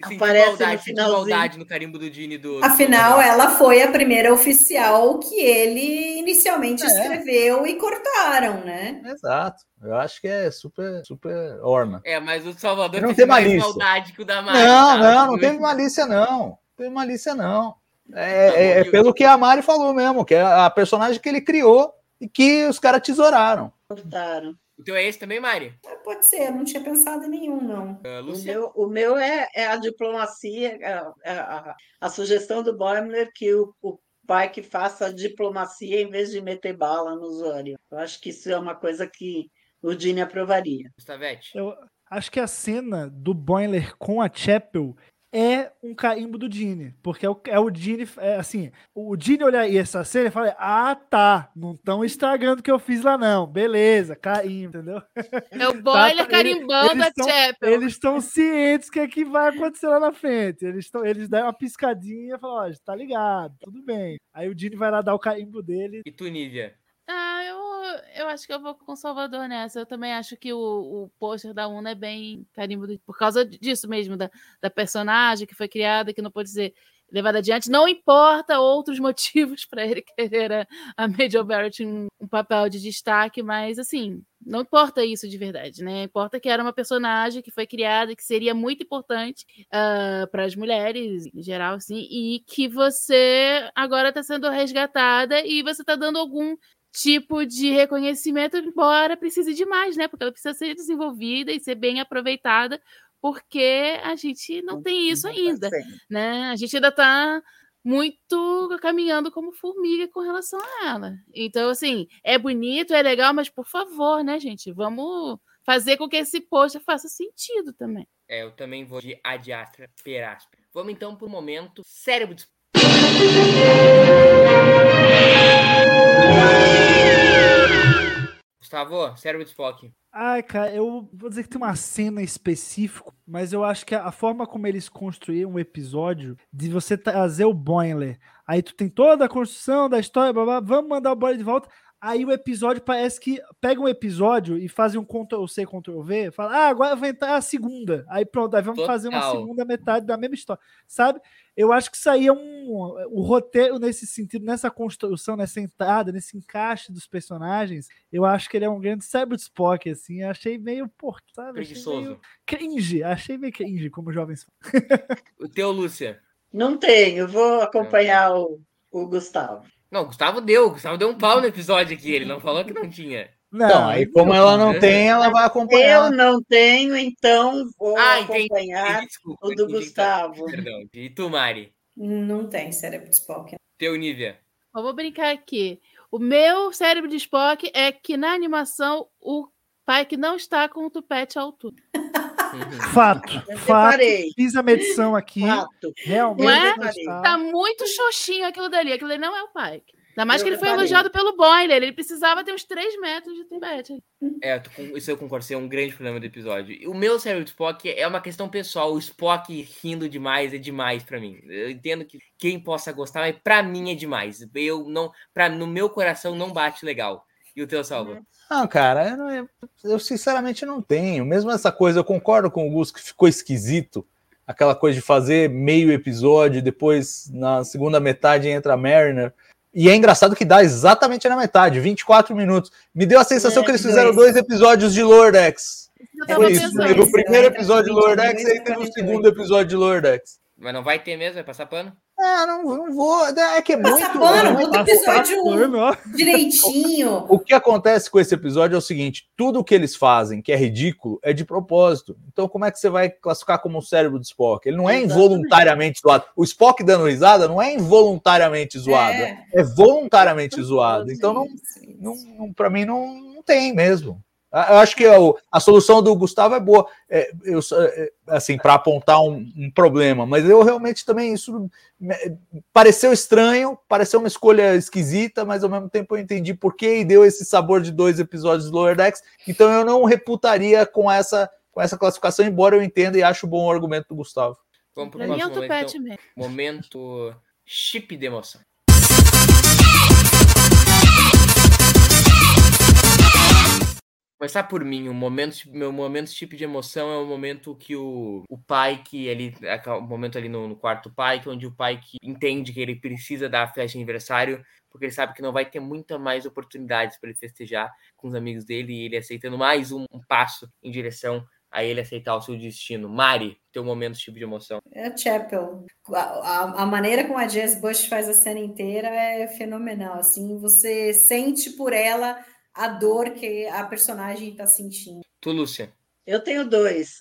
Aparece maldade, no finalzinho. maldade no carimbo do Dini do. Afinal, do... ela foi a primeira oficial que ele inicialmente é. escreveu e cortaram, né? Exato. Eu acho que é super, super orna. É, mas o Salvador não tem mais maldade que o da Mari. Não, tá? não, não tem malícia, não. Não tem malícia, não. É, tá é, é pelo que a Mari falou mesmo, que é a personagem que ele criou e que os caras tesouraram. Cortaram. O teu é esse também, Mari? É, pode ser, não tinha pensado em nenhum, não. Uh, o, meu, o meu é, é a diplomacia, a, é, é a, a, sugestão do Boimler que o, o pai que faça a diplomacia em vez de meter bala no usuário. Eu acho que isso é uma coisa que o Dini aprovaria. Gustavete. Eu acho que a cena do Boiler com a Chapel é um carimbo do Dini, porque é o, é o Dini, é assim, o Dini olhar essa cena e fala, ah, tá, não estão estragando o que eu fiz lá não, beleza, carimbo, entendeu? É o Boiler tá, carimbando eles, eles a Chapel. Eles estão cientes que é que vai acontecer lá na frente, eles, tão, eles dão uma piscadinha e falam, ó, tá ligado, tudo bem. Aí o Dini vai lá dar o carimbo dele. E tu, Nívia? Eu, eu acho que eu vou com o Salvador nessa. Eu também acho que o, o pôster da Una é bem carimbo por causa disso mesmo, da, da personagem que foi criada, que não pode ser levada adiante. Não importa outros motivos para ele querer a, a Major Barrett um, um, papel de destaque, mas assim, não importa isso de verdade, né? Importa que era uma personagem que foi criada, que seria muito importante uh, para as mulheres em geral, assim, e que você agora está sendo resgatada e você está dando algum tipo de reconhecimento, embora precise de mais, né? Porque ela precisa ser desenvolvida e ser bem aproveitada, porque a gente não tem isso ainda, né? A gente ainda está muito caminhando como formiga com relação a ela. Então, assim, é bonito, é legal, mas por favor, né, gente? Vamos fazer com que esse post faça sentido também. É, eu também vou de adiastra perastra. Vamos então para o momento cérebro de Gustavo, cérebro de Spock. Ai, cara, eu vou dizer que tem uma cena específica, mas eu acho que a forma como eles construíram um episódio de você trazer o Boiler, aí tu tem toda a construção da história, blá, blá, vamos mandar o Boiler de volta, aí o episódio parece que pega um episódio e faz um Ctrl C, Ctrl V, fala, ah, agora vai entrar a segunda, aí pronto, aí vamos Total. fazer uma segunda metade da mesma história, sabe? Eu acho que isso aí é um. O roteiro, nesse sentido, nessa construção, nessa entrada, nesse encaixe dos personagens, eu acho que ele é um grande cérebro de Spock, assim. Achei meio porco, sabe? Preguiçoso. Meio cringe. Achei meio cringe, como jovens O teu, Lúcia? Não tenho, vou acompanhar o, o Gustavo. Não, o Gustavo deu. O Gustavo deu um pau no episódio aqui. Ele não falou que não tinha. Não, então, aí como ela não tem, ela vai acompanhar. Eu não tenho, então vou ah, acompanhar Desculpa, o do então. Gustavo. Perdão. E tu, Mari? Não tem cérebro de Spock. Teu, Nívia? Eu vou brincar aqui. O meu cérebro de Spock é que na animação o pai que não está com o tupete à altura. Fato. fato. Fiz a medição aqui. Fato. Realmente. Não é? Tá muito xoxinho aquilo dali. Aquilo dali não é o pai. Ainda mais eu que ele foi elogiado pelo Boiler. Ele precisava ter uns 3 metros de Tibete. É, isso eu concordo. Isso é um grande problema do episódio. O meu cérebro de Spock é uma questão pessoal. O Spock rindo demais é demais para mim. Eu entendo que quem possa gostar, mas pra mim é demais. Eu não, pra, no meu coração não bate legal. E o teu, Salvo? Não, cara, eu, não, eu, sinceramente não tenho. Mesmo essa coisa, eu concordo com o Gus que ficou esquisito. Aquela coisa de fazer meio episódio, depois na segunda metade entra a Mariner. E é engraçado que dá exatamente na metade, 24 minutos. Me deu a sensação é, que eles fizeram dois episódios de Lordex. Foi isso. Teve o primeiro episódio de Lordex e aí teve o segundo episódio de Lordex. Mas não vai ter mesmo? Vai passar pano? Ah, não, não vou. É que é muito. Pano, muito episódio direitinho. O que acontece com esse episódio é o seguinte: tudo que eles fazem, que é ridículo, é de propósito. Então, como é que você vai classificar como um cérebro do Spock? Ele não é involuntariamente zoado. O Spock dando risada não é involuntariamente zoado, é, é voluntariamente zoado. Então, não, não, não para mim, não, não tem mesmo. Eu acho que a, a solução do Gustavo é boa, é, eu, é, assim, para apontar um, um, problema, mas eu realmente também isso pareceu estranho, pareceu uma escolha esquisita, mas ao mesmo tempo eu entendi por que e deu esse sabor de dois episódios do Lower Decks, então eu não reputaria com essa, com essa classificação, embora eu entenda e acho bom o argumento do Gustavo. Vamos para o próximo momento, então, momento chip de emoção. Começar por mim, o momento, meu momento tipo de emoção é o momento que o, o pai que ele, o momento ali no, no quarto pai, que é onde o pai que entende que ele precisa dar a festa de aniversário, porque ele sabe que não vai ter muita mais oportunidades para ele festejar com os amigos dele e ele aceitando mais um, um passo em direção a ele aceitar o seu destino. Mari, teu momento tipo de emoção. É Chapel. A, a, a, maneira como a Jess Bush faz a cena inteira é fenomenal. Assim, você sente por ela a dor que a personagem está sentindo. Tu, Lúcia? Eu tenho dois.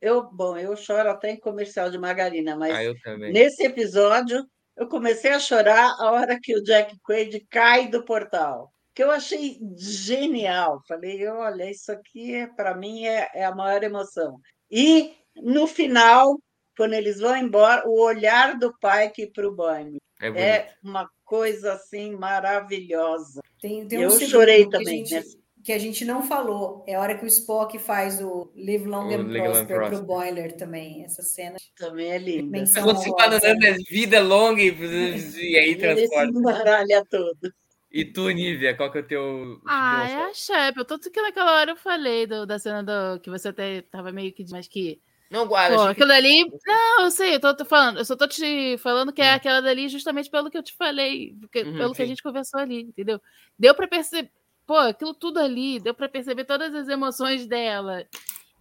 Eu, bom, eu choro até em comercial de margarina, mas ah, nesse episódio eu comecei a chorar a hora que o Jack Quaid cai do portal, que eu achei genial. Falei, olha, isso aqui para mim é, é a maior emoção. E no final, quando eles vão embora, o olhar do Pike para o Boime é, é, uma coisa assim maravilhosa. Tem, tem um eu chorei também. Gente que a gente não falou. É a hora que o Spock faz o Live Long o and Prosper para o Boiler também. Essa cena também é linda. Quando você fala é vida longa e, aí transporta. Ele todo. E tu, Nívia, qual que é o teu. Ah, é a Shep. Tanto que naquela hora eu falei do, da cena do, que você até tava meio que. Mas que. Não guarda. Pô, aquilo que... ali. Não, eu sei, eu tô, tô, falando. Eu só tô te falando que é hum. aquela dali justamente pelo que eu te falei, porque, uhum, pelo sim. que a gente conversou ali, entendeu? Deu para perceber pô, aquilo tudo ali, deu para perceber todas as emoções dela.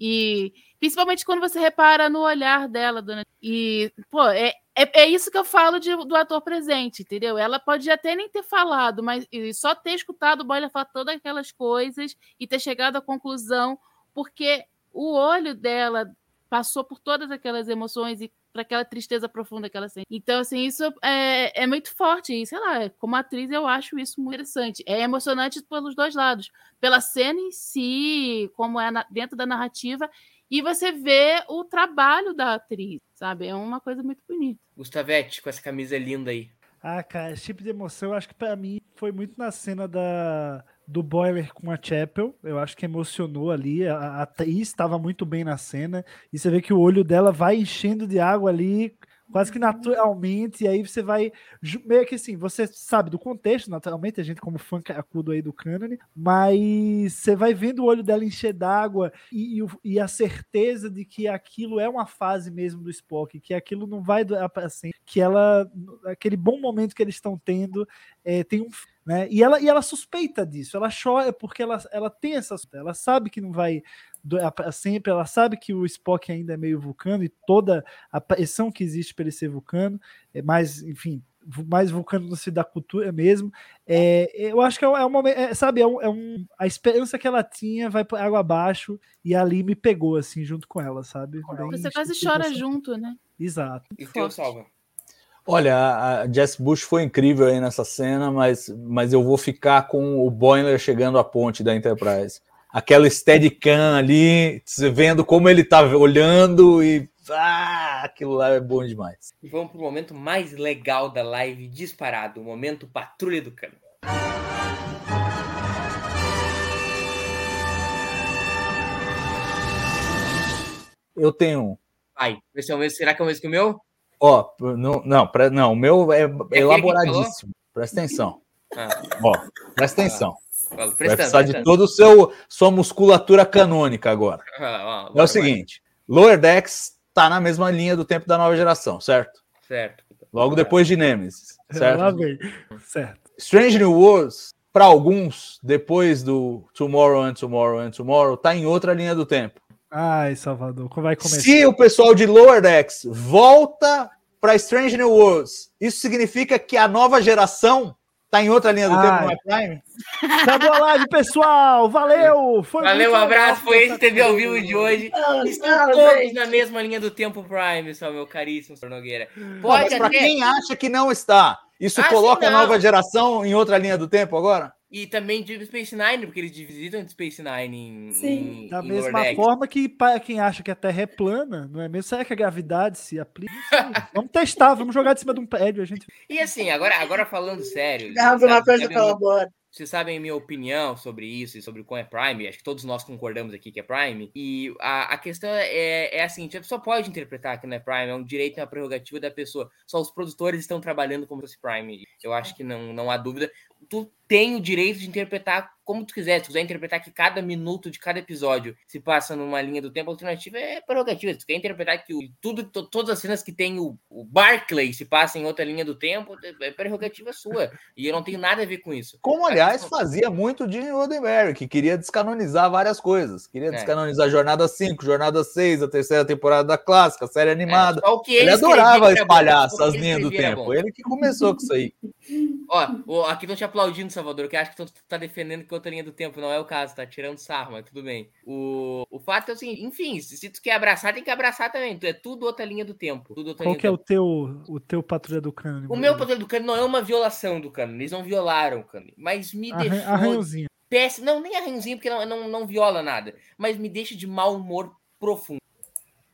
E principalmente quando você repara no olhar dela, dona. E, pô, é, é, é isso que eu falo de, do ator presente, entendeu? Ela pode até nem ter falado, mas só ter escutado o Boyle falar todas aquelas coisas e ter chegado à conclusão, porque o olho dela passou por todas aquelas emoções e para aquela tristeza profunda que ela sente. Então, assim, isso é, é muito forte. E, sei lá, como atriz, eu acho isso muito interessante. É emocionante pelos dois lados. Pela cena em si, como é na, dentro da narrativa, e você vê o trabalho da atriz, sabe? É uma coisa muito bonita. Gustavete, com essa camisa linda aí. Ah, cara, esse tipo de emoção, eu acho que para mim foi muito na cena da do Boiler com a Chapel. Eu acho que emocionou ali. A, a atriz estava muito bem na cena. E você vê que o olho dela vai enchendo de água ali, quase que naturalmente. E aí você vai. Meio que assim, você sabe do contexto, naturalmente, a gente, como fã acudo aí do canon, mas você vai vendo o olho dela encher d'água e, e, e, a certeza de que aquilo é uma fase mesmo do Spock, que aquilo não vai durar para sempre, que ela. aquele bom momento que eles estão tendo é, tem um né? E, ela, e ela suspeita disso, ela chora porque ela, ela tem essa. Ela sabe que não vai para sempre, ela sabe que o Spock ainda é meio vulcano e toda a pressão que existe para ele ser vulcano, é mais, enfim, mais vulcano no se da cultura mesmo. É, eu acho que é, é um momento, é, sabe, é um, é um, a esperança que ela tinha vai para água abaixo e ali me pegou assim junto com ela, sabe? Bem, Você quase chora assim. junto, né? Exato. E teu salva. Olha, a Jess Bush foi incrível aí nessa cena, mas, mas eu vou ficar com o Boiler chegando à ponte da Enterprise. Aquela Steadicam ali, vendo como ele tá olhando e. Ah, aquilo lá é bom demais. E vamos pro momento mais legal da live disparado, o momento Patrulha do Cano. Eu tenho um. Vai, esse é o mesmo, será que é o mesmo que o meu? Ó, não, não, pra, não, o meu é, é elaboradíssimo. Presta atenção. Ah. Ó, presta atenção. Ah, Vai precisar de toda sua musculatura canônica agora. Ah, é o seguinte: Lower Decks tá na mesma linha do tempo da nova geração, certo? Certo. Logo depois de Nemesis, certo? Lá vem. Certo. Strange New Worlds, para alguns, depois do Tomorrow and Tomorrow and Tomorrow, tá em outra linha do tempo. Ai, Salvador, como vai começar? Se o pessoal de Lower Decks volta para Strange New Worlds, isso significa que a nova geração tá em outra linha do Ai. tempo, não é Prime? Acabou a live, pessoal. Valeu. Foi Valeu, um abraço. Foi esse TV ao vivo de hoje. Estão todos na mesma linha do tempo Prime, só meu caríssimo Nogueira. Pode Mas para quem acha que não está, isso ah, coloca a nova geração em outra linha do tempo agora? E também de Space Nine, porque eles visitam de Space Nine em. Sim. Em, da em mesma Lordex. forma que para quem acha que a Terra é plana, não é mesmo? Será que a gravidade se aplica? vamos testar, vamos jogar de cima de um prédio. A gente... E assim, agora, agora falando sério. Alguma coisa colabora. Vocês sabem a minha opinião sobre isso e sobre o como é Prime. Acho que todos nós concordamos aqui que é Prime. E a, a questão é, é a seguinte: a pessoa pode interpretar que não é Prime, é um direito e uma prerrogativa da pessoa. Só os produtores estão trabalhando como se fosse Prime. Eu acho que não, não há dúvida. Tu tem o direito de interpretar como tu quiser. Se tu quiser interpretar que cada minuto de cada episódio se passa numa linha do tempo alternativa, é prerrogativa. Se tu quer interpretar que o, tudo, todas as cenas que tem o, o Barclay se passam em outra linha do tempo, é, é prerrogativa sua. E eu não tenho nada a ver com isso. Como, aliás, fazia muito de Roddenberry, que queria descanonizar várias coisas. Queria é. descanonizar Jornada 5, Jornada 6, a terceira temporada da clássica, a série animada. É, ele, ele adorava espalhar essas linhas do tempo. Ele que começou com isso aí. Ó, aqui estão te aplaudindo, Salvador, que acho que tu tá defendendo que outra linha do tempo, não é o caso, tá tirando sarro, mas tudo bem. O, o fato é assim, enfim, se tu quer abraçar, tem que abraçar também. É tudo outra linha do tempo. Qual que é o teu, o teu patrulha do cano? O meu patrulha do cano não é uma violação do cano, eles não violaram o cano, mas me Arran deixou... Arranhãozinho. Péssimo, não, nem arranhãozinho, porque não, não, não viola nada, mas me deixa de mau humor profundo.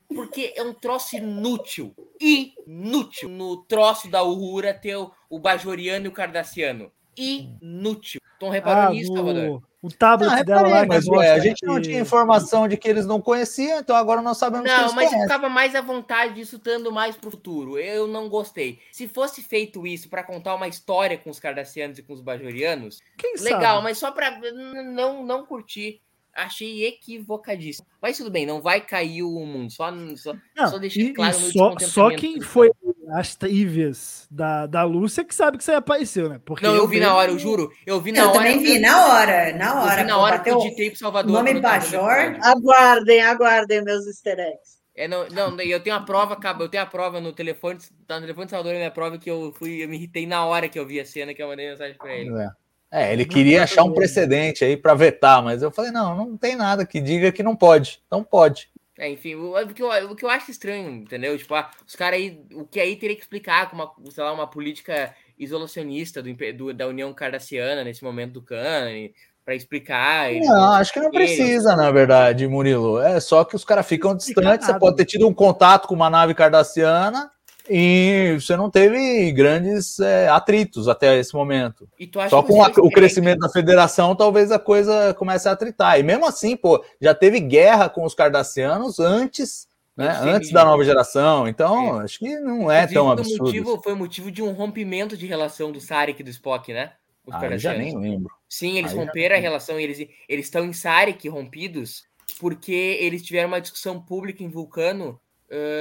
Porque é um troço inútil. Inútil. No troço da Uhura ter o, o Bajoriano e o Cardassiano. Inútil. Estão reparando Ah, nisso, no- Salvador? O tablet Não, dela lá. mas ué, a gente não que- tinha informação de que eles não conheciam, então agora nós sabemos que Não, eles mas eu conhecem. ficava mais à vontade disso estando mais pro futuro. Eu não gostei. Se fosse feito isso pra contar uma história com os Cardassianos e com os Bajorianos, Quem legal, sabe? mas só pra n- não, não curtir. Achei equivocadíssimo. Mas tudo bem, não vai cair o mundo. Só, só, Não, só deixar e- e claro meu só, só quem foi as trivias da, da Lúcia que sabe que aí apareceu, né? Porque Não, eu vi na hora, eu juro. Eu vi na Eu hora. também vi, na hora, na Eu hora. vi na pô, hora que eu digitei pro o Salvador. nome Bajor. Aguardem, aguardem meus easter eggs. É, não, não, eu tenho a prova, acaba, eu tenho a prova no telefone, tá no telefone do Salvador, a minha prova que eu fui, eu me irritei na hora que eu vi a cena que eu mandei mensagem pra ele. É. É, ele queria achar um precedente aí para vetar, mas eu falei, não, não tem nada que diga que não pode. Então pode. É, enfim, o, o que eu, o que eu acho estranho, entendeu? Tipo, ah, os caras aí, o que aí teria que explicar com uma, sei lá, uma política isolacionista do, do- da União Cardassiana nesse momento do Cânone, pra explicar. eles Não, acho que não eles- precisa, na verdade, Murilo. É só que os caras ficam distantes. Você pode ter tido um contato com uma nave cardassiana e você não teve grandes é, atritos até esse momento. E Só com a- o crescimento da federação, talvez a coisa comece a atritar. E mesmo assim, pô, já teve guerra com os cardassianos antes, né? Sim, Antes sim. da nova geração. Então, acho que não é Inclusive, tão absurdo. motivo, foi motivo de um rompimento de relação do Sarek e do Spock, né? Os Ah, eu já nem lembro. Sim, eles Aí romperam a relação, eles eles estão em Sarek rompidos porque eles tiveram uma discussão pública em Vulcano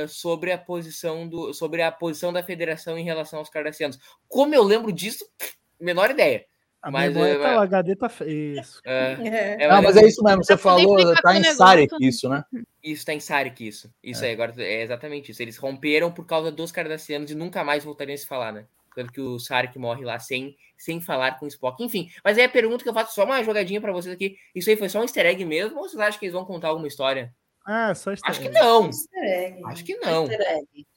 sobre a posição do sobre a posição da Federação em relação aos Cardassianos. Como eu lembro disso, menor ideia. A Mas, memória é, tá, o HD tá feio. Isso. É, É. é, Ah, mas é isso mesmo, você falou, tá em Sarek isso, né? Isso tá em Sarek, isso. Isso aí, agora é exatamente isso. Eles romperam por causa dos Cardassianos e nunca mais voltariam a se falar, né? Tanto que o Sarek morre lá sem, sem falar com o Spock. Enfim, mas aí a pergunta que eu faço, só uma jogadinha pra vocês aqui. Isso aí foi só um easter egg mesmo ou vocês acham que eles vão contar alguma história? Ah, só easter Acho que não. Acho que não.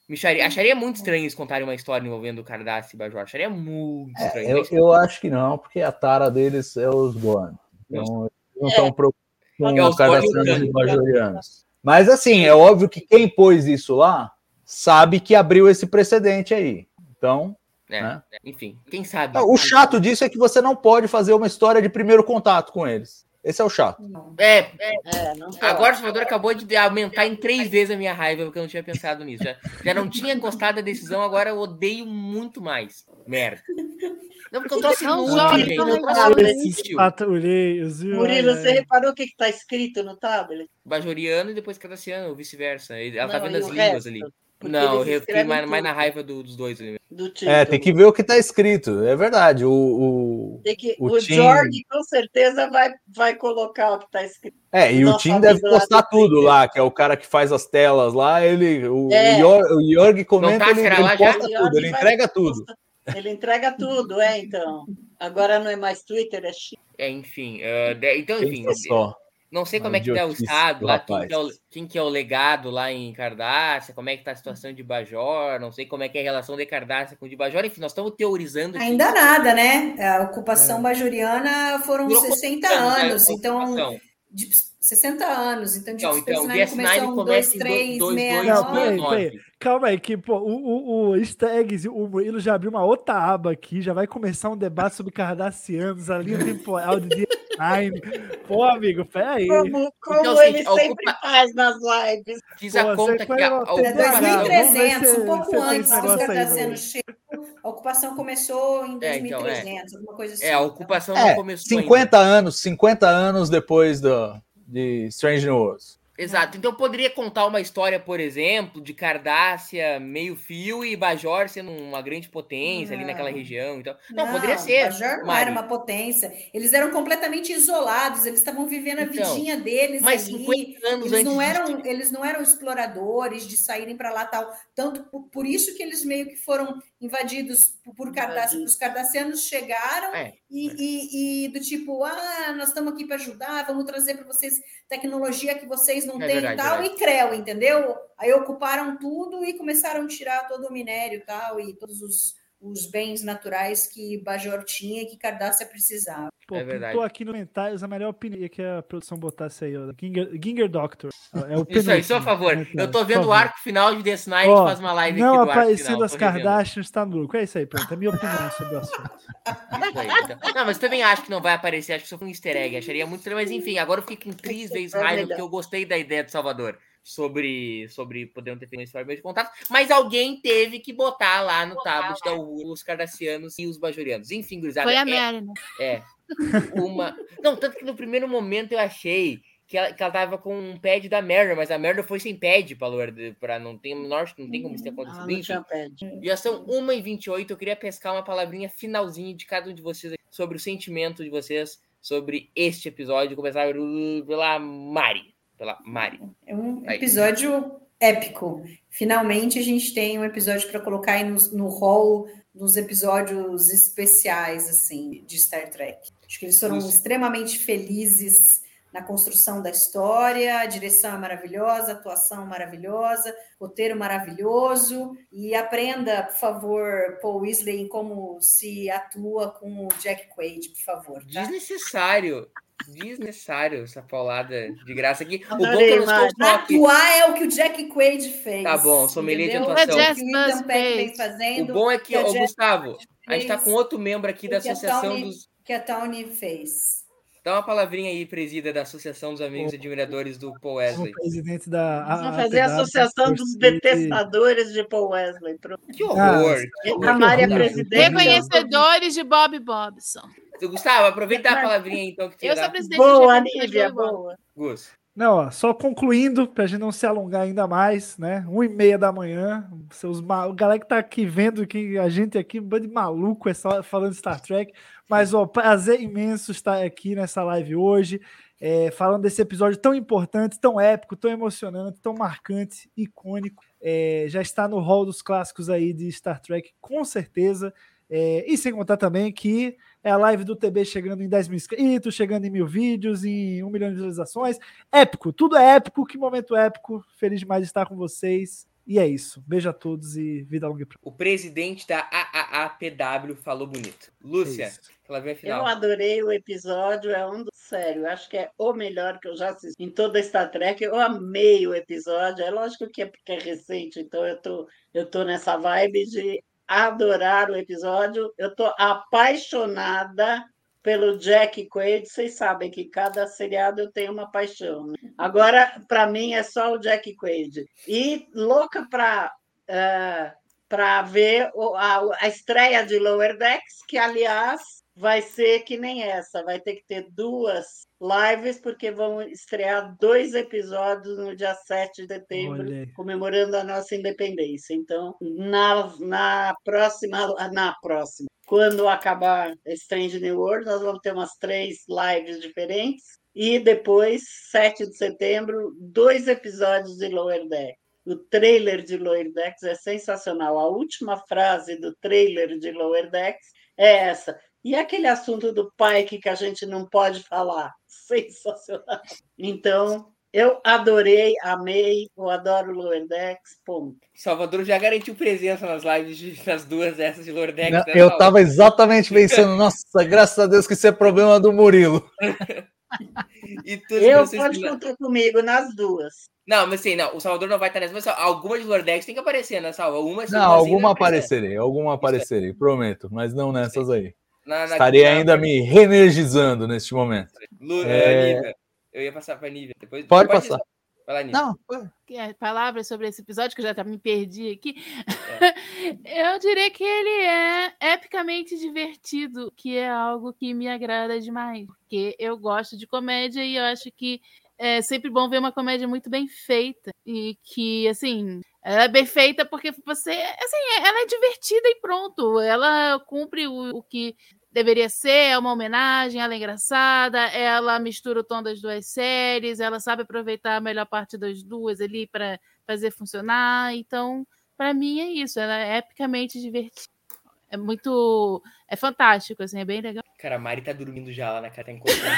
Me acharia, acharia muito estranho eles contarem uma história envolvendo o Cardass e Bajor. Acharia muito estranho. É, eu, eu acho que não, porque a tara deles é os Gorn. Então, eles não estão preocupados com É, os os e cardassianos Khan. e bajorianos. Mas assim, é óbvio que quem pôs isso lá sabe que abriu esse precedente aí. Então, é, né? Enfim, quem sabe. o chato disso é que você não pode fazer uma história de primeiro contato com eles. Esse é o chato. É, é, É. Agora o Salvador acabou de aumentar em três vezes a minha raiva, porque eu não tinha pensado nisso. Já, já não tinha gostado da decisão, agora eu odeio muito mais. Merda. Não, porque eu trouxe Não inútil, gente. não Eu trouxe. Patrulheiros, viu? Murilo, você reparou o que está escrito no tablet? Bajoriano e depois Cardassiano, ou vice-versa. Ela tá vendo as línguas resto? ali. Porque Não, eu fiquei mais, mais na raiva do- dos dois. Do. É, tem que ver o que está escrito. É verdade. O, o- Tem que- o o Tim- Jorge com certeza vai, vai colocar o que está escrito. É, e o Tim deve postar do tudo lá, que é o cara que faz as telas lá. Ele, o, É. o, Jor- o Jorg comenta, tá ele, ele já? posta O tudo, Jorge ele vai- entrega tudo. Ele entrega tudo, é, então. Agora não é mais Twitter, é X. É, enfim. ah, de- então, enfim. Pensa só. Não sei como é que tá o estado do lá, quem que, é o, quem que é o legado lá em Cardácia, como é que tá a situação de Bajor, não sei como é que é a relação de Cardácia com o de Bajor, enfim, nós estamos teorizando. aqui. Ainda nada, né? A ocupação bajoriana foram Durou 60 quantos né, anos, a então de 60 anos, então de Então, então, o DS9 DS9 começou um, começa dois, em três, dois- meia, dois, Não, nove. peraí, nove. peraí. Calma aí, que pô, o, o, o eggs, o Murilo já abriu uma outra aba aqui, já vai começar um debate sobre Cardassianos, a linha temporal de DS9. Pô, amigo, peraí. Como, como Então, assim, ele ocupa- sempre faz nas lives. Fiz Pô, a conta que a, no a hotel, É ocupação... Vamos ver 2300, se um pouco você antes dos negócio aí, Cardassianos chegam. A ocupação começou em É, então, é. 2300, alguma coisa assim. É, a então. ocupação não É, começou 50 anos, 50 anos depois do, de Strange New Worlds. Exato. Então poderia contar uma história, por exemplo, de Cardácia meio fio e Bajor sendo uma grande potência não. ali naquela região. Então, não, não poderia ser. Bajor não Mari. era uma potência. Eles eram completamente isolados. Eles estavam vivendo a então, vidinha deles mas ali. 50 anos eles não eram, eles não eram exploradores de saírem para lá tal. Tanto por, por, isso que eles meio que foram invadidos por Cardácia. Os cardacianos chegaram é, e, é. E, e, do tipo, ah, nós estamos aqui para ajudar, vamos trazer para vocês tecnologia que vocês não é têm verdade, tal, e creu, entendeu? Aí ocuparam tudo e começaram a tirar todo o minério tal, e todos os, os bens naturais que Bajor tinha e que Cardácia precisava. Pô, é verdade. Tô aqui no comentários a melhor opinião que a produção botasse aí, ó. Ginger, Ginger Doctor. É o isso aí, só a favor. Eu tô vendo o arco final de The Night ó, faz uma live não aqui do aparecendo as Kardashians tá no lucro. É isso aí, pronto. É minha opinião sobre o assunto. Aí, então. Não, mas também acho que não vai aparecer. Acho que só foi um easter egg. Acharia muito mas enfim, agora eu fico com três vezes raiva porque eu gostei da ideia do Salvador sobre, sobre poder ter feito esse de contato, mas alguém teve que botar lá no tablet da os cardacianos e os bajorianos. Enfim, gurizada. Foi a Mary, né? É. Uma. Não, tanto que no primeiro momento eu achei que ela, que ela tava com um pad da Merda, mas a Merda foi sem pad para não tem menor, não tem como isso ter acontecido. Não tinha pad. Já são 1h28, eu queria pescar uma palavrinha finalzinha de cada um de vocês sobre o sentimento de vocês sobre este episódio. Começar pela Mari pela Mari. É um Aí. episódio épico. Finalmente a gente tem um episódio para colocar aí no, no hall dos episódios especiais assim de Star Trek. Acho que eles foram Isso. extremamente felizes na construção da história, a direção é maravilhosa, a atuação maravilhosa, roteiro maravilhoso. E aprenda, por favor, Paul Weasley, como se atua com o Jack Quaid, por favor. Tá? Desnecessário desnecessário essa paulada de graça aqui. o bom é que eu Atuar é o que o Jack Quaid fez. Tá bom, sommelier de atuação. É o bom é que, que Gustavo, a gente está com outro membro aqui da Associação Tony, dos... Que a Tony fez. Dá uma palavrinha aí, presida da Associação dos Amigos e Admiradores do Paul Wesley. O presidente da. Vamos fazer a Associação dos Detestadores de Paul Wesley. Que horror! Ah, a Mari é presidente. Reconhecedores de Bob Bobson. Gustavo, aproveita a palavrinha então. Que eu sou presidente boa, Nívia, boa. Gus. Não, ó, só concluindo, para a gente não se alongar ainda mais, né? Um e meia da manhã, seus mal... galera que tá aqui vendo que a gente aqui, um bando de maluco, é só falando Star Trek. Mas, ó, prazer imenso estar aqui nessa live hoje, é, falando desse episódio tão importante, tão épico, tão emocionante, tão marcante, icônico. É, já está no hall dos clássicos aí de Star Trek, com certeza. É, e sem contar também que é a live do TB chegando em 10 mil inscritos, chegando em mil vídeos, em um milhão de visualizações. Épico, tudo é épico. Que momento épico. Feliz demais de estar com vocês. E é isso. Beijo a todos e vida longa. O presidente da AAAPW falou bonito. Lúcia, é ela veio final. Eu adorei o episódio, é um do sério. Acho que é o melhor que eu já assisti em toda Star Trek. Eu amei o episódio. É lógico que é porque é recente, então eu tô, eu tô nessa vibe de adorar o episódio. Eu estou apaixonada pelo Jack Quaid. Vocês sabem que cada seriado eu tenho uma paixão. Né? Agora, para mim, é só o Jack Quaid. E louca para uh, eh, para ver a, a estreia de Lower Decks, que, aliás, vai ser que nem essa, vai ter que ter duas lives, porque vão estrear dois episódios no dia 7 de setembro, comemorando a nossa independência. Então, na, na próxima, na próxima, quando acabar Strange New World, nós vamos ter umas três lives diferentes. E depois, 7 de setembro, dois episódios de Lower Deck. O trailer de Lower Decks é sensacional. A última frase do trailer de Lower Decks é essa. E aquele assunto do pai que a gente não pode falar? Sensacional. Então, eu adorei, amei, eu adoro Lower Decks, ponto. Salvador já garantiu presença nas lives de, das duas essas de Lower Decks. Não, né, eu estava exatamente pensando, nossa, graças a Deus que isso é problema do Murilo. eu pode contar comigo nas duas. Não, mas assim, não, o Salvador não vai estar nessa, mas alguma de Lower Decks tem que aparecer, né, Salva? Uma, não, alguma aparecerei, alguma aparecerei, prometo, mas não nessas aí. Na, na, Estarei na, ainda me reenergizando neste momento. Lu, é... eu ia passar para a Nívia. Depois, pode, pode passar. Lá, Não, é, palavras sobre esse episódio, que eu já tá, me perdi aqui. É. eu diria que ele é epicamente divertido, que é algo que me agrada demais. Porque eu gosto de comédia e eu acho que é sempre bom ver uma comédia muito bem feita e que, assim, ela é bem feita porque você, assim, ela é divertida e pronto. Ela cumpre o, o que deveria ser, é uma homenagem, ela é engraçada, ela mistura o tom das duas séries, ela sabe aproveitar a melhor parte das duas ali para fazer funcionar. Então, para mim é isso, ela é epicamente divertida. É muito. É fantástico, assim, é bem legal. Cara, a Mari tá dormindo já lá, né? Cara, tá encostando,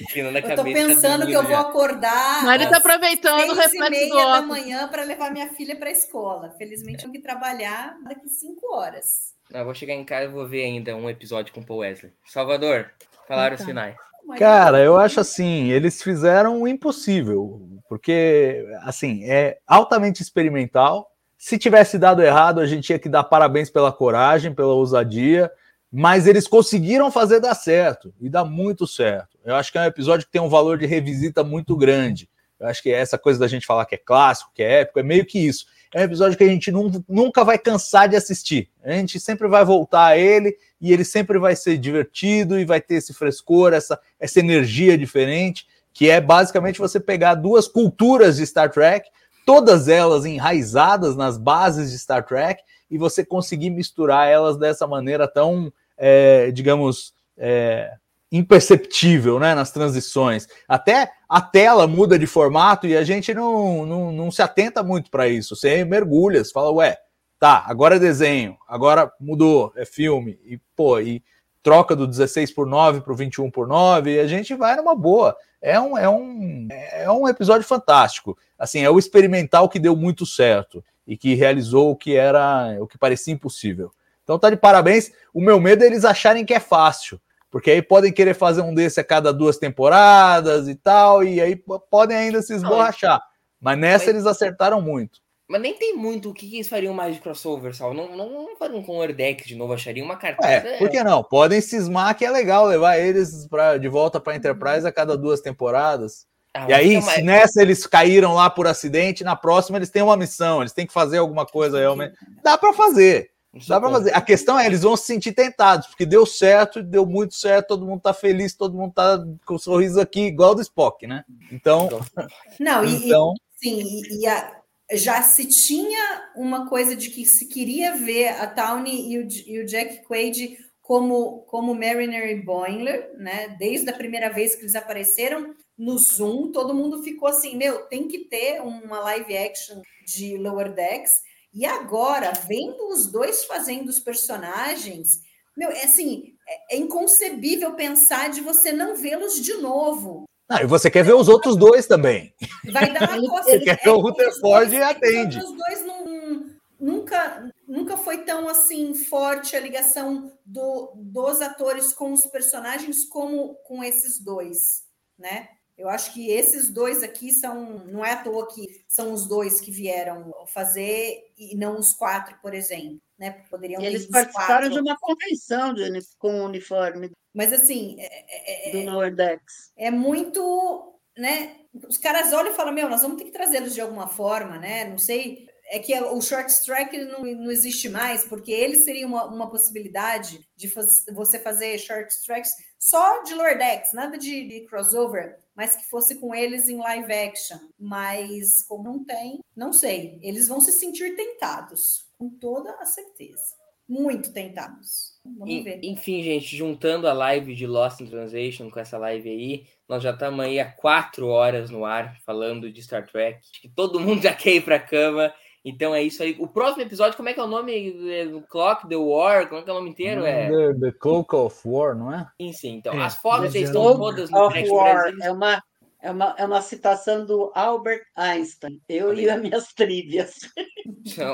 inclinando a cabeça. Eu tô pensando tá que eu vou acordar. Mari tá aproveitando o reflexo e meia da manhã para levar minha filha para a escola. Felizmente, eu tenho que trabalhar daqui cinco horas. Não, eu vou chegar em casa e vou ver ainda um episódio com o Paul Wesley. Salvador, falaram então. os finais. Cara, eu acho assim, eles fizeram o impossível, porque assim, é altamente experimental. Se tivesse dado errado, a gente tinha que dar parabéns pela coragem, pela ousadia, mas eles conseguiram fazer dar certo e dá muito certo. Eu acho que é um episódio que tem um valor de revisita muito grande. Eu acho que essa coisa da gente falar que é clássico, que é épico, é meio que isso é um episódio que a gente nunca vai cansar de assistir. A gente sempre vai voltar a ele e ele sempre vai ser divertido e vai ter esse frescor, essa, essa energia diferente, que é basicamente você pegar duas culturas de Star Trek, todas elas enraizadas nas bases de Star Trek, e você conseguir misturar elas dessa maneira tão, é, digamos, é, imperceptível né, nas transições. Até a tela muda de formato e a gente não, não, não se atenta muito para isso. Você mergulha, você fala, ué, tá, agora é desenho, agora mudou, é filme, e pô, e troca do 16 por 9 para o 21 por 9, e a gente vai numa boa. É um, é, um, é um episódio fantástico. Assim, é o experimental que deu muito certo e que realizou o que era o que parecia impossível. Então tá de parabéns. O meu medo é eles acharem que é fácil. Porque aí podem querer fazer um desse a cada duas temporadas e tal, e aí podem ainda se esborrachar. Mas nessa mas, eles acertaram muito. Mas nem tem muito o que, que eles fariam mais de crossover, Sal. Não, não, não fariam com o Erdeck de novo, achariam uma carta. É, por que não? Podem cismar que é legal levar eles pra, de volta para Enterprise a cada duas temporadas. Ah, e aí, se nessa eles caíram lá por acidente, na próxima eles têm uma missão, eles têm que fazer alguma coisa realmente. Dá para fazer. Dá para fazer. A questão é, eles vão se sentir tentados, porque deu certo, deu muito certo, todo mundo tá feliz, todo mundo tá com um sorriso aqui, igual do Spock, né? Então. Não, e, então... e sim, e a, já se tinha uma coisa de que se queria ver a Tawny e o, e o Jack Quaid como, como Mariner e Boimler, né? Desde a primeira vez que eles apareceram no Zoom, todo mundo ficou assim: meu, tem que ter uma live action de Lower Decks. E agora, vendo os dois fazendo os personagens, meu, é assim, é, é inconcebível pensar de você não vê-los de novo. Ah, e você quer ver os outros dois também. Vai dar uma coisa. Você quer ver o Rutherford e atende. Os dois não, nunca, nunca foi tão assim forte a ligação do, dos atores com os personagens como com esses dois, né? Eu acho que esses dois aqui são, não é à toa que são os dois que vieram fazer e não os quatro, por exemplo, né? Poderiam Eles participaram quatro. de uma convenção de, com o uniforme. Mas assim, é, é, do Nordex. É muito, né? Os caras olham e falam: "Meu, nós vamos ter que trazê-los de alguma forma, né? Não sei, é que o short track não, não existe mais, porque ele seria uma, uma possibilidade de faz, você fazer short tracks só de Lordex, nada de, de, crossover, mas que fosse com eles em live action. Mas como não tem, não sei. Eles vão se sentir tentados, com toda a certeza. Muito tentados. Vamos ver. Enfim, gente, juntando a live de Lost in Translation com essa live aí, nós já estamos aí há quatro horas no ar falando de Star Trek. Acho que todo mundo já quer ir para a cama. Então é isso aí. O próximo episódio, como é que é o nome? É, Clock, The War, como é que é o nome inteiro? É... The, the Cloak of War, não é? Sim, sim. Então, é. as fotos estão todas no of War. É uma, é, uma, é uma citação do Albert Einstein. Eu e as minhas trívias.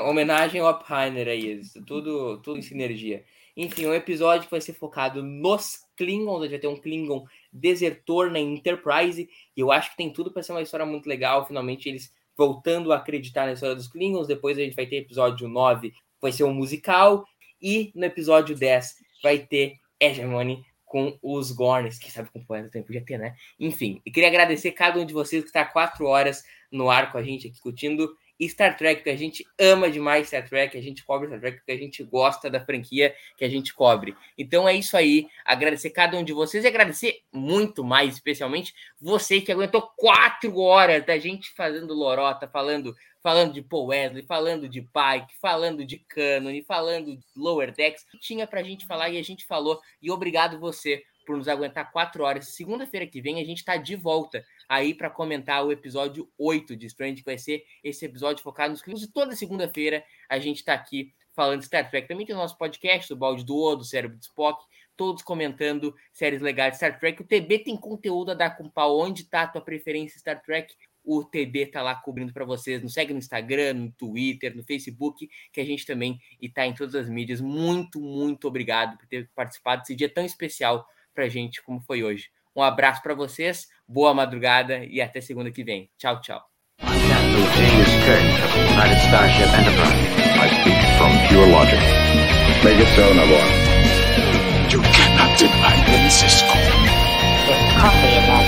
Homenagem ao Oppenheimer aí. Tudo, tudo em sinergia. Enfim, um episódio que vai ser focado nos Klingons. A gente vai ter um Klingon desertor na Enterprise. E eu acho que tem tudo para ser uma história muito legal. Finalmente eles voltando a acreditar na história dos Klingons. Depois a gente vai ter episódio 9, vai ser um musical. E no episódio 10 vai ter Hegemony com os Gorns, que sabe como poeta também podia ter, né? Enfim, eu queria agradecer cada um de vocês que está quatro horas no ar com a gente aqui discutindo. Star Trek, porque a gente ama demais Star Trek, a gente cobre Star Trek porque a gente gosta da franquia que a gente cobre. Então é isso aí, agradecer cada um de vocês e agradecer muito mais, especialmente você que aguentou quatro horas da gente fazendo lorota, falando falando de Paul Wesley, falando de Pike, falando de Canon, falando de Lower Decks, tinha pra gente falar e a gente falou. E obrigado você por nos aguentar quatro horas. Segunda-feira que vem a gente está de volta aí para comentar o episódio 8 de Strange, que vai ser esse episódio focado nos clientes. E toda segunda-feira a gente está aqui falando de Star Trek. Também tem o nosso podcast, o Balde do O, do Cérebro de Spock, todos comentando séries legais de Star Trek. O TB tem conteúdo a dar com pau. Onde está a tua preferência Star Trek? O TB tá lá cobrindo para vocês. Nos segue no Instagram, no Twitter, no Facebook, que a gente também está em todas as mídias. Muito, muito obrigado por ter participado desse dia tão especial para gente como foi hoje. Um abraço para vocês, boa madrugada e até segunda que vem. Tchau, tchau. I